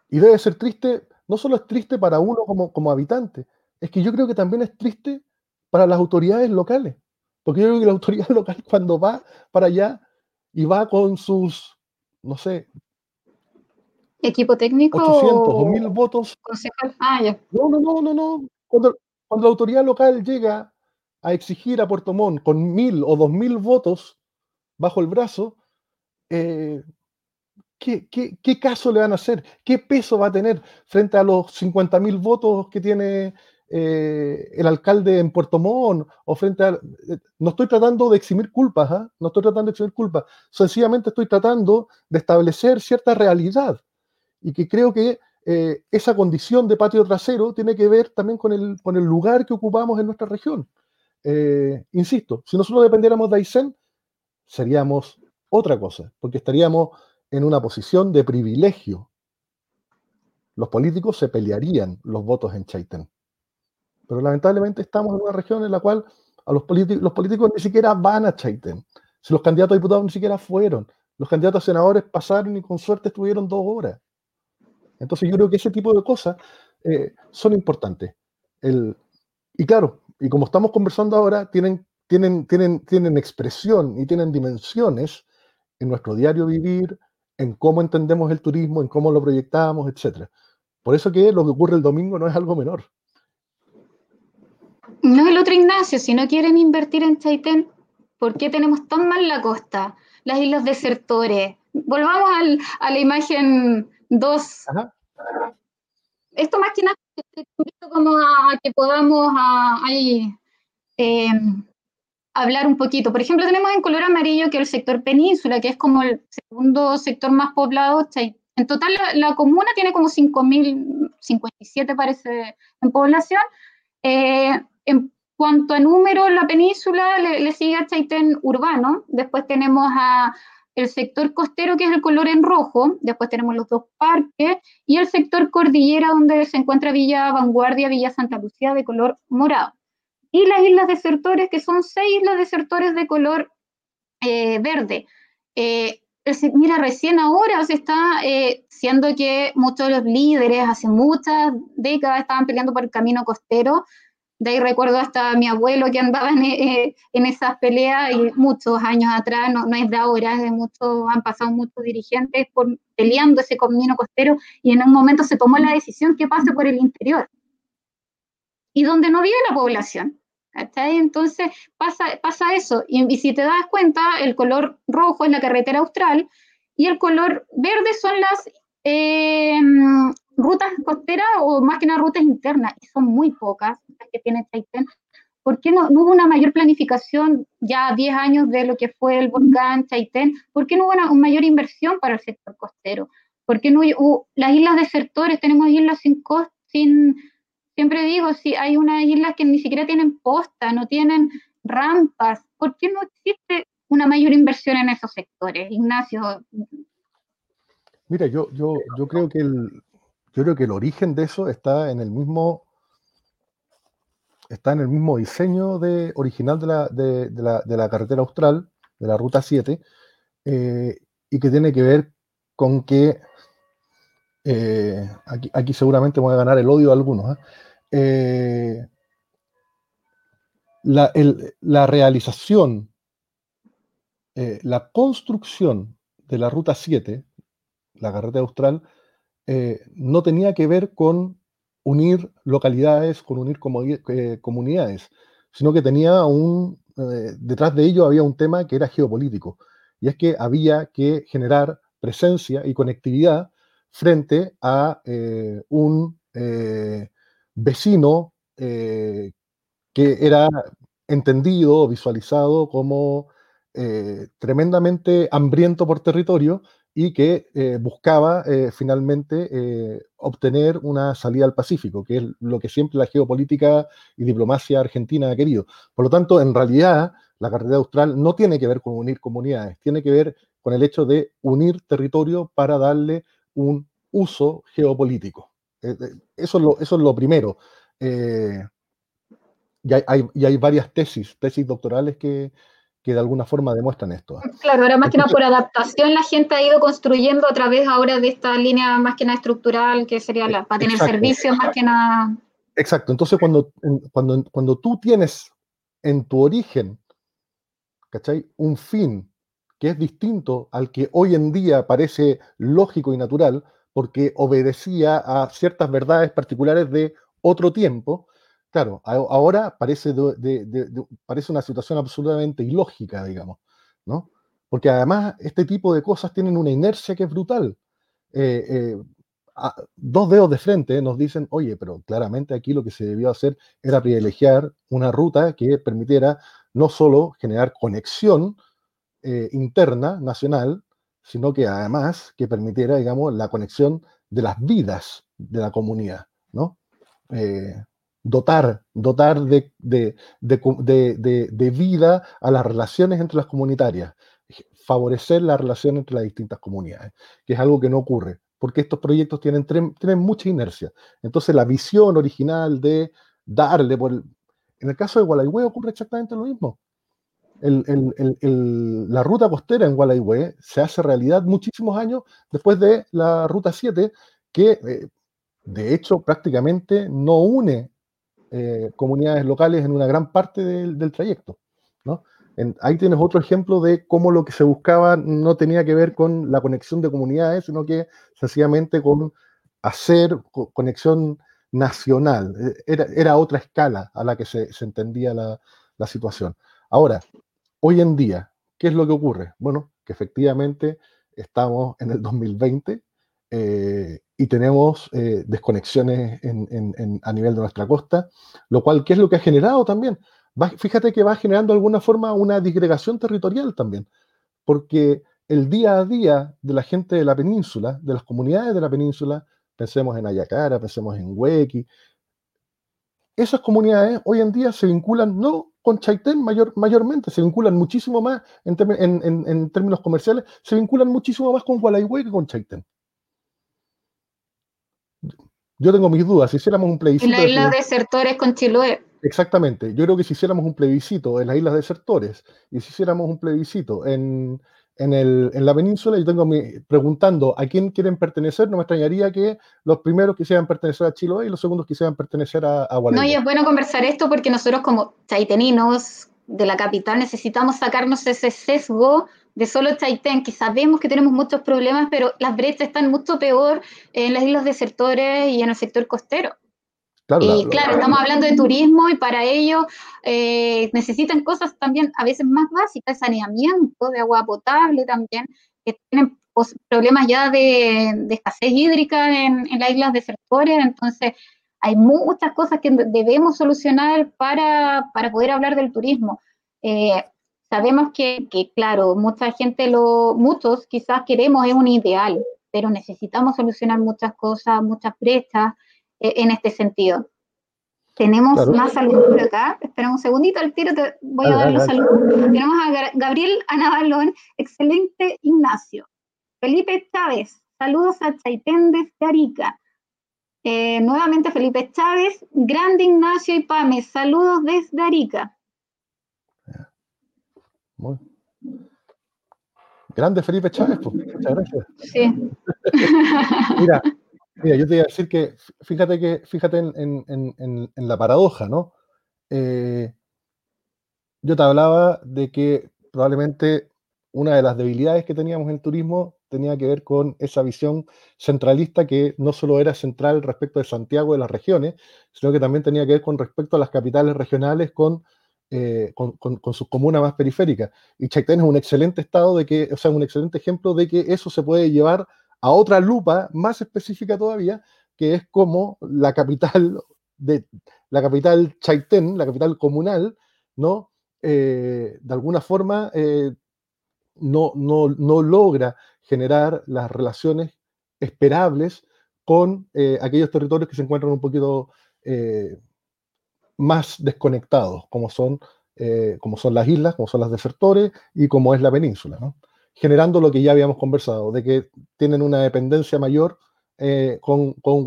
Speaker 5: y debe ser triste, no solo es triste para uno como, como habitante, es que yo creo que también es triste para las autoridades locales. Porque yo creo que la autoridad *laughs* local cuando va para allá y va con sus, no sé,
Speaker 1: equipo técnico
Speaker 5: 800 o 1000 votos.
Speaker 1: Ah, ya.
Speaker 5: No, no, no, no, no. Cuando, cuando, la autoridad local llega a exigir a Puerto Montt con 1000 o 2000 votos bajo el brazo, eh, ¿Qué, caso le van a hacer? ¿Qué peso va a tener frente a los 50.000 votos que tiene eh, el alcalde en Puerto Montt? O frente a, eh, no estoy tratando de eximir culpas, ¿ah? no estoy tratando de eximir culpas, sencillamente estoy tratando de establecer cierta realidad y que creo que eh, esa condición de patio trasero tiene que ver también con el, con el lugar que ocupamos en nuestra región. insisto, si nosotros dependiéramos de Aysén, seríamos otra cosa, porque estaríamos en una posición de privilegio. Los políticos se pelearían los votos en Chaitén. Pero lamentablemente estamos en una región en la cual a los, los políticos ni siquiera van a Chaitén. Si los candidatos a diputados ni siquiera fueron. Los candidatos a senadores pasaron y con suerte estuvieron dos horas. Entonces yo creo que ese tipo de cosas eh, son importantes. y claro, y como estamos conversando ahora, tienen, tienen, tienen, tienen expresión y tienen dimensiones en nuestro diario vivir, en cómo entendemos el turismo, en cómo lo proyectamos, etc. Por eso que lo que ocurre el domingo no es algo menor.
Speaker 1: No el otro Ignacio, si no quieren invertir en Chaitén, ¿por qué tenemos tan mal la costa? Las islas desertores. Volvamos a la imagen 2. Esto más que nada como a, que podamos ahí eh, hablar un poquito. Por ejemplo, tenemos en color amarillo que el sector península, que es como el segundo sector más poblado. En total, la, comuna tiene como 5.057, parece, en población. Eh, en cuanto a número, la península le, sigue a Chaitén urbano. Después tenemos a el sector costero, que es el color en rojo. Después tenemos los dos parques. Y el sector cordillera, donde se encuentra Villa Vanguardia, Villa Santa Lucía, de color morado y las islas desertores, que son seis islas desertores de color eh, verde. Eh, mira, recién ahora se está, eh, siendo que muchos de los líderes hace muchas décadas estaban peleando por el camino costero, de ahí recuerdo hasta mi abuelo que andaba en, esas peleas y muchos años atrás, no, no es de ahora, de muchos, han pasado muchos dirigentes peleando ese camino costero y en un momento se tomó la decisión que pase por el interior y donde no vive la población. Entonces pasa, pasa eso. Y, si te das cuenta, el color rojo es la carretera austral y el color verde son las eh, rutas costeras o más que nada rutas internas, y son muy pocas que tiene Chaitén, ¿Por qué no, hubo una mayor planificación ya 10 años de lo que fue el volcán Chaitén? ¿Por qué no hubo una, mayor inversión para el sector costero? ¿Por qué no hubo las islas desertores? Tenemos islas sin costa, sin, siempre digo, si hay unas islas que ni siquiera tienen posta, no tienen rampas, ¿por qué no existe una mayor inversión en esos sectores? Ignacio.
Speaker 5: Mira, yo, yo, yo creo que el, yo creo que el origen de eso está en el mismo está en el mismo diseño de, original de la, de, la, de la carretera austral, de la ruta 7, eh, y que tiene que ver con que eh, aquí, aquí, seguramente voy a ganar el odio de algunos. ¿eh? La, la, realización, la construcción de la ruta 7, la carretera austral, no tenía que ver con unir localidades, con unir eh, comunidades, sino que tenía un, eh, detrás de ello había un tema que era geopolítico, y es que había que generar presencia y conectividad frente a eh, un vecino que era entendido, visualizado como tremendamente hambriento por territorio y que eh, buscaba eh, finalmente eh, obtener una salida al Pacífico, que es lo que siempre la geopolítica y diplomacia argentina ha querido. Por lo tanto, en realidad, la carretera austral no tiene que ver con unir comunidades, tiene que ver con el hecho de unir territorio para darle un uso geopolítico. eso, es lo, eso es lo primero. y hay, y hay varias tesis, tesis doctorales que, que de alguna forma demuestran esto.
Speaker 1: Claro, ahora más que nada por adaptación la gente ha ido construyendo a través ahora de esta línea más que nada estructural, que sería la, para tener servicios más que nada.
Speaker 5: Exacto, entonces cuando, cuando, cuando tú tienes en tu origen, ¿cachai? Un fin que es distinto al que hoy en día parece lógico y natural, porque obedecía a ciertas verdades particulares de otro tiempo, Claro, ahora parece, una situación absolutamente ilógica, digamos, ¿no? Porque además este tipo de cosas tienen una inercia que es brutal. Eh, eh, dos dedos de frente nos dicen, oye, pero claramente aquí lo que se debió hacer era privilegiar una ruta que permitiera no solo generar conexión eh, interna, nacional, sino que además que permitiera, digamos, la conexión de las vidas de la comunidad, ¿no? Dotar, dotar de, de, vida a las relaciones entre las comunitarias, favorecer la relación entre las distintas comunidades, que es algo que no ocurre, porque estos proyectos tienen, tienen mucha inercia. Entonces la visión original de darle por... en el caso de Gualaihue ocurre exactamente lo mismo. la ruta costera en Gualaihue se hace realidad muchísimos años después de la ruta 7, que eh, de hecho prácticamente no une eh, comunidades locales en una gran parte del, trayecto. ¿no? ahí tienes otro ejemplo de cómo lo que se buscaba no tenía que ver con la conexión de comunidades, sino que sencillamente con hacer conexión nacional. E, era, otra escala a la que se, entendía la, situación. Ahora, hoy en día, ¿qué es lo que ocurre? Bueno, que efectivamente estamos en el 2020 eh, y tenemos eh, desconexiones a nivel de nuestra costa, lo cual, ¿qué es lo que ha generado también? fíjate que va generando de alguna forma una disgregación territorial también, porque el día a día de la gente de la península, de las comunidades de la península, pensemos en Ayacara, pensemos en Huequi, esas comunidades hoy en día se vinculan no con Chaitén mayor, mayormente, se vinculan muchísimo más en, en, términos comerciales, se vinculan muchísimo más con Gualaihue que con Chaitén. Yo tengo mis dudas. Si hiciéramos un plebiscito.
Speaker 1: En la isla de desertores con Chiloé.
Speaker 5: Exactamente. Yo creo que si hiciéramos un plebiscito en las islas desertores y si hiciéramos un plebiscito en, el, en la península, yo tengo mi, preguntando a quién quieren pertenecer, no me extrañaría que los primeros quisieran pertenecer a Chiloé y los segundos quisieran pertenecer a, a
Speaker 1: No, y es bueno conversar esto porque nosotros como chaiteninos de la capital necesitamos sacarnos ese sesgo de solo Chaitén, que sabemos que tenemos muchos problemas, pero las brechas están mucho peor en las islas desertores y en el sector costero. y claro, estamos hablando de turismo y para ello eh, necesitan cosas también a veces más básicas, saneamiento de agua potable también, que tienen problemas ya de, escasez hídrica en, en, las islas desertores, entonces hay muchas cosas que debemos solucionar para, poder hablar del turismo. Eh, sabemos que, claro, mucha gente, lo, muchos quizás queremos, es un ideal, pero necesitamos solucionar muchas cosas, muchas brechas eh, en este sentido. Tenemos más saludos por acá. Espera un segundito, al tiro te voy a dar los saludos. Tenemos a Gabriel Anabalón, excelente Ignacio. Felipe Chávez, saludos a Chaitén desde Arica. Eh, nuevamente Felipe Chávez, grande Ignacio y Pame, saludos desde Arica.
Speaker 5: Grande Felipe Chávez, pues. muchas gracias. Sí. *laughs* Mira, Mira, yo te iba a decir que, fíjate que, fíjate en, la paradoja, ¿no? Eh, yo te hablaba de que probablemente una de las debilidades que teníamos en el turismo tenía que ver con esa visión centralista que no solo era central respecto de Santiago de las regiones, sino que también tenía que ver con respecto a las capitales regionales con, eh, con, sus comunas más periféricas. Y Chaitén es un excelente estado de que, o sea, un excelente ejemplo de que eso se puede llevar a otra lupa más específica todavía, que es como la capital de la capital Chaitén, la capital comunal, ¿no? Eh, de alguna forma eh, no, no, logra generar las relaciones esperables con aquellos territorios que se encuentran un poquito más desconectados, como son, como son las islas, como son las desertores y como es la península. ¿no? generando lo que ya habíamos conversado, de que tienen una dependencia mayor eh, con, con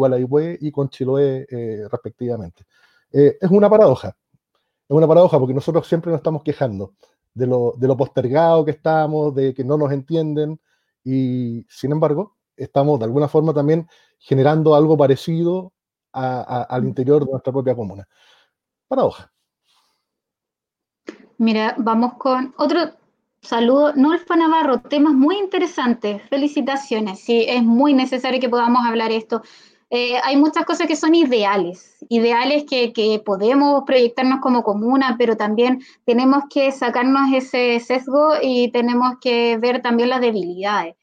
Speaker 5: y con Chiloé eh, respectivamente. Eh, es una paradoja, es una paradoja porque nosotros siempre nos estamos quejando de lo, de lo postergado que estamos, de que no nos entienden y sin embargo estamos de alguna forma también generando algo parecido al interior de nuestra propia comuna. Paradoja.
Speaker 1: Mira, vamos con otro, Saludo, Nolfa Navarro, temas muy interesantes, felicitaciones, sí, es muy necesario que podamos hablar esto. Eh, hay muchas cosas que son ideales, ideales que, que, podemos proyectarnos como comuna, pero también tenemos que sacarnos ese sesgo y tenemos que ver también las debilidades.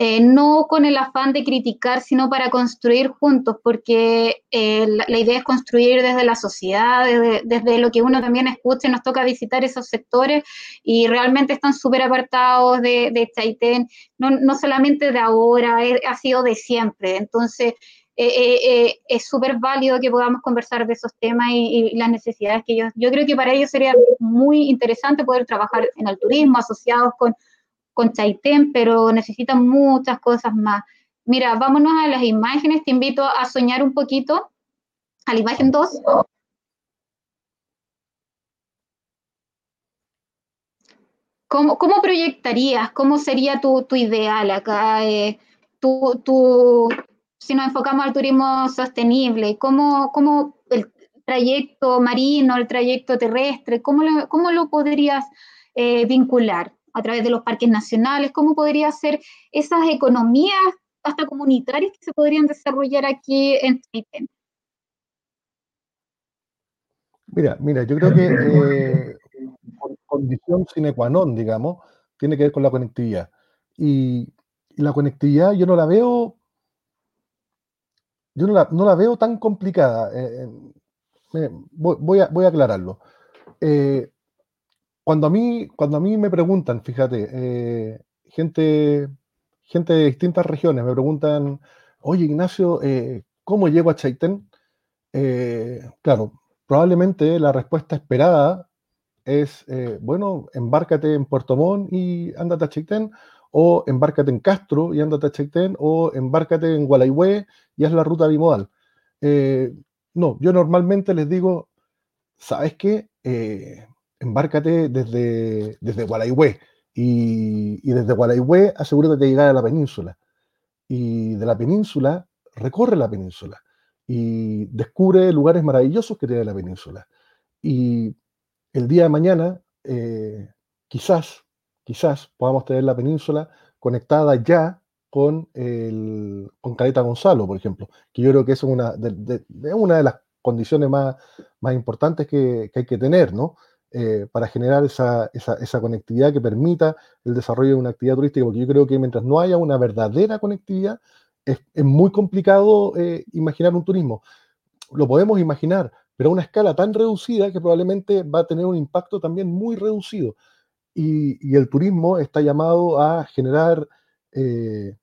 Speaker 1: Eh, no con el afán de criticar, sino para construir juntos, porque eh, la, idea es construir desde la sociedad, desde, lo que uno también escucha, nos toca visitar esos sectores y realmente están súper apartados de, de Chaitén, no, no, solamente de ahora, ha sido de siempre. Entonces, eh, es súper válido que podamos conversar de esos temas y, y, las necesidades que ellos, yo creo que para ellos sería muy interesante poder trabajar en el turismo asociados con con Chaitén, pero necesitan muchas cosas más. Mira, vámonos a las imágenes, te invito a soñar un poquito. A la imagen 2. ¿Cómo, proyectarías? ¿Cómo sería tu, ideal acá? Eh, si nos enfocamos al turismo sostenible, ¿cómo, cómo el trayecto marino, el trayecto terrestre, cómo lo, cómo lo podrías eh, vincular? A través de los parques nacionales, cómo podría ser esas economías hasta comunitarias que se podrían desarrollar aquí en Twitter.
Speaker 5: Mira, mira, yo creo que eh, condición sine qua non, digamos, tiene que ver con la conectividad. Y, la conectividad yo no la veo, yo no la, veo tan complicada. Eh, eh, voy, voy, a, aclararlo cuando a mí, cuando a mí me preguntan, fíjate, eh, gente, gente de distintas regiones me preguntan, oye Ignacio, eh, ¿cómo llego a Chaitén? Eh, claro, probablemente la respuesta esperada es, bueno, embárcate en Puerto Montt y ándate a Chaitén, o embárcate en Castro y ándate a Chaitén, o embárcate en Gualaihue y haz la ruta bimodal. no, yo normalmente les digo, ¿sabes qué? Embárcate desde, desde Gualaihue y, y desde Gualaihue asegúrate de llegar a la península. Y de la península, recorre la península y descubre lugares maravillosos que tiene la península. Y el día de mañana, eh, quizás, quizás podamos tener la península conectada ya con, el, con Caleta Gonzalo, por ejemplo, que yo creo que es una de, una de las condiciones más, más importantes que, que hay que tener, ¿no? Eh, para generar esa, esa, conectividad que permita el desarrollo de una actividad turística, porque yo creo que mientras no haya una verdadera conectividad, es, es muy complicado eh, imaginar un turismo. lo podemos imaginar, pero a una escala tan reducida que probablemente va a tener un impacto también muy reducido. Y, el turismo está llamado a generar eh,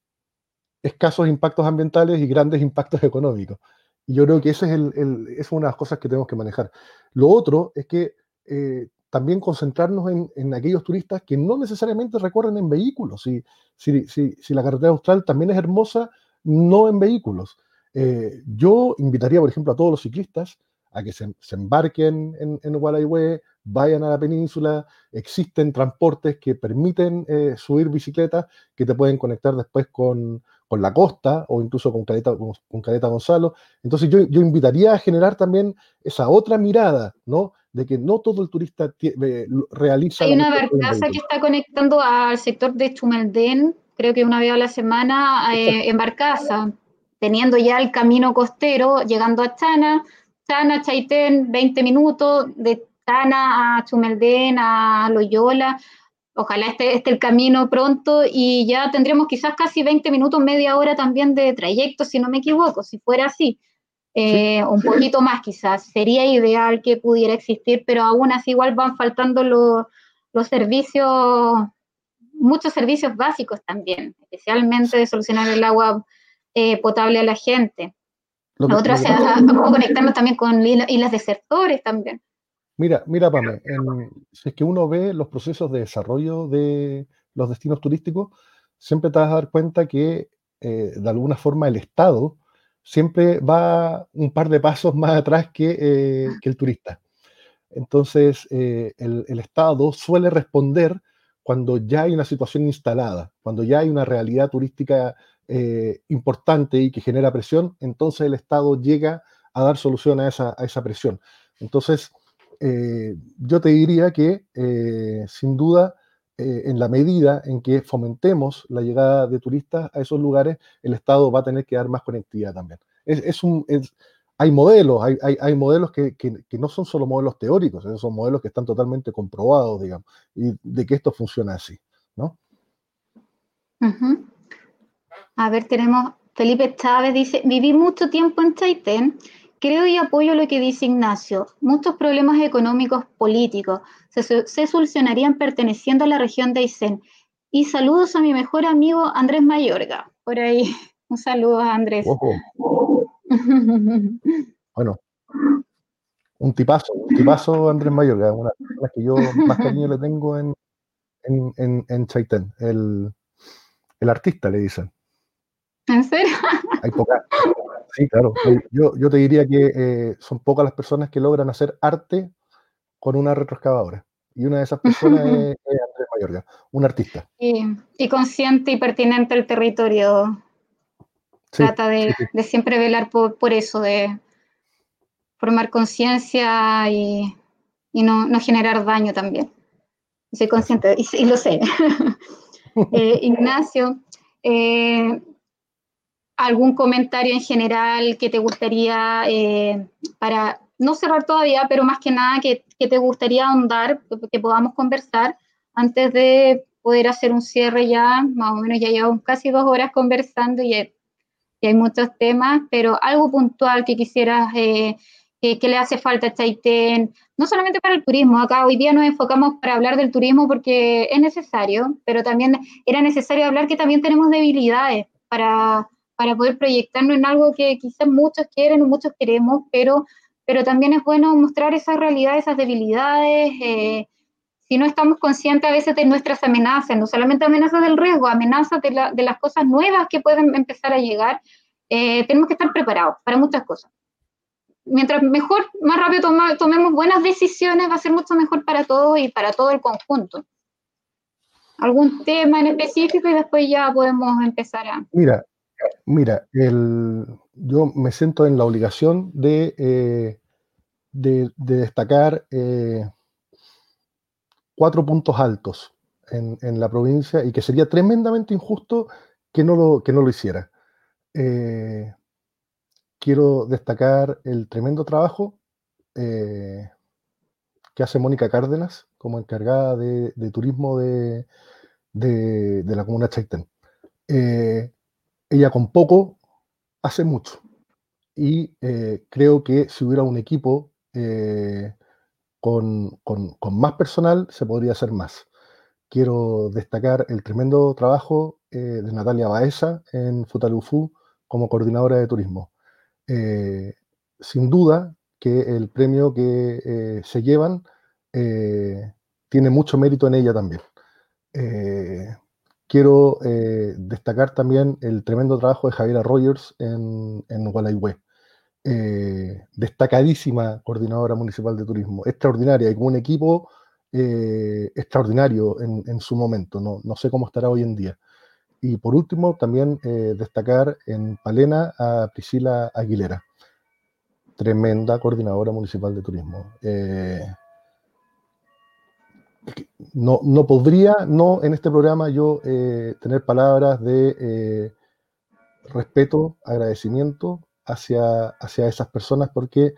Speaker 5: escasos impactos ambientales y grandes impactos *laughs* económicos. Y yo creo que ese es, el, es una de las cosas que tenemos que manejar. Lo otro es que eh, también concentrarnos en, aquellos turistas que no necesariamente recorren en vehículos. Si, si, si, la carretera austral también es hermosa, no en vehículos. Eh, yo invitaría, por ejemplo, a todos los ciclistas a que se, embarquen en, en vayan a la península, existen transportes que permiten eh, subir bicicletas que te pueden conectar después con, la costa o incluso con Caleta, con, Caleta Gonzalo. Entonces yo, yo, invitaría a generar también esa otra mirada, ¿no? De que no todo el turista eh, realiza...
Speaker 1: Hay una barcaza que está conectando al sector de Chumeldén, creo que una vez a la semana, eh, en barcaza, teniendo ya el camino costero, llegando a Chana, Chana, Chaitén, 20 minutos, de Chana a Chumeldén, a Loyola, ojalá esté, esté, el camino pronto y ya tendríamos quizás casi 20 minutos, media hora también de trayecto, si no me equivoco, si fuera así. Eh, un poquito más quizás, sería ideal que pudiera existir, pero aún así igual van faltando los, los servicios, muchos servicios básicos también, especialmente de solucionar el agua eh, potable a la gente. La otra, se conectarnos también con islas desertores también.
Speaker 5: Mira, mira, Pame, si es que uno ve los procesos de desarrollo de los destinos turísticos, siempre te vas a dar cuenta que eh, de alguna forma el Estado siempre va un par de pasos más atrás que, eh, el turista. Entonces, el, el, Estado suele responder cuando ya hay una situación instalada, cuando ya hay una realidad turística eh, importante y que genera presión, entonces el Estado llega a dar solución a esa, presión. Entonces, eh, yo te diría que, eh, sin duda, en la medida en que fomentemos la llegada de turistas a esos lugares, el Estado va a tener que dar más conectividad también. Es, un, hay modelos, hay, hay, modelos que, no son solo modelos teóricos, son modelos que están totalmente comprobados, digamos, y de que esto funciona así, ¿no?
Speaker 1: A ver, tenemos Felipe Chávez, dice, viví mucho tiempo en Chaitén, creo y apoyo lo que dice Ignacio, muchos problemas económicos políticos se, solucionarían perteneciendo a la región de Aysén. Y saludos a mi mejor amigo Andrés Mayorga, por ahí. *laughs* Un saludo a Andrés. *laughs*
Speaker 5: bueno, un tipazo, un tipazo Andrés Mayorga, una de las que yo más cariño le tengo en, en, Chaitén, el, el artista, le dicen.
Speaker 1: ¿En serio?
Speaker 5: Hay pocas. Sí, claro. Yo, yo te diría que eh, son pocas las personas que logran hacer arte con una retroexcavadora. Y una de esas personas *laughs* es, Andrés Mayorga, un artista.
Speaker 1: Y, consciente y pertinente al territorio. Trata de, siempre velar por, por, eso, de formar conciencia y, no, generar daño también. Soy consciente y, lo sé. *laughs* Eh, Ignacio, eh, algún comentario en general que te gustaría, eh, para no cerrar todavía, pero más que nada que, te gustaría ahondar, que podamos conversar antes de poder hacer un cierre ya, más o menos ya llevamos casi dos horas conversando y, hay muchos temas, pero algo puntual que quisieras, eh, que, le hace falta a Chaitén, no solamente para el turismo, acá hoy día nos enfocamos para hablar del turismo porque es necesario, pero también era necesario hablar que también tenemos debilidades para para poder proyectarnos en algo que quizás muchos quieren o muchos queremos, pero, pero también es bueno mostrar esa realidad, esas debilidades. Eh, si no estamos conscientes a veces de nuestras amenazas, no solamente amenazas del riesgo, amenazas de, las cosas nuevas que pueden empezar a llegar, eh, tenemos que estar preparados para muchas cosas. Mientras mejor, más rápido tomemos buenas decisiones, va a ser mucho mejor para todos y para todo el conjunto. ¿Algún tema en específico y después ya podemos empezar a...
Speaker 5: Mira, Mira, yo me siento en la obligación de, eh, de, destacar eh, cuatro puntos altos en, la provincia y que sería tremendamente injusto que no lo, que no lo hiciera. Eh, quiero destacar el tremendo trabajo que hace Mónica Cárdenas como encargada de, turismo de, la comuna Chaitén ella con poco hace mucho. y creo que si hubiera un equipo con, más personal se podría hacer más. Quiero destacar el tremendo trabajo de Natalia Baeza en Futalufu como coordinadora de turismo. sin duda que el premio que se llevan tiene mucho mérito en ella también. Eh, quiero eh, destacar también el tremendo trabajo de Javiera Rogers en, en eh, destacadísima coordinadora municipal de turismo, extraordinaria y con un equipo extraordinario en, su momento. No, sé cómo estará hoy en día. Y por último, también destacar en Palena a Priscila Aguilera, tremenda coordinadora municipal de turismo no, no podría no en este programa yo eh, tener palabras de eh, respeto, agradecimiento hacia, hacia esas personas porque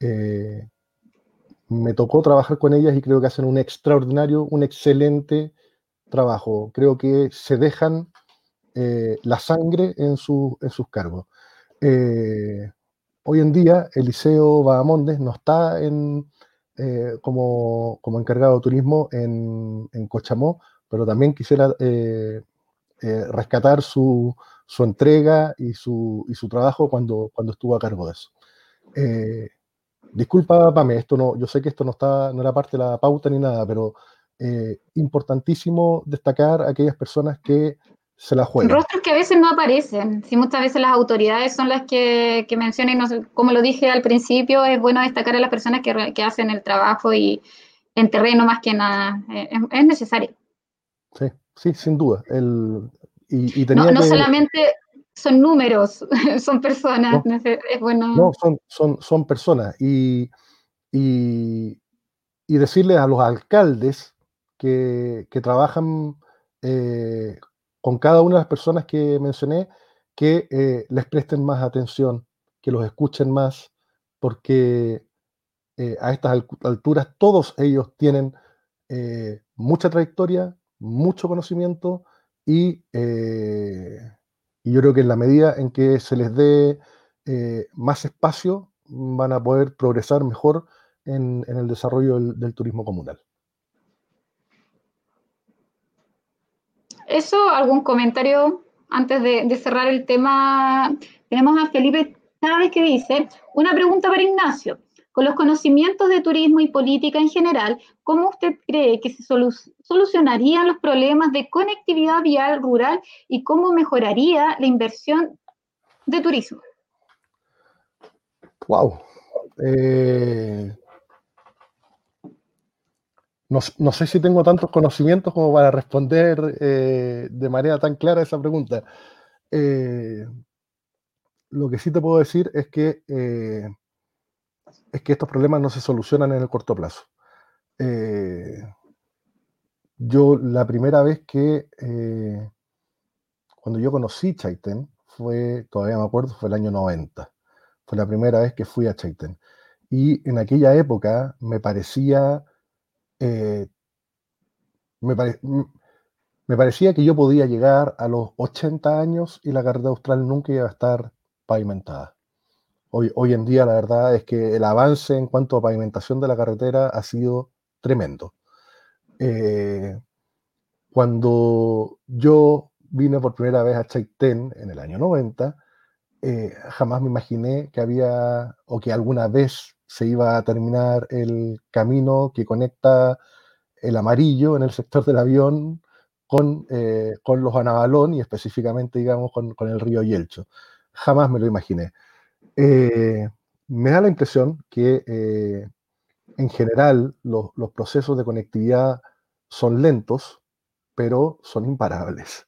Speaker 5: eh, me tocó trabajar con ellas y creo que hacen un extraordinario, un excelente trabajo. Creo que se dejan la sangre en, en sus cargos. hoy en día, Eliseo Bahamondes no está en, eh, como, encargado de turismo en, Cochamó, pero también quisiera eh, eh, rescatar su, entrega y su, su trabajo cuando, cuando estuvo a cargo de eso. disculpa, Pame, esto no, yo sé que esto no, está, no era parte de la pauta ni nada, pero importantísimo destacar a aquellas personas que se la juegan.
Speaker 1: Rostros que a veces no aparecen. Si muchas veces las autoridades son las que, que mencionan, como lo dije al principio, es bueno destacar a las personas que, que hacen el trabajo y en terreno más que nada. Eh, es, necesario.
Speaker 5: Sí, sí, sin duda. El, y,
Speaker 1: no, solamente son números, *laughs* son personas. No, es bueno.
Speaker 5: no son, son, son personas. Y, y, y decirles a los alcaldes que, que trabajan eh, con cada una de las personas que mencioné que eh, les presten más atención, que los escuchen más, porque eh, a estas alturas todos ellos tienen eh, mucha trayectoria, mucho conocimiento y, y, yo creo que en la medida en que se les dé más espacio van a poder progresar mejor en, el desarrollo del turismo comunal.
Speaker 1: Eso, algún comentario antes de, cerrar el tema. Tenemos a Felipe Chávez que dice, una pregunta para Ignacio. Con los conocimientos de turismo y política en general, ¿cómo usted cree que se solucionarían los problemas de conectividad vial rural y cómo mejoraría la inversión de turismo?
Speaker 5: Wow. No, sé si tengo tantos conocimientos como para responder eh, de manera tan clara esa pregunta. Eh, lo que sí te puedo decir es que, eh, es que estos problemas no se solucionan en el corto plazo. yo la primera vez que, cuando yo conocí Chaitén, fue, todavía me acuerdo, fue el año 90. Fue la primera vez que fui a Chaitén. Y en aquella época me parecía eh, me, parecía que yo podía llegar a los 80 años y la carretera austral nunca iba a estar pavimentada. Hoy, en día la verdad es que el avance en cuanto a pavimentación de la carretera ha sido tremendo. Eh, cuando yo vine por primera vez a Chaitén en el año 90, eh, jamás me imaginé que había o que alguna vez se iba a terminar el camino que conecta el amarillo en el sector del avión con, eh, con los Anabalón y específicamente, digamos, con, el río Yelcho. Jamás me lo imaginé. Eh, me da la impresión que eh, en general los, los, procesos de conectividad son lentos, pero son imparables.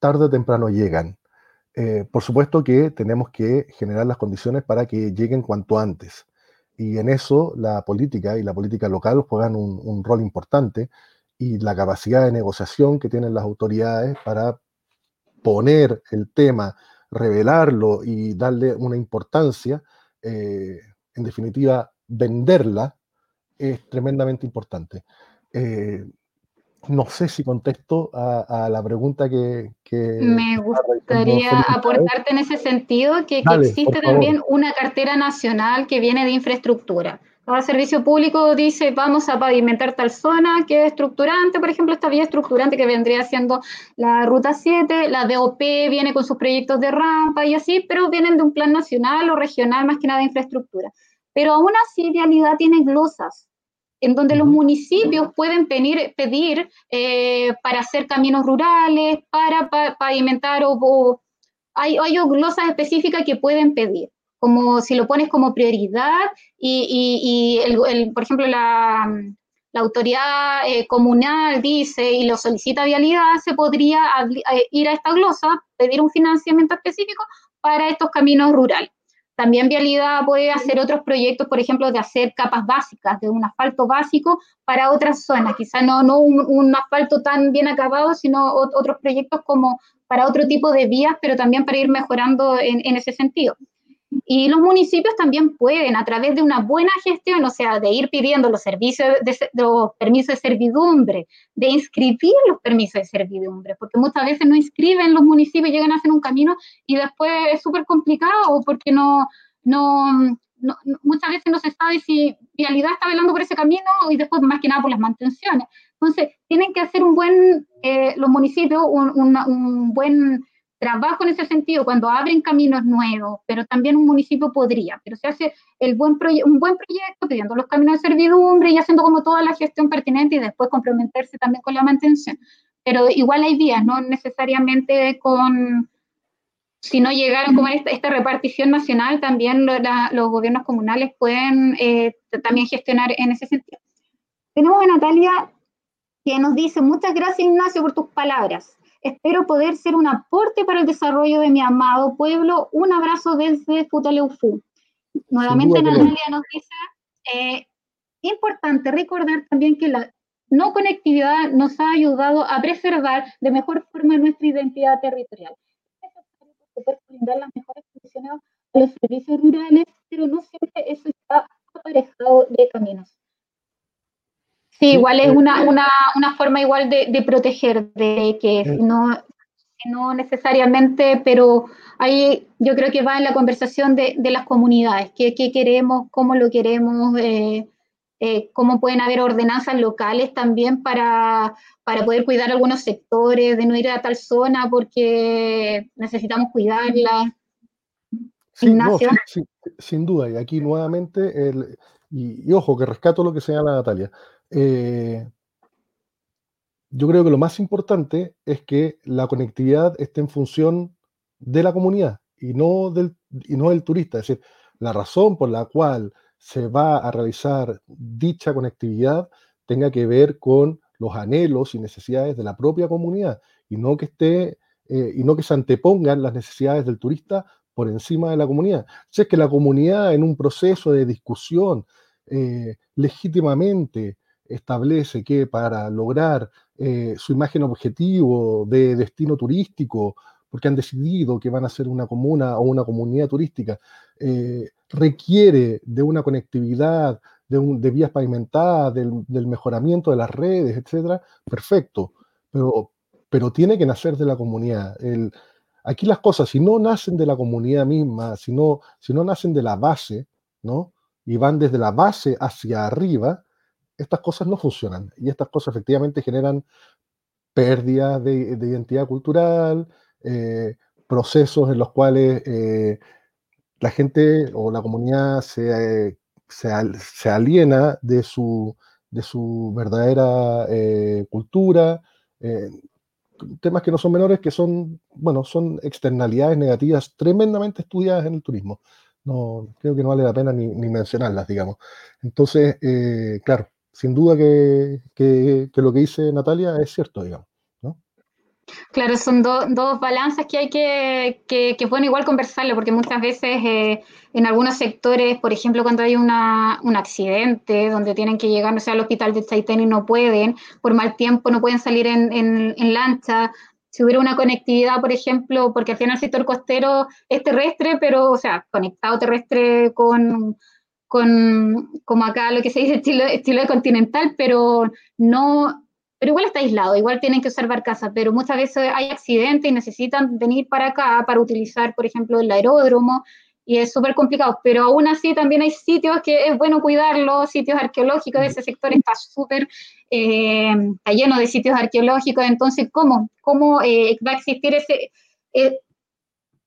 Speaker 5: tarde o temprano llegan. Eh, por supuesto que tenemos que generar las condiciones para que lleguen cuanto antes. Y en eso la política y la política local juegan un, rol importante y la capacidad de negociación que tienen las autoridades para poner el tema, revelarlo y darle una importancia, eh, en definitiva, venderla, es tremendamente importante. Eh, no sé si contesto a, la pregunta que,
Speaker 1: Me gustaría aportarte en ese sentido que, existe también una cartera nacional que viene de infraestructura. Cada servicio público dice vamos a pavimentar tal zona que es estructurante, por ejemplo, esta vía estructurante que vendría siendo la Ruta 7, la DOP viene con sus proyectos de rampa y así, pero vienen de un plan nacional o regional más que nada de infraestructura. Pero aún así, Vialidad tiene glosas en donde los municipios pueden pedir, pedir eh, para hacer caminos rurales, para pavimentar o, hay, hay glosas específicas que pueden pedir, como si lo pones como prioridad y, el, por ejemplo la, autoridad eh, comunal dice y lo solicita vialidad, se podría eh, ir a esta glosa, pedir un financiamiento específico para estos caminos rurales. También Vialidad puede hacer otros proyectos, por ejemplo, de hacer capas básicas, de un asfalto básico para otras zonas. Quizá no, no un, asfalto tan bien acabado, sino otros proyectos como para otro tipo de vías, pero también para ir mejorando en ese sentido. Y los municipios también pueden, a través de una buena gestión, o sea, de ir pidiendo los servicios, de, los permisos de servidumbre, de inscribir los permisos de servidumbre, porque muchas veces no inscriben los municipios, llegan a hacer un camino y después es súper complicado porque no, no, muchas veces no se sabe si Vialidad está velando por ese camino y después más que nada por las mantenciones. Entonces, tienen que hacer un buen, eh, los municipios, un, un buen trabajo en ese sentido cuando abren caminos nuevos, pero también un municipio podría, pero se hace el buen un buen proyecto pidiendo los caminos de servidumbre y haciendo como toda la gestión pertinente y después complementarse también con la mantención. Pero igual hay vías, no necesariamente con, si no llegaron como esta, esta repartición nacional, también los gobiernos comunales pueden eh, también gestionar en ese sentido. Tenemos a Natalia que nos dice, muchas gracias Ignacio por tus palabras. Espero poder ser un aporte para el desarrollo de mi amado pueblo. Un abrazo desde Futaleufú. Nuevamente Natalia nos dice, eh, importante recordar también que la no conectividad nos ha ayudado a preservar de mejor forma nuestra identidad territorial. Es necesario poder brindar las mejores condiciones a los servicios rurales, pero no siempre eso está aparejado de caminos. Sí, igual es eh, una, una, una, forma igual de, de proteger, de que eh. no, no necesariamente, pero ahí yo creo que va en la conversación de, de las comunidades, qué, qué, queremos, cómo lo queremos, eh, cómo pueden haber ordenanzas locales también para, para poder cuidar algunos sectores, de no ir a tal zona porque necesitamos cuidarla.
Speaker 5: Sí, sin duda, y aquí nuevamente, el, y, y, ojo, que rescato lo que señala Natalia, eh, yo creo que lo más importante es que la conectividad esté en función de la comunidad y no del, y no del turista. Es decir, la razón por la cual se va a realizar dicha conectividad tenga que ver con los anhelos y necesidades de la propia comunidad y no que esté eh, y no que se antepongan las necesidades del turista por encima de la comunidad. Si es que la comunidad en un proceso de discusión eh, legítimamente establece que para lograr eh, su imagen objetivo de destino turístico, porque han decidido que van a ser una comuna o una comunidad turística, eh, requiere de una conectividad, de, vías pavimentadas, del, mejoramiento de las redes, etcétera, perfecto, pero, tiene que nacer de la comunidad. aquí las cosas, si no nacen de la comunidad misma, si no, si no nacen de la base, ¿no? Y van desde la base hacia arriba, estas cosas no funcionan y estas cosas efectivamente generan pérdidas de, identidad cultural, eh, procesos en los cuales eh, la gente o la comunidad se, se, aliena de su, de su verdadera eh, cultura, temas que no son menores, que son, bueno, son externalidades negativas tremendamente estudiadas en el turismo. No, creo que no vale la pena ni, ni mencionarlas, digamos. Entonces, claro, sin duda que, lo que dice Natalia es cierto, digamos.
Speaker 1: Claro, son dos balanzas que hay que, que, que, igual conversarlo, porque muchas veces eh, en algunos sectores, por ejemplo, cuando hay un accidente donde tienen que llegar no sé, al hospital de Chaitén y no pueden, por mal tiempo no pueden salir en, en lancha, si hubiera una conectividad, por ejemplo, porque al final el sector costero es terrestre, pero, o sea, conectado terrestre con con, como acá lo que se dice estilo, estilo continental, pero no, pero igual está aislado, igual tienen que observar casa, pero muchas veces hay accidentes y necesitan venir para acá para utilizar, por ejemplo, el aeródromo, y es súper complicado, pero aún así también hay sitios que es bueno cuidarlos, sitios arqueológicos, ese sector está súper, eh, lleno de sitios arqueológicos, entonces, ¿cómo, cómo eh, va a existir ese, eh,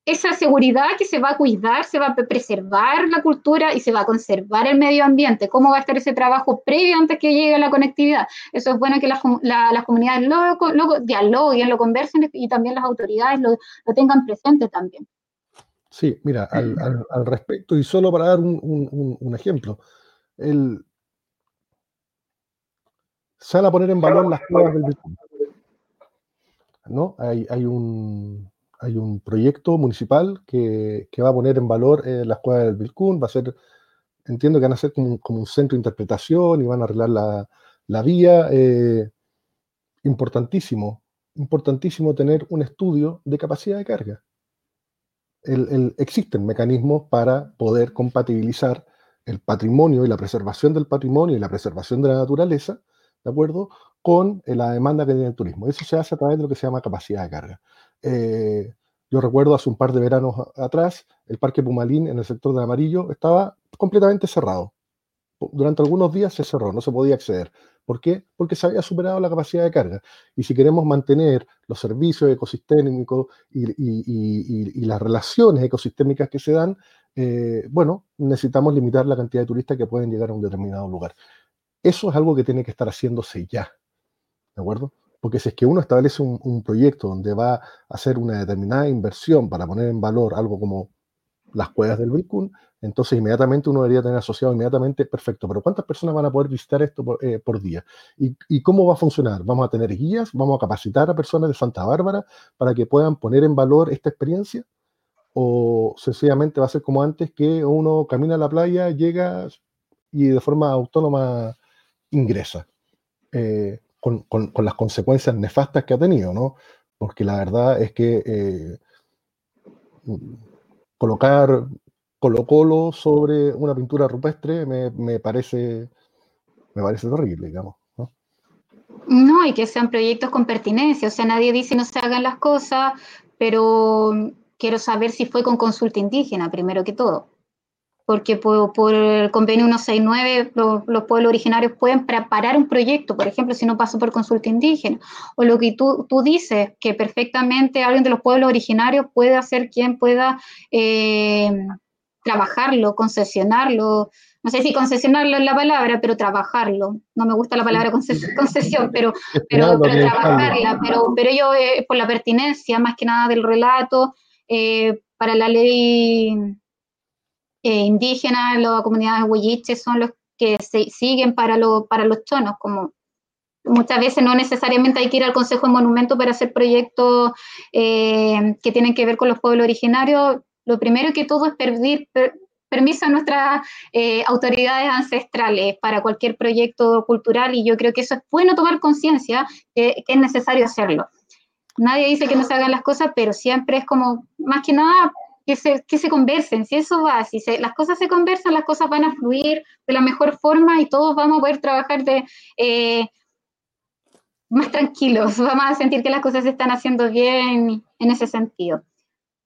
Speaker 1: esa seguridad que se va a cuidar, se va a preservar la cultura y se va a conservar el medio ambiente? ¿Cómo va a estar ese trabajo previo antes que llegue la conectividad? Eso es bueno que las, comunidades lo, dialoguen, lo conversen y también las autoridades lo tengan presente también.
Speaker 5: Sí, mira, al, respecto, y solo para dar un, ejemplo, el, van a poner en valor las cuevas del. ¿no? Hay, hay, un, hay un proyecto municipal que, va a poner en valor eh, las cuevas del Vilcún, va a ser, entiendo que van a ser como, un centro de interpretación y van a arreglar la, vía. Eh, importantísimo, importantísimo tener un estudio de capacidad de carga existen mecanismos para poder compatibilizar el patrimonio y la preservación del patrimonio y la preservación de la naturaleza, ¿de acuerdo? Con eh, la demanda que tiene el turismo. Eso se hace a través de lo que se llama capacidad de carga. Eh, yo recuerdo hace un par de veranos atrás, el Parque Pumalín en el sector de Amarillo estaba completamente cerrado. Durante algunos días se cerró, no se podía acceder. ¿Por qué? Porque se había superado la capacidad de carga. Y si queremos mantener los servicios ecosistémicos y, las relaciones ecosistémicas que se dan, eh, bueno, necesitamos limitar la cantidad de turistas que pueden llegar a un determinado lugar. Eso es algo que tiene que estar haciéndose ya. ¿De acuerdo? Porque si es que uno establece un, proyecto donde va a hacer una determinada inversión para poner en valor algo como las cuevas del Vilcún, entonces inmediatamente uno debería tener asociado inmediatamente, perfecto, pero ¿cuántas personas van a poder visitar esto por, eh, día? ¿Y, cómo va a funcionar? ¿Vamos a tener guías? ¿Vamos a capacitar a personas de Santa Bárbara para que puedan poner en valor esta experiencia? ¿O sencillamente va a ser como antes que uno camina a la playa, llega y de forma autónoma ingresa? Eh, con, las consecuencias nefastas que ha tenido, ¿no? Porque la verdad es que... Eh, colocar Colo Colo sobre una pintura rupestre me, parece me parece terrible, digamos. ¿no?
Speaker 1: no, y que sean proyectos con pertinencia, o sea, nadie dice no se hagan las cosas, pero quiero saber si fue con consulta indígena, primero que todo porque por, el convenio 169 los, los, pueblos originarios pueden preparar un proyecto, por ejemplo, si no pasó por consulta indígena, o lo que tú, tú dices, que perfectamente alguien de los pueblos originarios puede hacer quien pueda eh, trabajarlo, concesionarlo, no sé si concesionarlo es la palabra, pero trabajarlo. No me gusta la palabra concesión, pero, *laughs* pero, trabajarla. Pero, pero yo, eh, por la pertinencia, más que nada del relato, eh, para la ley eh, indígenas, las comunidades huilliches son los que se siguen para, para los chonos, como muchas veces no necesariamente hay que ir al Consejo de Monumento para hacer proyectos eh, que tienen que ver con los pueblos originarios. Lo primero que todo es pedir permiso a nuestras eh, autoridades ancestrales para cualquier proyecto cultural y yo creo que eso es bueno tomar conciencia que, que es necesario hacerlo. Nadie dice que no se hagan las cosas, pero siempre es como, más que nada, que se, que se conversen, si eso va, si las cosas se conversan, las cosas van a fluir de la mejor forma y todos vamos a poder trabajar de, eh, más tranquilos, *laughs* vamos a sentir que las cosas se están haciendo bien en ese sentido.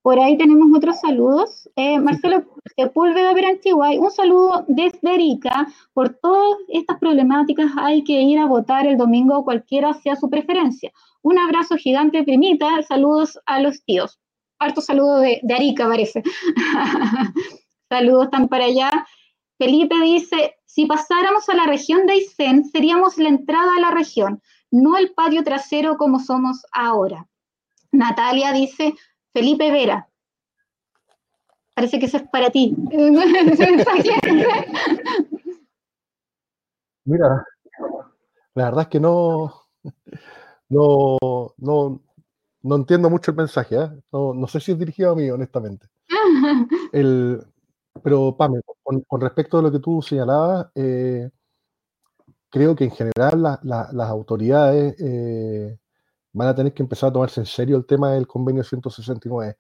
Speaker 1: Por ahí tenemos otros saludos. Eh, Marcelo Sepúlveda Perantiguay, un saludo desde Arica. Por todas estas problemáticas hay que ir a votar el domingo, cualquiera sea su preferencia. Un abrazo gigante, primita. Saludos a los tíos harto saludo de, Arica, parece. *laughs* Saludos tan para allá. Felipe dice, si pasáramos a la región de Aysén, seríamos la entrada a la región, no el patio trasero como somos ahora. Natalia dice, Felipe Vera. Parece que eso es para ti. *laughs*
Speaker 5: Mira, la verdad es que no, no, no, no entiendo mucho el mensaje, ¿eh? no, sé si es dirigido a mí, honestamente. pero, Pame, con, respecto a lo que tú señalabas, eh, creo que en general las autoridades eh, van a tener que empezar a tomarse en serio el tema del convenio 169.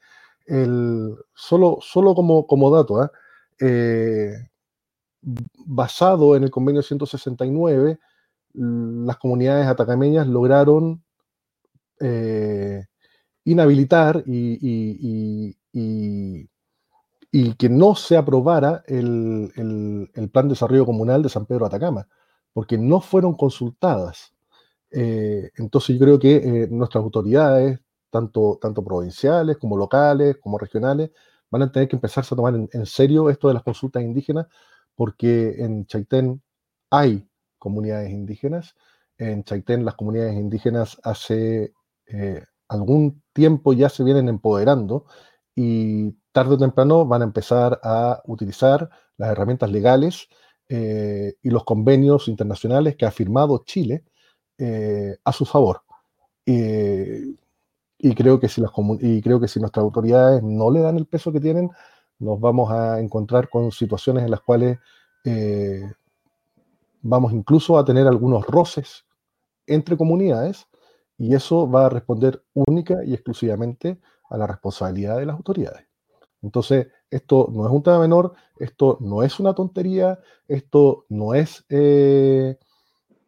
Speaker 5: El, solo, solo como, como dato, basado en el convenio 169, las comunidades atacameñas lograron inhabilitar y, que no se aprobara el, plan de desarrollo comunal de San Pedro Atacama, porque no fueron consultadas. Eh, entonces yo creo que eh, nuestras autoridades, tanto, tanto provinciales como locales, como regionales, van a tener que empezarse a tomar en, serio esto de las consultas indígenas, porque en Chaitén hay comunidades indígenas. En Chaitén las comunidades indígenas hace eh, algún tiempo ya se vienen empoderando y tarde o temprano van a empezar a utilizar las herramientas legales eh, y los convenios internacionales que ha firmado Chile eh, a su favor. y, creo que si las, y creo que si nuestras autoridades no le dan el peso que tienen, nos vamos a encontrar con situaciones en las cuales vamos incluso a tener algunos roces entre comunidades y eso va a responder única y exclusivamente a la responsabilidad de las autoridades. Entonces, esto no es un tema menor, esto no es una tontería, esto no es eh,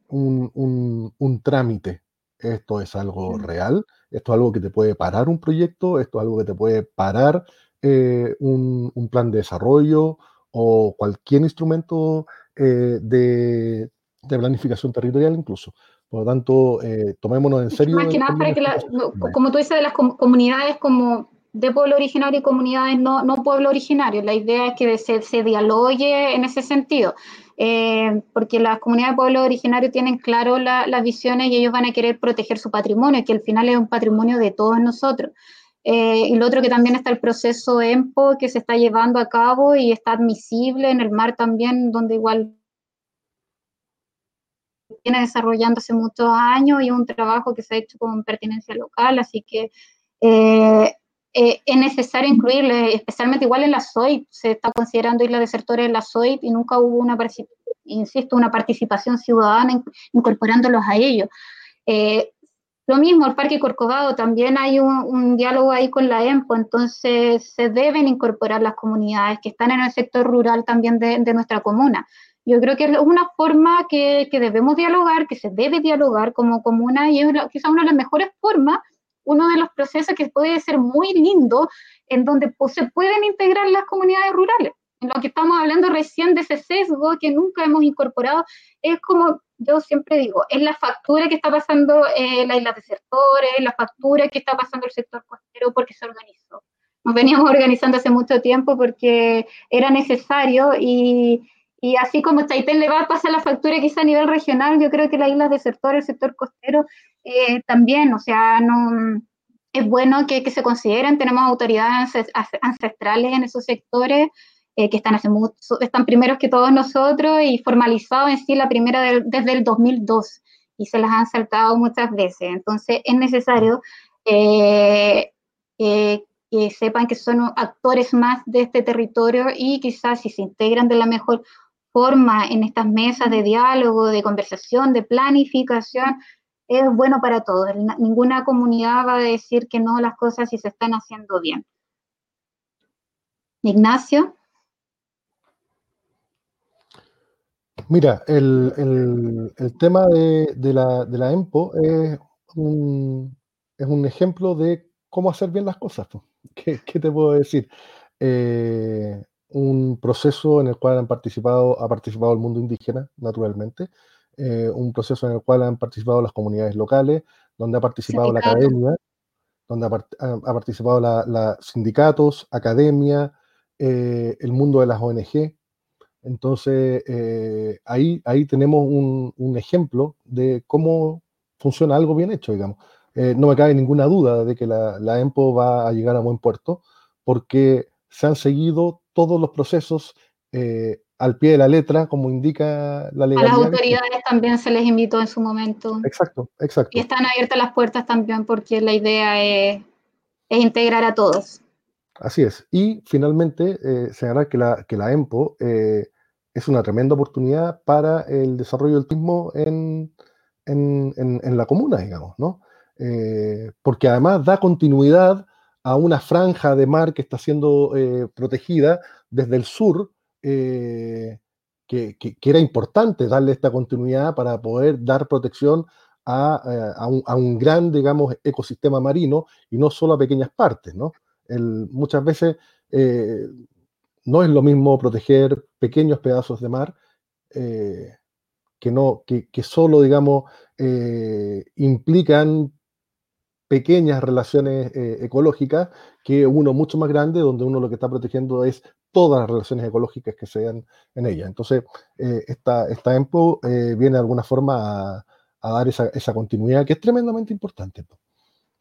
Speaker 5: un, trámite, esto es algo real, esto es algo que te puede parar un proyecto, esto es algo que te puede parar eh, un, plan de desarrollo o cualquier instrumento eh, de, planificación territorial incluso. Por lo tanto, eh, tomémonos en serio.
Speaker 1: Más que nada para que, como tú dices, de las comunidades como de pueblo originario y comunidades no, no pueblo originario. La idea es que se, se dialogue en ese sentido, eh, porque las comunidades de pueblo originario tienen claro las visiones y ellos van a querer proteger su patrimonio, que al final es un patrimonio de todos nosotros. Eh, y lo otro que también está el proceso EMPO que se está llevando a cabo y está admisible en el mar también, donde igual viene desarrollando hace muchos años y un trabajo que se ha hecho con pertinencia local, así que eh, eh, es necesario incluirle, especialmente igual en la SOIP, se está considerando isla desertores en la SOIP y nunca hubo una, insisto, una participación ciudadana incorporándolos a ellos. Eh, lo mismo, el Parque Corcovado, también hay un, diálogo ahí con la EMPO, entonces se deben incorporar las comunidades que están en el sector rural también de, de nuestra comuna. Yo creo que es una forma que, que, debemos dialogar, que se debe dialogar como comuna y es quizá una de las mejores formas, uno de los procesos que puede ser muy lindo, en donde pues, se pueden integrar las comunidades rurales. En lo que estamos hablando recién de ese sesgo que nunca hemos incorporado, es como yo siempre digo, es la factura que está pasando eh, la isla desertores, la factura que está pasando el sector costero porque se organizó. Nos veníamos *laughs* organizando hace mucho tiempo porque era necesario y, y así como Chaitén le va a pasar la factura quizá a nivel regional, yo creo que las islas desertores, el sector costero, eh, también, o sea, no es bueno que, que, se consideren, tenemos autoridades ancestrales en esos sectores eh, que están, hace mucho, están primeros que todos nosotros y formalizado en sí la primera desde el 2002 y se las han saltado muchas veces. Entonces es necesario eh, que sepan que son actores más de este territorio y quizás si se integran de la mejor forma en estas mesas de diálogo, de conversación, de planificación, es bueno para todos. Ninguna comunidad va a decir que no las cosas si se están haciendo bien. Ignacio.
Speaker 5: Mira, el, tema de, la, de, la, EMPO es un, es un ejemplo de cómo hacer bien las cosas. *laughs* ¿Qué, qué te puedo decir? Eh, un proceso en el cual han participado, ha participado el mundo indígena, naturalmente, eh, un proceso en el cual han participado las comunidades locales, donde ha participado la academia, donde ha, participado la, sindicatos, academia, eh, el mundo de las ONG. Entonces, eh, ahí, ahí tenemos un, un, ejemplo de cómo funciona algo bien hecho, digamos. no me cabe ninguna duda de que la, la EMPO va a llegar a buen puerto, porque se han seguido todos los procesos eh, al pie de la letra, como indica la ley.
Speaker 1: A las autoridades también se les invitó en su momento.
Speaker 5: Exacto, exacto.
Speaker 1: Y están abiertas las puertas también porque la idea es, integrar a todos.
Speaker 5: Así es. Y finalmente, eh, señalar que la, que la EMPO eh, es una tremenda oportunidad para el desarrollo del turismo en, en, la comuna, digamos, ¿no? porque además da continuidad a una franja de mar que está siendo eh, protegida desde el sur, eh, que, era importante darle esta continuidad para poder dar protección a, eh, un, gran, digamos, ecosistema marino y no solo a pequeñas partes, ¿no? muchas veces no es lo mismo proteger pequeños pedazos de mar que, no, que, solo, digamos, implican pequeñas relaciones ecológicas que uno mucho más grande, donde uno lo que está protegiendo es todas las relaciones ecológicas que se dan en ella. Entonces, eh, esta, esta EMPO eh, viene de alguna forma a, dar esa, esa, continuidad que es tremendamente importante.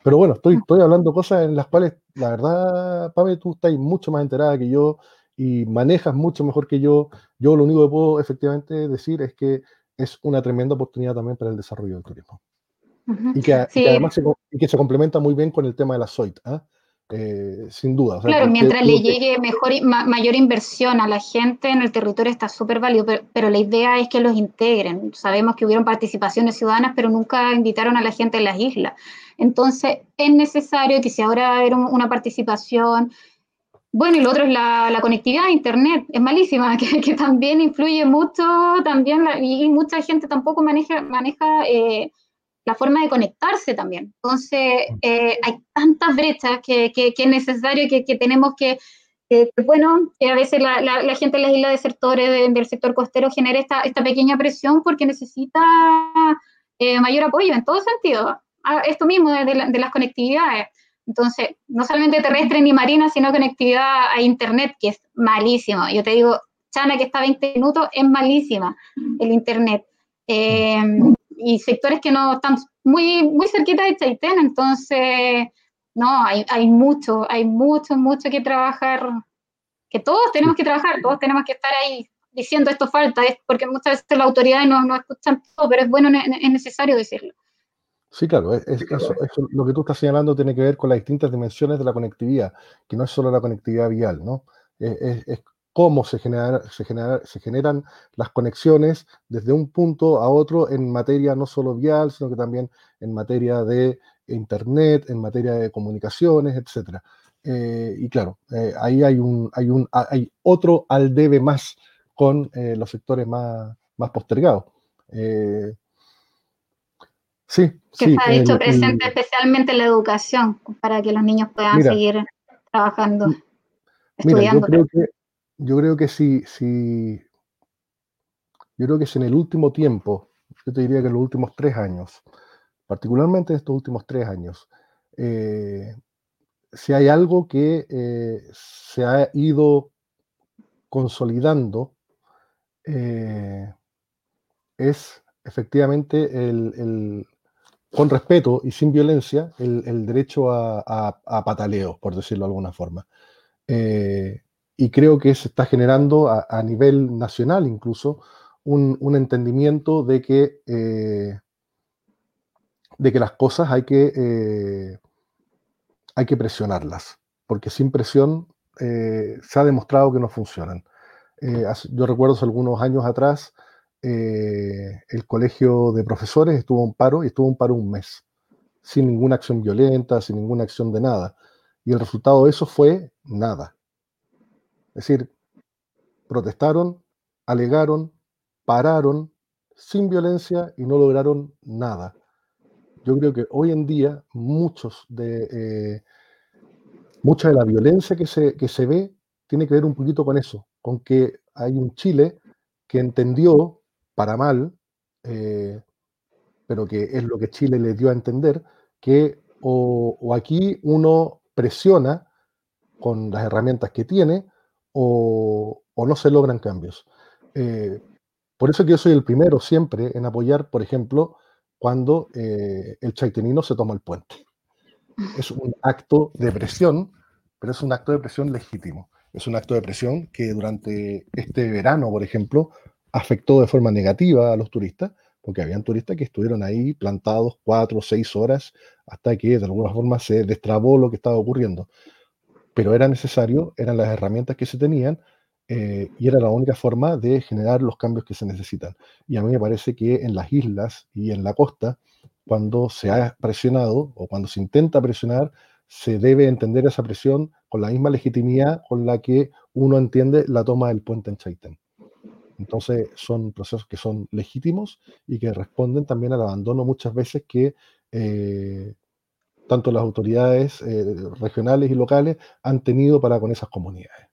Speaker 5: Pero bueno, estoy, estoy hablando cosas en las cuales, la verdad, Pame, tú estás mucho más enterada que yo y manejas mucho mejor que yo. Yo lo único que puedo efectivamente decir es que es una tremenda oportunidad también para el desarrollo del turismo. Y, que, además se, y que se complementa muy bien con el tema de la SOIT. ¿ah? Eh, sin duda.
Speaker 1: claro, mientras le llegue mejor, mayor inversión a la gente en el territorio está súper válido, pero, la idea es que los integren. Sabemos que hubieron participaciones ciudadanas, pero nunca invitaron a la gente en las islas. Entonces, es necesario que si ahora va a haber una participación, bueno, y lo otro es la, conectividad a Internet, es malísima, *laughs* que, también influye mucho, también, y mucha gente tampoco maneja, maneja eh, la forma de conectarse también. Entonces, eh, hay tantas brechas que, que, es necesario que, que tenemos que, bueno, que a veces la, la, gente en las islas desertores del sector costero genera esta, esta pequeña presión porque necesita eh, mayor apoyo en todo sentido. Ah, esto mismo de, de, las conectividades. Entonces, no solamente terrestre ni marina, sino conectividad a Internet, que es malísimo. Yo te digo, Chana, que está a 20 minutos, es malísima el Internet. Eh, y sectores que no están muy, muy cerquita de Chaitén, entonces, no, hay, hay mucho, hay mucho, mucho que trabajar, que todos tenemos que trabajar, todos tenemos que estar ahí diciendo esto falta, es porque muchas veces las autoridades no, no escuchan todo, pero es bueno, es necesario decirlo.
Speaker 5: Sí, claro, es, eso, lo que tú estás señalando tiene que ver con las distintas dimensiones de la conectividad, que no es solo la conectividad vial, ¿no? Es, es, cómo se, genera, se, genera, se generan las conexiones desde un punto a otro en materia no solo vial, sino que también en materia de Internet, en materia de comunicaciones, etc. Eh, y claro, eh, ahí hay, un, hay, un, hay otro al debe más con eh, los sectores más, más postergados.
Speaker 1: sí, que se ha dicho presente especialmente en la educación, para que los niños puedan seguir trabajando, estudiando.
Speaker 5: Mira, yo creo que yo creo que si, si, yo creo que si en el último tiempo, yo te diría que en los últimos tres años, particularmente en estos últimos tres años, eh, si hay algo que eh, se ha ido consolidando, eh, es efectivamente el, con respeto y sin violencia el, derecho a, pataleo, por decirlo de alguna forma y creo que se está generando a, nivel nacional incluso un, entendimiento de que, eh, de que las cosas hay que, eh, hay que presionarlas, porque sin presión eh, se ha demostrado que no funcionan. yo recuerdo algunos años atrás, el colegio de profesores estuvo en paro y estuvo en paro un mes, sin ninguna acción violenta, sin ninguna acción de nada. Y el resultado de eso fue nada es decir, protestaron, alegaron, pararon sin violencia y no lograron nada. Yo creo que hoy en día muchos de, eh, mucha de la violencia que se, que se ve tiene que ver un poquito con eso, con que hay un Chile que entendió, para mal, eh, pero que es lo que Chile le dio a entender, que o aquí uno presiona con las herramientas que tiene, o, no se logran cambios. Eh, por eso que yo soy el primero siempre en apoyar, por ejemplo, cuando eh, el chaitenino se toma el puente. Es un acto de presión, pero es un acto de presión legítimo. Es un acto de presión que durante este verano, por ejemplo, afectó de forma negativa a los turistas, porque habían turistas que estuvieron ahí plantados cuatro o seis horas hasta que de alguna forma se destrabó lo que estaba ocurriendo pero era necesario, eran las herramientas que se tenían eh, y era la única forma de generar los cambios que se necesitan. Y a mí me parece que en las islas y en la costa, cuando se ha presionado o cuando se intenta presionar, se debe entender esa presión con la misma legitimidad con la que uno entiende la toma del puente en Chaitén. Entonces son procesos que son legítimos y que responden también al abandono muchas veces que eh, tanto las autoridades eh, regionales y locales han tenido para con esas comunidades.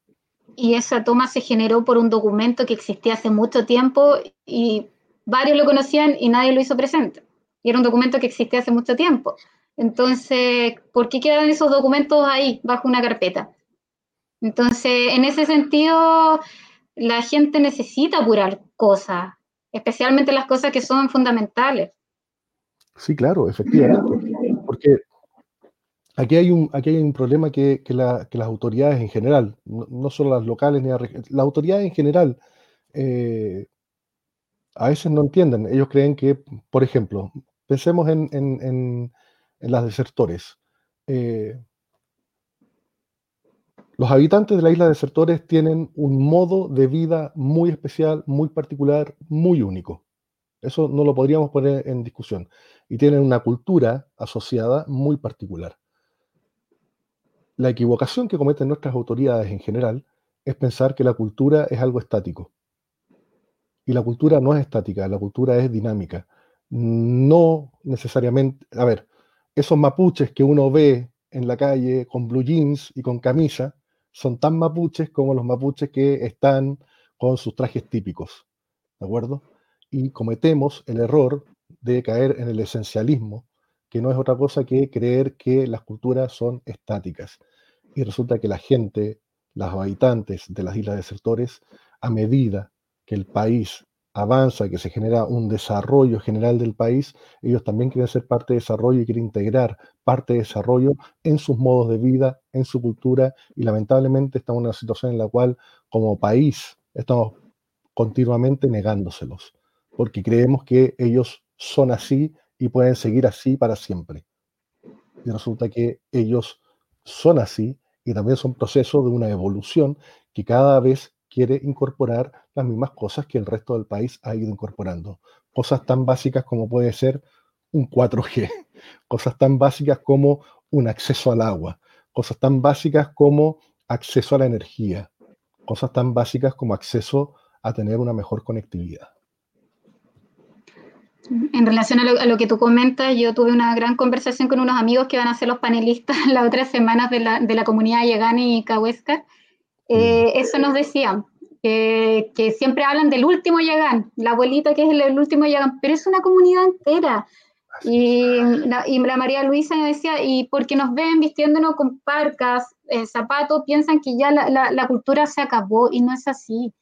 Speaker 1: Y esa toma se generó por un documento que existía hace mucho tiempo y varios lo conocían y nadie lo hizo presente. Y era un documento que existía hace mucho tiempo. Entonces, ¿por qué quedan esos documentos ahí, bajo una carpeta? Entonces, en ese sentido, la gente necesita apurar cosas, especialmente las cosas que son fundamentales.
Speaker 5: Sí, claro, efectivamente. Porque aquí hay un, problema que, las autoridades en general, no, solo las locales ni las las autoridades en general, eh, a veces no entienden. Ellos creen que, por ejemplo, pensemos en, las desertores. Eh, los habitantes de la isla de Desertores tienen un modo de vida muy especial, muy particular, muy único. Eso no lo podríamos poner en discusión. Y tienen una cultura asociada muy particular. La equivocación que cometen nuestras autoridades en general es pensar que la cultura es algo estático. Y la cultura no es estática, la cultura es dinámica. No necesariamente, a ver, esos mapuches que uno ve en la calle con blue jeans y con camisa, son tan mapuches como los mapuches que están con sus trajes típicos, ¿de acuerdo? Y cometemos el error de caer en el esencialismo, que no es otra cosa que creer que las culturas son estáticas. Y resulta que la gente, los habitantes de las islas desertores, a medida que el país avanza, que se genera un desarrollo general del país, ellos también quieren ser parte de desarrollo y quieren integrar parte de desarrollo en sus modos de vida, en su cultura, y lamentablemente estamos en una situación en la cual como país estamos continuamente negándoselos, porque creemos que ellos son así y pueden seguir así para siempre. Y resulta que ellos son así y también son procesos de una evolución que cada vez quiere incorporar las mismas cosas que el resto del país ha ido incorporando. Cosas tan básicas como puede ser un 4G, *laughs* cosas tan básicas como un acceso al agua, cosas tan básicas como acceso a la energía, cosas tan básicas como acceso a tener una mejor conectividad.
Speaker 1: En relación a lo, que tú comentas, yo tuve una gran conversación con unos amigos que van a ser los panelistas *laughs* las otras semanas de la, de la comunidad Yegani y Cahuesca, eh, eso nos decían, que siempre hablan del último Yagán, la abuelita que es el, último Yagán, pero es una comunidad entera. Y la, y la, María Luisa decía, y porque nos ven vistiéndonos con parcas, eh, zapatos, piensan que ya la, la, cultura se acabó y no es así.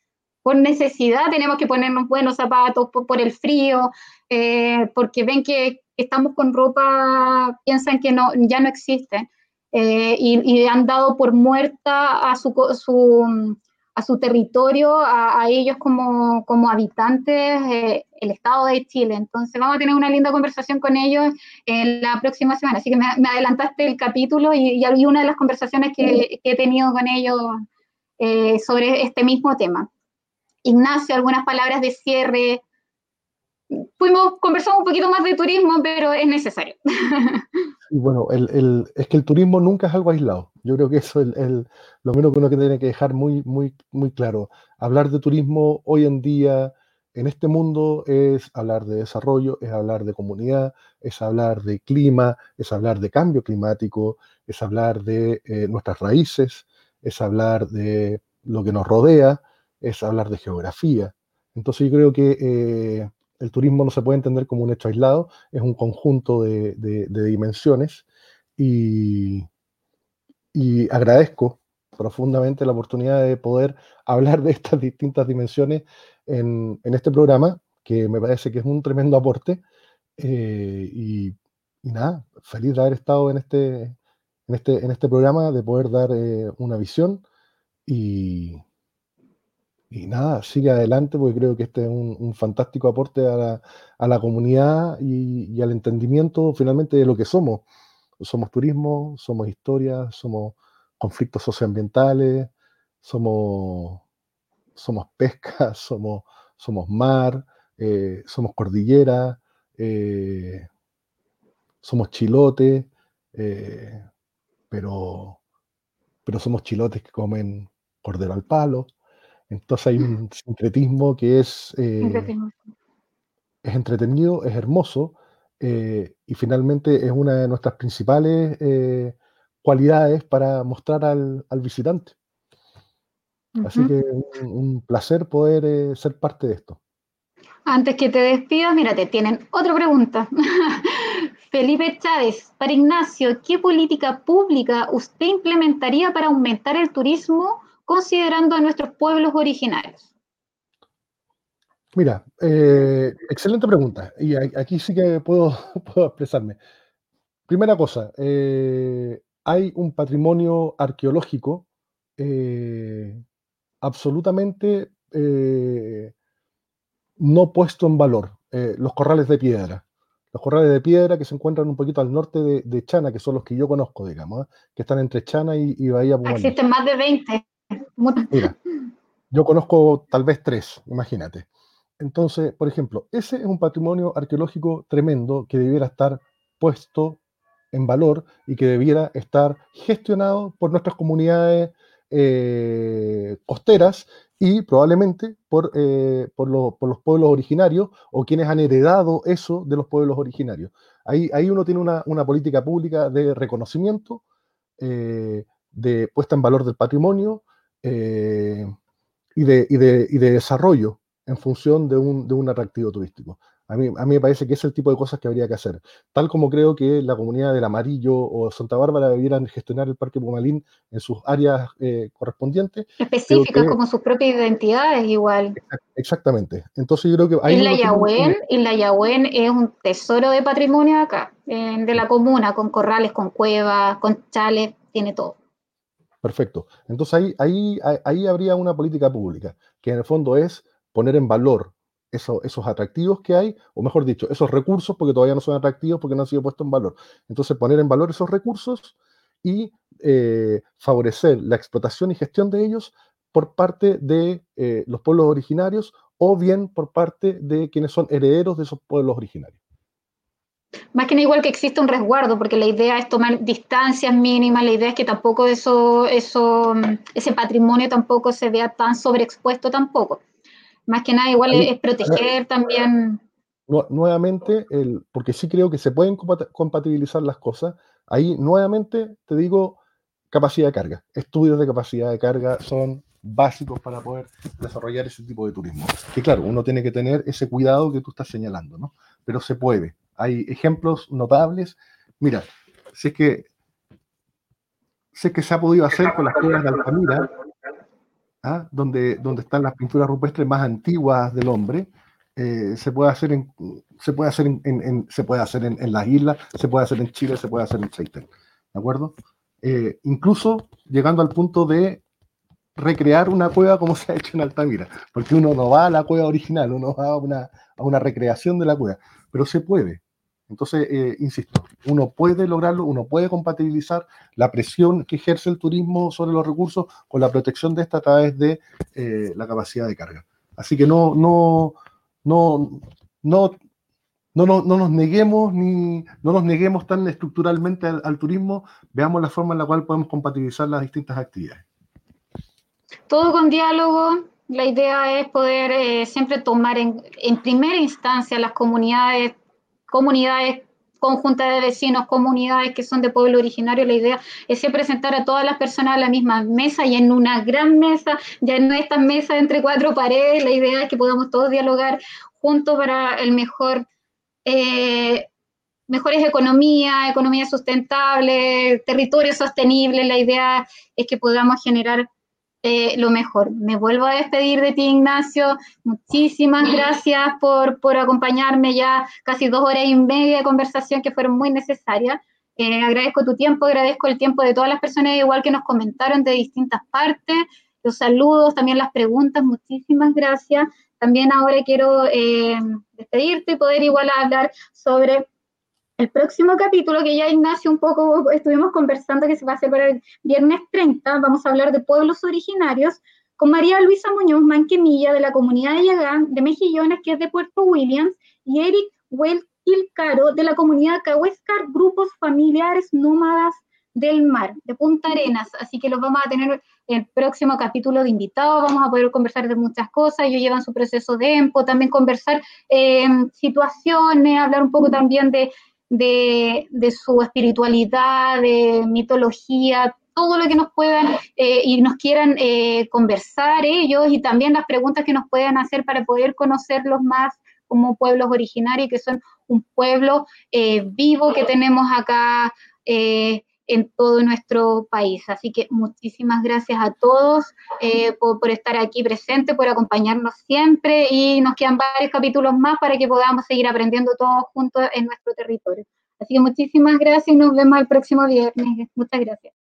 Speaker 1: Por necesidad tenemos que ponernos buenos zapatos, por, el frío, eh, porque ven que estamos con ropa, piensan que no, ya no existe. Eh, y, han dado por muerta a su, su a su territorio, a, ellos como, como habitantes, eh, el Estado de Chile. Entonces vamos a tener una linda conversación con ellos en la próxima semana. Así que me, adelantaste el capítulo y, una de las conversaciones que, he tenido con ellos eh, sobre este mismo tema. Ignacio, algunas palabras de cierre. Fuimos, conversamos un poquito más de turismo, pero es necesario. *laughs*
Speaker 5: Bueno, es que el turismo nunca es algo aislado. Yo creo que eso es lo menos que uno tiene que dejar muy, muy, muy claro. Hablar de turismo hoy en día en este mundo es hablar de desarrollo, es hablar de comunidad, es hablar de clima, es hablar de cambio climático, es hablar de eh, nuestras raíces, es hablar de lo que nos rodea, es hablar de geografía. Entonces yo creo que eh, el turismo no se puede entender como un hecho aislado, es un conjunto de, dimensiones y, agradezco profundamente la oportunidad de poder *laughs* hablar de estas distintas dimensiones en, este programa, que me parece que es un tremendo aporte. Eh, y, nada, feliz de haber estado en este, en este, en este programa, de poder dar eh, una visión y, y nada, sigue adelante porque creo que este es un, fantástico aporte a la, comunidad y, al entendimiento finalmente de lo que somos. Somos turismo, somos historia, somos conflictos socioambientales, somos, somos pesca, *laughs* somos, somos mar, eh, somos cordillera, eh, somos chilotes, eh, pero, pero somos chilotes que comen cordero al palo. Entonces hay un sincretismo que es, eh, es entretenido, es hermoso eh, y finalmente es una de nuestras principales eh, cualidades para mostrar al, visitante. Así que un, un placer poder ser parte de esto.
Speaker 1: Antes que te despidas, mira, te tienen otra pregunta. *laughs* Felipe Chávez, para Ignacio, ¿qué política pública usted implementaría para aumentar el turismo considerando a nuestros pueblos originarios?
Speaker 5: Mira, eh, excelente pregunta. Y aquí sí que *laughs* puedo, expresarme. Primera cosa, eh, hay un patrimonio arqueológico eh, absolutamente no puesto en valor, los corrales de piedra. Los corrales de piedra que se encuentran un poquito al norte de, Chana, que son los que yo conozco, digamos, que están entre Chana y, y Bahía.
Speaker 1: Existen más de 20.
Speaker 5: Mira, yo conozco tal vez tres, imagínate. Entonces, por ejemplo, ese es un patrimonio arqueológico tremendo que debiera estar puesto en valor y que debiera estar gestionado por nuestras comunidades eh, costeras y probablemente por, eh, por, los pueblos originarios o quienes han heredado eso de los pueblos originarios. Ahí, ahí uno tiene una, política pública de reconocimiento, eh, de puesta en valor del patrimonio y, de, y, de, y de desarrollo en función de un, de un atractivo turístico. A mí, a mí, me parece que es el tipo de cosas que habría que hacer. Tal como creo que la comunidad del Amarillo o Santa Bárbara debieran gestionar el Parque Pumalín en sus áreas eh, correspondientes.
Speaker 1: Específicas, como sus propias identidades, igual.
Speaker 5: Exactamente. Entonces yo creo que...
Speaker 1: Ahí Isla Yahuen, Isla Yahuen es un tesoro de patrimonio acá, de la comuna, con corrales, con cuevas, con chales, tiene todo.
Speaker 5: Perfecto. Entonces ahí, ahí, ahí habría una política pública, que en el fondo es poner en valor esos atractivos que hay, o mejor dicho, esos recursos, porque todavía no son atractivos porque no han sido puestos en valor. Entonces, poner en valor esos recursos y eh, favorecer la explotación y gestión de ellos por parte de eh, los pueblos originarios o bien por parte de quienes son herederos de esos pueblos originarios.
Speaker 1: Más que nada igual que existe un resguardo, porque la idea es tomar distancias mínimas, la idea es que tampoco eso, eso, ese patrimonio tampoco se vea tan sobreexpuesto tampoco. Más que nada, igual es, proteger también.
Speaker 5: nuevamente, el, porque sí creo que se pueden compatibilizar las cosas. Ahí, nuevamente, te digo, capacidad de carga. Estudios de capacidad de carga son básicos para poder desarrollar ese tipo de turismo. Que claro, uno tiene que tener ese cuidado que tú estás señalando, ¿no? Pero se puede. Hay ejemplos notables. Mira, si es que, sé que se ha podido hacer con las cuevas de Altamira, ¿ah? donde, donde están las pinturas rupestres más antiguas del hombre. Eh, se puede hacer en se puede hacer en, se puede hacer en, las islas, se puede hacer en Chile, se puede hacer en Chaitén, ¿de acuerdo? Eh, incluso llegando al punto de recrear una cueva como se ha hecho en Altamira, porque uno no va a la cueva original, uno va a una, a una recreación de la cueva, pero se puede, entonces, eh, insisto, uno puede lograrlo, uno puede compatibilizar la presión que ejerce el turismo sobre los recursos con la protección de esta a través de eh, la capacidad de carga. Así que no, no, no, no, no, no, nos neguemos ni no nos neguemos tan estructuralmente al, turismo, veamos la forma en la cual podemos compatibilizar las distintas actividades.
Speaker 1: Todo con diálogo, la idea es poder eh, siempre tomar en, en, primera instancia las comunidades comunidades conjuntas de vecinos, comunidades que son de pueblo originario, la idea es siempre sentar a todas las personas a la misma mesa y en una gran mesa, ya no estas mesas entre cuatro paredes, la idea es que podamos todos dialogar juntos para el mejor, eh, mejores economías, economía sustentable, territorio sostenible, la idea es que podamos generar eh, lo mejor. Me vuelvo a despedir de ti, Ignacio. Muchísimas gracias por, por acompañarme ya casi dos horas y media de conversación que fueron muy necesarias. Eh, agradezco tu tiempo, agradezco el tiempo de todas las personas igual que nos comentaron de distintas partes, los saludos, también las preguntas, muchísimas gracias. También ahora quiero eh, despedirte y poder igual hablar sobre el próximo capítulo, que ya Ignacio un poco estuvimos conversando, que se va a hacer para el viernes 30, vamos a hablar de pueblos originarios, con María Luisa Muñoz Manquemilla, de la comunidad de Yagán, de Mejillones, que es de Puerto Williams, y Eric Well Ilcaro, de la comunidad Cahuéscar, grupos familiares nómadas del mar, de Punta Arenas. Así que los vamos a tener el próximo capítulo de invitados, vamos a poder conversar de muchas cosas, ellos llevan su proceso de EMPO, también conversar eh, situaciones, hablar un poco también de, de, su espiritualidad, de mitología, todo lo que nos puedan eh, y nos quieran eh, conversar ellos y también las preguntas que nos puedan hacer para poder conocerlos más como pueblos originarios, que son un pueblo vivo que tenemos acá en todo nuestro país. Así que muchísimas gracias a todos eh, por, estar aquí presentes, por acompañarnos siempre y nos quedan varios capítulos más para que podamos seguir aprendiendo todos juntos en nuestro territorio. Así que muchísimas gracias y nos vemos el próximo viernes. Muchas gracias.